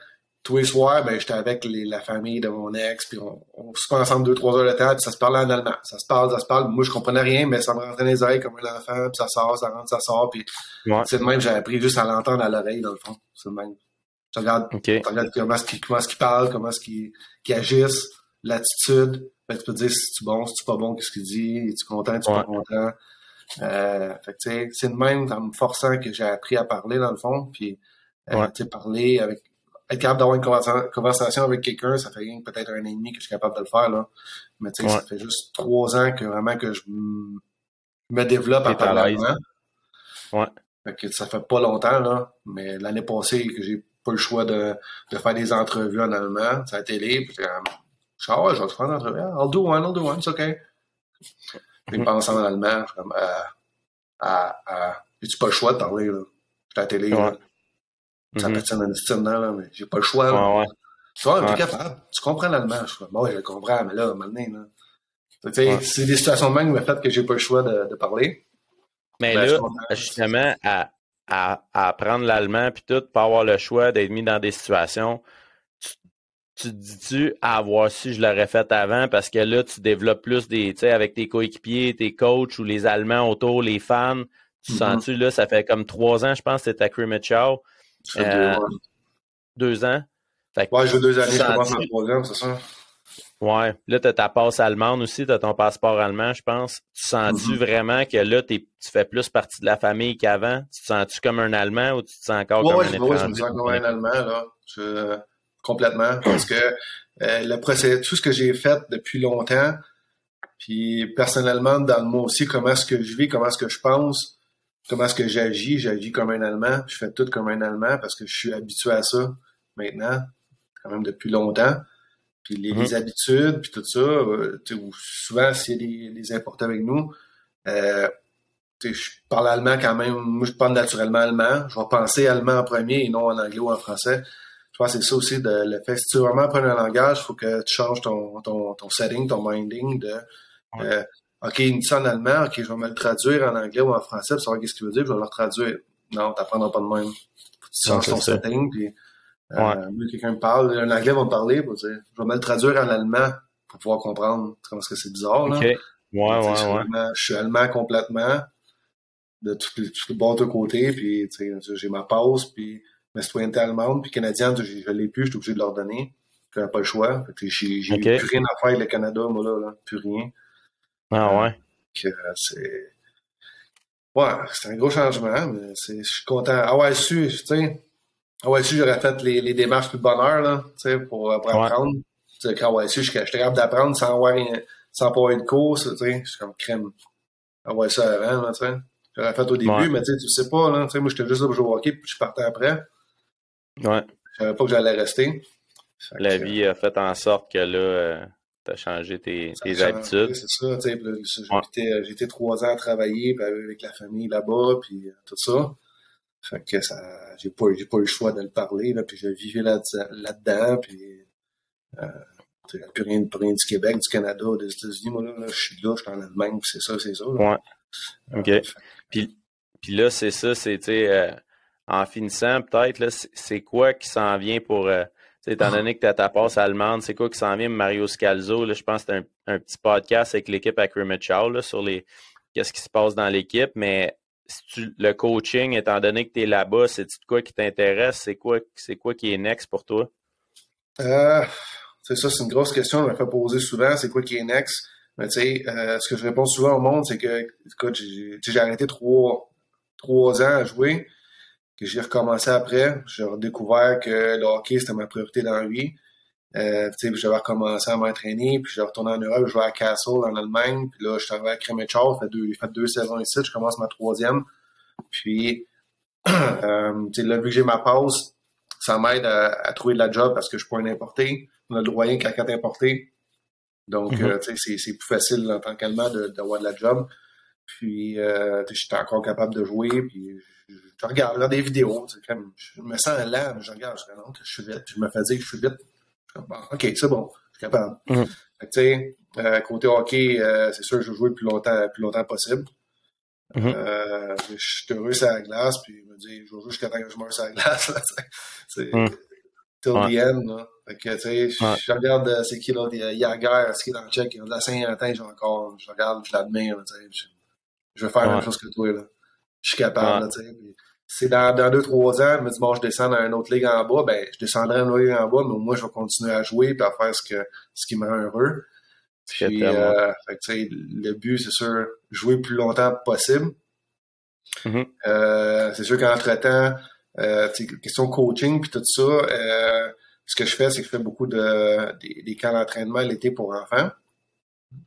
tous les soirs, ben, j'étais avec les, la famille de mon ex, puis on, on se ensemble deux, trois heures de temps, puis ça se parlait en allemand. Ça se parle, ça se parle. Moi, je comprenais rien, mais ça me rentrait dans les oreilles comme un enfant, puis ça sort, ça rentre, ça sort, puis c'est de même j'ai appris juste à l'entendre à l'oreille, dans le fond. C'est le même. Tu regardes, tu regardes comment est-ce qu'il comment est parle, comment est-ce qu'il qu agisse, l'attitude. Ben, tu peux te dire si tu es bon, si tu es pas bon, qu'est-ce qu'il dit, es-tu content, es-tu pas content? Euh, c'est de même, en me forçant que j'ai appris à parler, dans le fond, puis, euh, tu sais, parler avec être capable d'avoir une conversation avec quelqu'un, ça fait peut-être un an et demi que je suis capable de le faire, là. Mais tu sais, ça fait juste trois ans que vraiment que je me développe à parler Ouais. Fait que ça fait pas longtemps, là. Mais l'année passée, que j'ai pas le choix de, de faire des entrevues en allemand, ça a été libre. Puis, je ah ouais, je vais te faire une entrevue. I'll do one, I'll do one, c'est OK. Mm -hmm. en allemand, comme, euh, ah, ah, j'ai-tu pas le choix de parler, là? À la télé, là. Ça mm -hmm. peut là, mais j'ai pas le choix. Là. Ouais, Tu vois, capable. Tu comprends l'allemand. Je bon, je le comprends, mais là, maintenant, là. C'est des situations de même qui m'ont fait que j'ai pas le choix de, de parler. Mais Ben, là, comprends. justement, à, à, à apprendre l'allemand, puis tout, pas avoir le choix d'être mis dans des situations, tu, te dis-tu, à avoir su, je l'aurais fait avant, parce que là, tu développes plus des, tu sais, avec tes coéquipiers, tes coachs ou les Allemands autour, les fans. Tu Mhm. sens-tu, là, ça fait comme trois ans, je pense, que c'était à fait Euh, deux deux ans. Fait que, Ouais, je veux deux années, je commence ma troisième, c'est ça? Ouais. Là, tu as ta passe allemande aussi, tu as ton passeport allemand, je pense. Tu sens-tu Mhm. vraiment que là, tu fais plus partie de la famille qu'avant? Tu te sens-tu comme un Allemand ou tu te sens encore Ouais, comme ouais, un je, étranger? ouais, je me sens comme un Allemand, là. Je- complètement. Parce que euh, le procès, tout ce que j'ai fait depuis longtemps, puis personnellement, dans le moi aussi, comment est-ce que je vis, comment est-ce que je pense, comment est-ce que j'agis, j'agis comme un Allemand, je fais tout comme un Allemand parce que je suis habitué à ça maintenant, quand même depuis longtemps. Puis les, les habitudes, puis tout ça, euh, souvent, s'il y a des, des importés avec nous, euh, tu sais, je parle allemand quand même. Moi, je parle naturellement allemand. Je vais penser allemand en premier et non en anglais ou en français. Je pense que c'est ça aussi de, le fait. Si tu veux vraiment apprendre un langage, il faut que tu changes ton, ton, ton setting, ton minding de euh, OK, il me dit ça en allemand, OK, je vais me le traduire en anglais ou en français pour savoir qu'est-ce qu'il veut dire, puis je vais le retraduire. Non, t'apprendras pas de même. Faut que tu changes ton ça. setting, puis euh, Ouais. quelqu'un me parle, un anglais va me parler, pour dire, je vais me le traduire en allemand pour pouvoir comprendre. Tu comprends ce que c'est bizarre, là? OK. Ouais, Tu sais, je, suis ouais, ouais. allemand, je suis allemand complètement, de tous les, tous les bords de côté, puis tu sais, j'ai ma passe, puis ma citoyenneté allemande, puis canadienne, je, je l'ai plus, je suis obligé de leur donner. J'avais pas le choix. J'ai j'ai Ok. plus rien à faire avec le Canada, moi, là, là. plus rien. Ah ouais. Que euh, c'est... Ouais, c'est un gros changement, mais je suis content. Ah ouais, su, tu sais. Ah ouais, su, j'aurais fait les, les démarches plus de bonheur, là, tu sais, pour, pour Ouais. apprendre. Tu sais, quand ouais, su, je suis j'étais capable d'apprendre sans avoir, rien- sans pas avoir de course, tu sais. Je suis comme crème. Ah ouais, ça avant, là, tu sais. J'aurais fait au début, Ouais. mais tu sais, tu sais pas, là, tu sais, moi, j'étais juste là pour jouer au hockey, puis je partais après. Ouais. Je savais pas que j'allais rester. La que, vie a fait en sorte que là, tu as changé tes, changé, habitudes. C'est ça, Ouais. été- euh, été trois ans à travailler puis avec la famille là-bas, puis euh, tout ça. Fait que ça, j'ai pas, j'ai pas eu le choix de le parler, là, puis je vivais là, là-dedans, puis euh, plus rien, plus rien du Québec, du Canada, des États-Unis, moi, là, là, je suis là, je suis en Allemagne, puis c'est ça, c'est ça. là. Ouais. OK. Euh, Puis, puis là, c'est ça, c'est, tu sais, euh, en finissant, peut-être, c'est- quoi qui s'en vient pour, euh, étant donné que tu as ta passe allemande, c'est quoi qui s'en vient, Mario Scalzo, là, je pense que c'est un, un petit podcast avec l'équipe à là, sur les, qu'est-ce qui se passe dans l'équipe, mais si tu, le coaching, étant donné que tu es là-bas, c'est quoi qui t'intéresse, c'est quoi, c'est quoi qui est next pour toi? Euh, c'est ça, c'est une grosse question. On me fait poser souvent, c'est quoi qui est next? Mais tu sais, euh, ce que je réponds souvent au monde, c'est que, j'ai arrêté trois, trois ans à jouer, j'ai recommencé après. J'ai redécouvert que le hockey, c'était ma priorité dans la vie. Euh, j'avais recommencé à m'entraîner, puis j'ai retourné en Europe, je jouais à Castle en Allemagne, puis là, je suis arrivé à Kremechov, j'ai fait deux, j'ai fait deux saisons ici, je commence ma troisième. Puis, euh, tu sais, là, vu que j'ai ma pause, ça m'aide à, à trouver de la job parce que je suis pas un importé. On a le droit rien qu'à quatre importés. Donc, Mhm. euh, c'est, plus facile en tant qu'Allemand de- d'avoir de la job. Puis, euh, j'étais encore capable de jouer. Puis, je, regarde, des vidéos. Comme, je me sens lent, je regarde. Je regarde, je suis vite. Je me fais dire que je suis vite. Je suis bon, OK, c'est bon. Je suis capable. Mhm. Fait que, tu sais, euh, côté hockey, euh, c'est sûr que je veux jouer le plus longtemps, le plus longtemps possible. Mhm. Euh, je suis heureux sur la glace, puis je me dis, je vais jouer jusqu'à temps que je meurs sur la glace. là, c'est Mhm. till Ouais. the end. Là. Fait que, tu sais, je, Ouais. je regarde c'est qui y a Yager, ce qui est dans le check, il a de la Saint-Antin, j'ai encore, je regarde, je l'admire, là. Je, je vais faire la même chose que toi, là. Je suis capable, Ouais. là, C'est dans, dans deux, trois ans, je me dis, bon, je descends dans une autre ligue en bas, ben, je descendrai dans une autre ligue en bas, mais moi, je vais continuer à jouer puis à faire ce que, ce qui me rend heureux. Puis, euh, fait que, tu sais, le but, c'est sûr, jouer le plus longtemps possible. Mhm. Euh, c'est sûr qu'entre-temps, euh, question coaching puis tout ça, euh, ce que je fais, c'est que je fais beaucoup de des, des camps d'entraînement l'été pour enfants.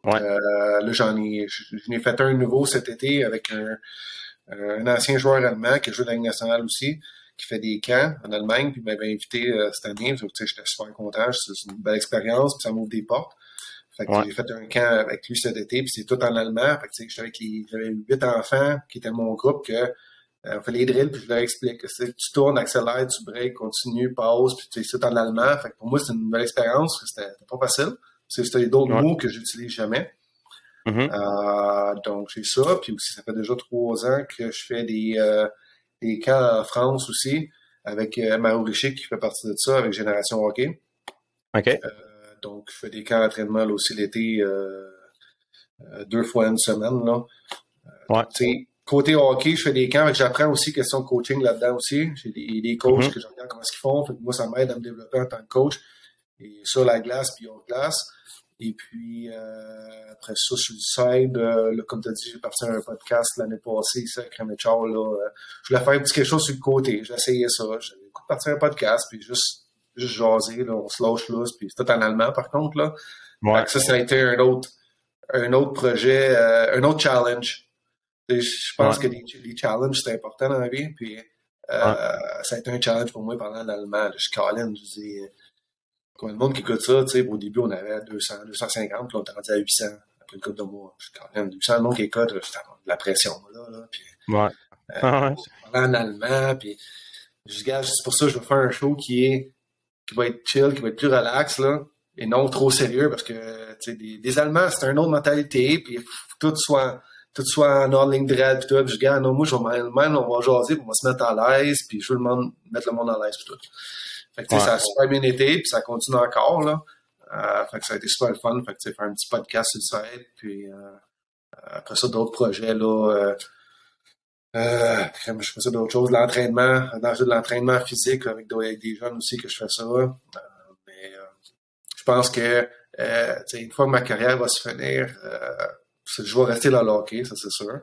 Ouais. Euh, là, j'en ai, j'en ai fait un nouveau cet été avec un, un ancien joueur allemand qui joue dans la Ligue nationale aussi, qui fait des camps en Allemagne, puis il m'avait invité euh, cette année. Donc, tu sais, j'étais super content. C'est c'est une belle expérience, puis ça m'ouvre des portes. Fait que Ouais. j'ai fait un camp avec lui cet été, puis c'est tout en allemand. Fait que, tu sais, j'étais avec les, j'avais huit enfants qui étaient mon groupe que euh, on fait les drills, puis je leur explique. C'est que tu tournes, accélères, tu breaks, continue, pause, puis tu sais, c'est tout en allemand. Fait que pour moi, c'était une nouvelle expérience. C'était pas facile. C'est- C'était d'autres Ouais. mots que j'utilise jamais. Mm-hmm. donc, j'ai ça. Puis aussi, ça fait déjà trois ans que je fais des, des camps en France aussi, avec Mario Richic qui fait partie de ça, avec Génération Hockey. OK. donc, je fais des camps d'entraînement aussi l'été, deux fois une semaine. Là. Ouais côté hockey, je fais des camps, j'apprends aussi question de coaching là-dedans aussi. J'ai des, des, coachs mm-hmm. que je regarde comment ils font. Fait que moi, ça m'aide à me développer en tant que coach. Et sur la glace, puis hors glace. Et puis, euh, après ça, sur le side, euh, comme tu as dit, j'ai parti à un podcast l'année passée, ici, avec Là, euh, je voulais faire un petit quelque chose sur le côté. J'ai essayé ça. J'ai parti à un podcast, puis juste, juste jaser, là, on se lâche là, puis c'est tout en allemand, par contre, là. Ouais. ça, ça a été un autre, un autre projet, euh, un autre challenge je pense que les, challenges, c'est important dans la vie. Puis, euh, ça a été un challenge pour moi pendant l'allemand. Je suis je dis, combien de monde qui écoute ça, tu sais, au début, on avait 200, 250, puis on est rendu à 800 après le couple de mois. Je suis Colin, 800 monde qui écoute, j'ai de la pression, là, là. Puis, ouais. Euh, en allemand, puis, je dis, c'est pour ça que je veux faire un show qui est, qui va être chill, qui va être plus relax, là, et non trop sérieux, parce que, tu sais, des, des Allemands, c'est une autre mentalité, puis tout soit, tout soit en ordre ligne droite, puis tout. Puis je dis, non, moi, je vais même, on va jaser, puis on va se mettre à l'aise, puis je veux le monde, mettre le monde à l'aise, puis tout. Fait que, tu sais, ça a super bien été, puis ça continue encore, là. Euh, fait que ça a été super le fun. Fait que, faire un petit podcast sur le site, puis euh, après ça, d'autres projets, là. Euh, euh, je fais ça d'autres choses, l'entraînement, dans de l'entraînement physique, avec, des jeunes aussi que je fais ça. Euh, mais je pense que, euh, une fois que ma carrière va se finir, je vais rester dans le hockey, ça c'est sûr.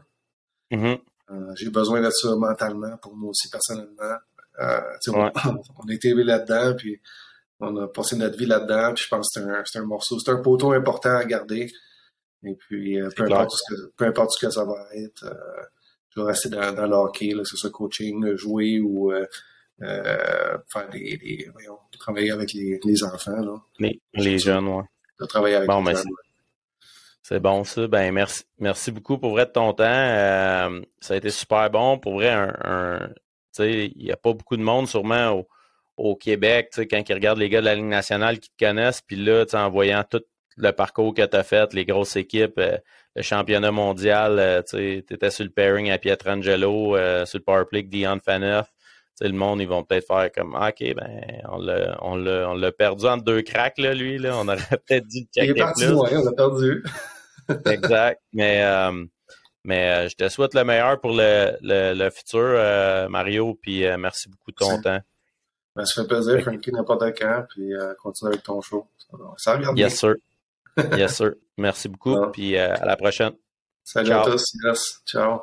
Mm-hmm. Euh, j'ai besoin de ça mentalement pour moi aussi personnellement. Euh, on, on, a été élevé là-dedans, puis on a passé notre vie là-dedans, puis je pense que c'est un, un, morceau, c'est un poteau important à garder. Et puis, euh, peu, importe ce que, peu importe ce que ça va être, je vais rester dans, dans le hockey, là, que ce soit coaching, jouer ou faire des, des voyons, travailler avec les, les enfants. Là. Les, les jeunes, ouais. De travailler avec les jeunes. C'est bon ça. Ben merci, merci beaucoup pour vrai de ton temps. Euh, ça a été super bon. Pour vrai, un, il n'y a pas beaucoup de monde sûrement au, au Québec, quand ils regardent les gars de la Ligue nationale qui te connaissent, puis là, en voyant tout le parcours que tu as fait, les grosses équipes, euh, le championnat mondial, euh, tu étais sur le pairing à Pietrangelo, sur le powerplay avec Dion Faneuf. le monde, ils vont peut-être faire comme ah, OK, ben on l'a perdu entre deux cracks, là, lui. Là. On aurait peut-être dû le checker. Il est parti plus. on l'a perdu exact. Mais, euh, mais euh, je te souhaite le meilleur pour le, le, futur, euh, Mario. Puis merci beaucoup de ton temps. Ben, ça fait plaisir, Frankie, n'importe quand. Puis continue avec ton show. Ça regarde Yes, sir. yes, sir. Merci beaucoup. Puis à la prochaine. Salut à tous. Yes. Ciao.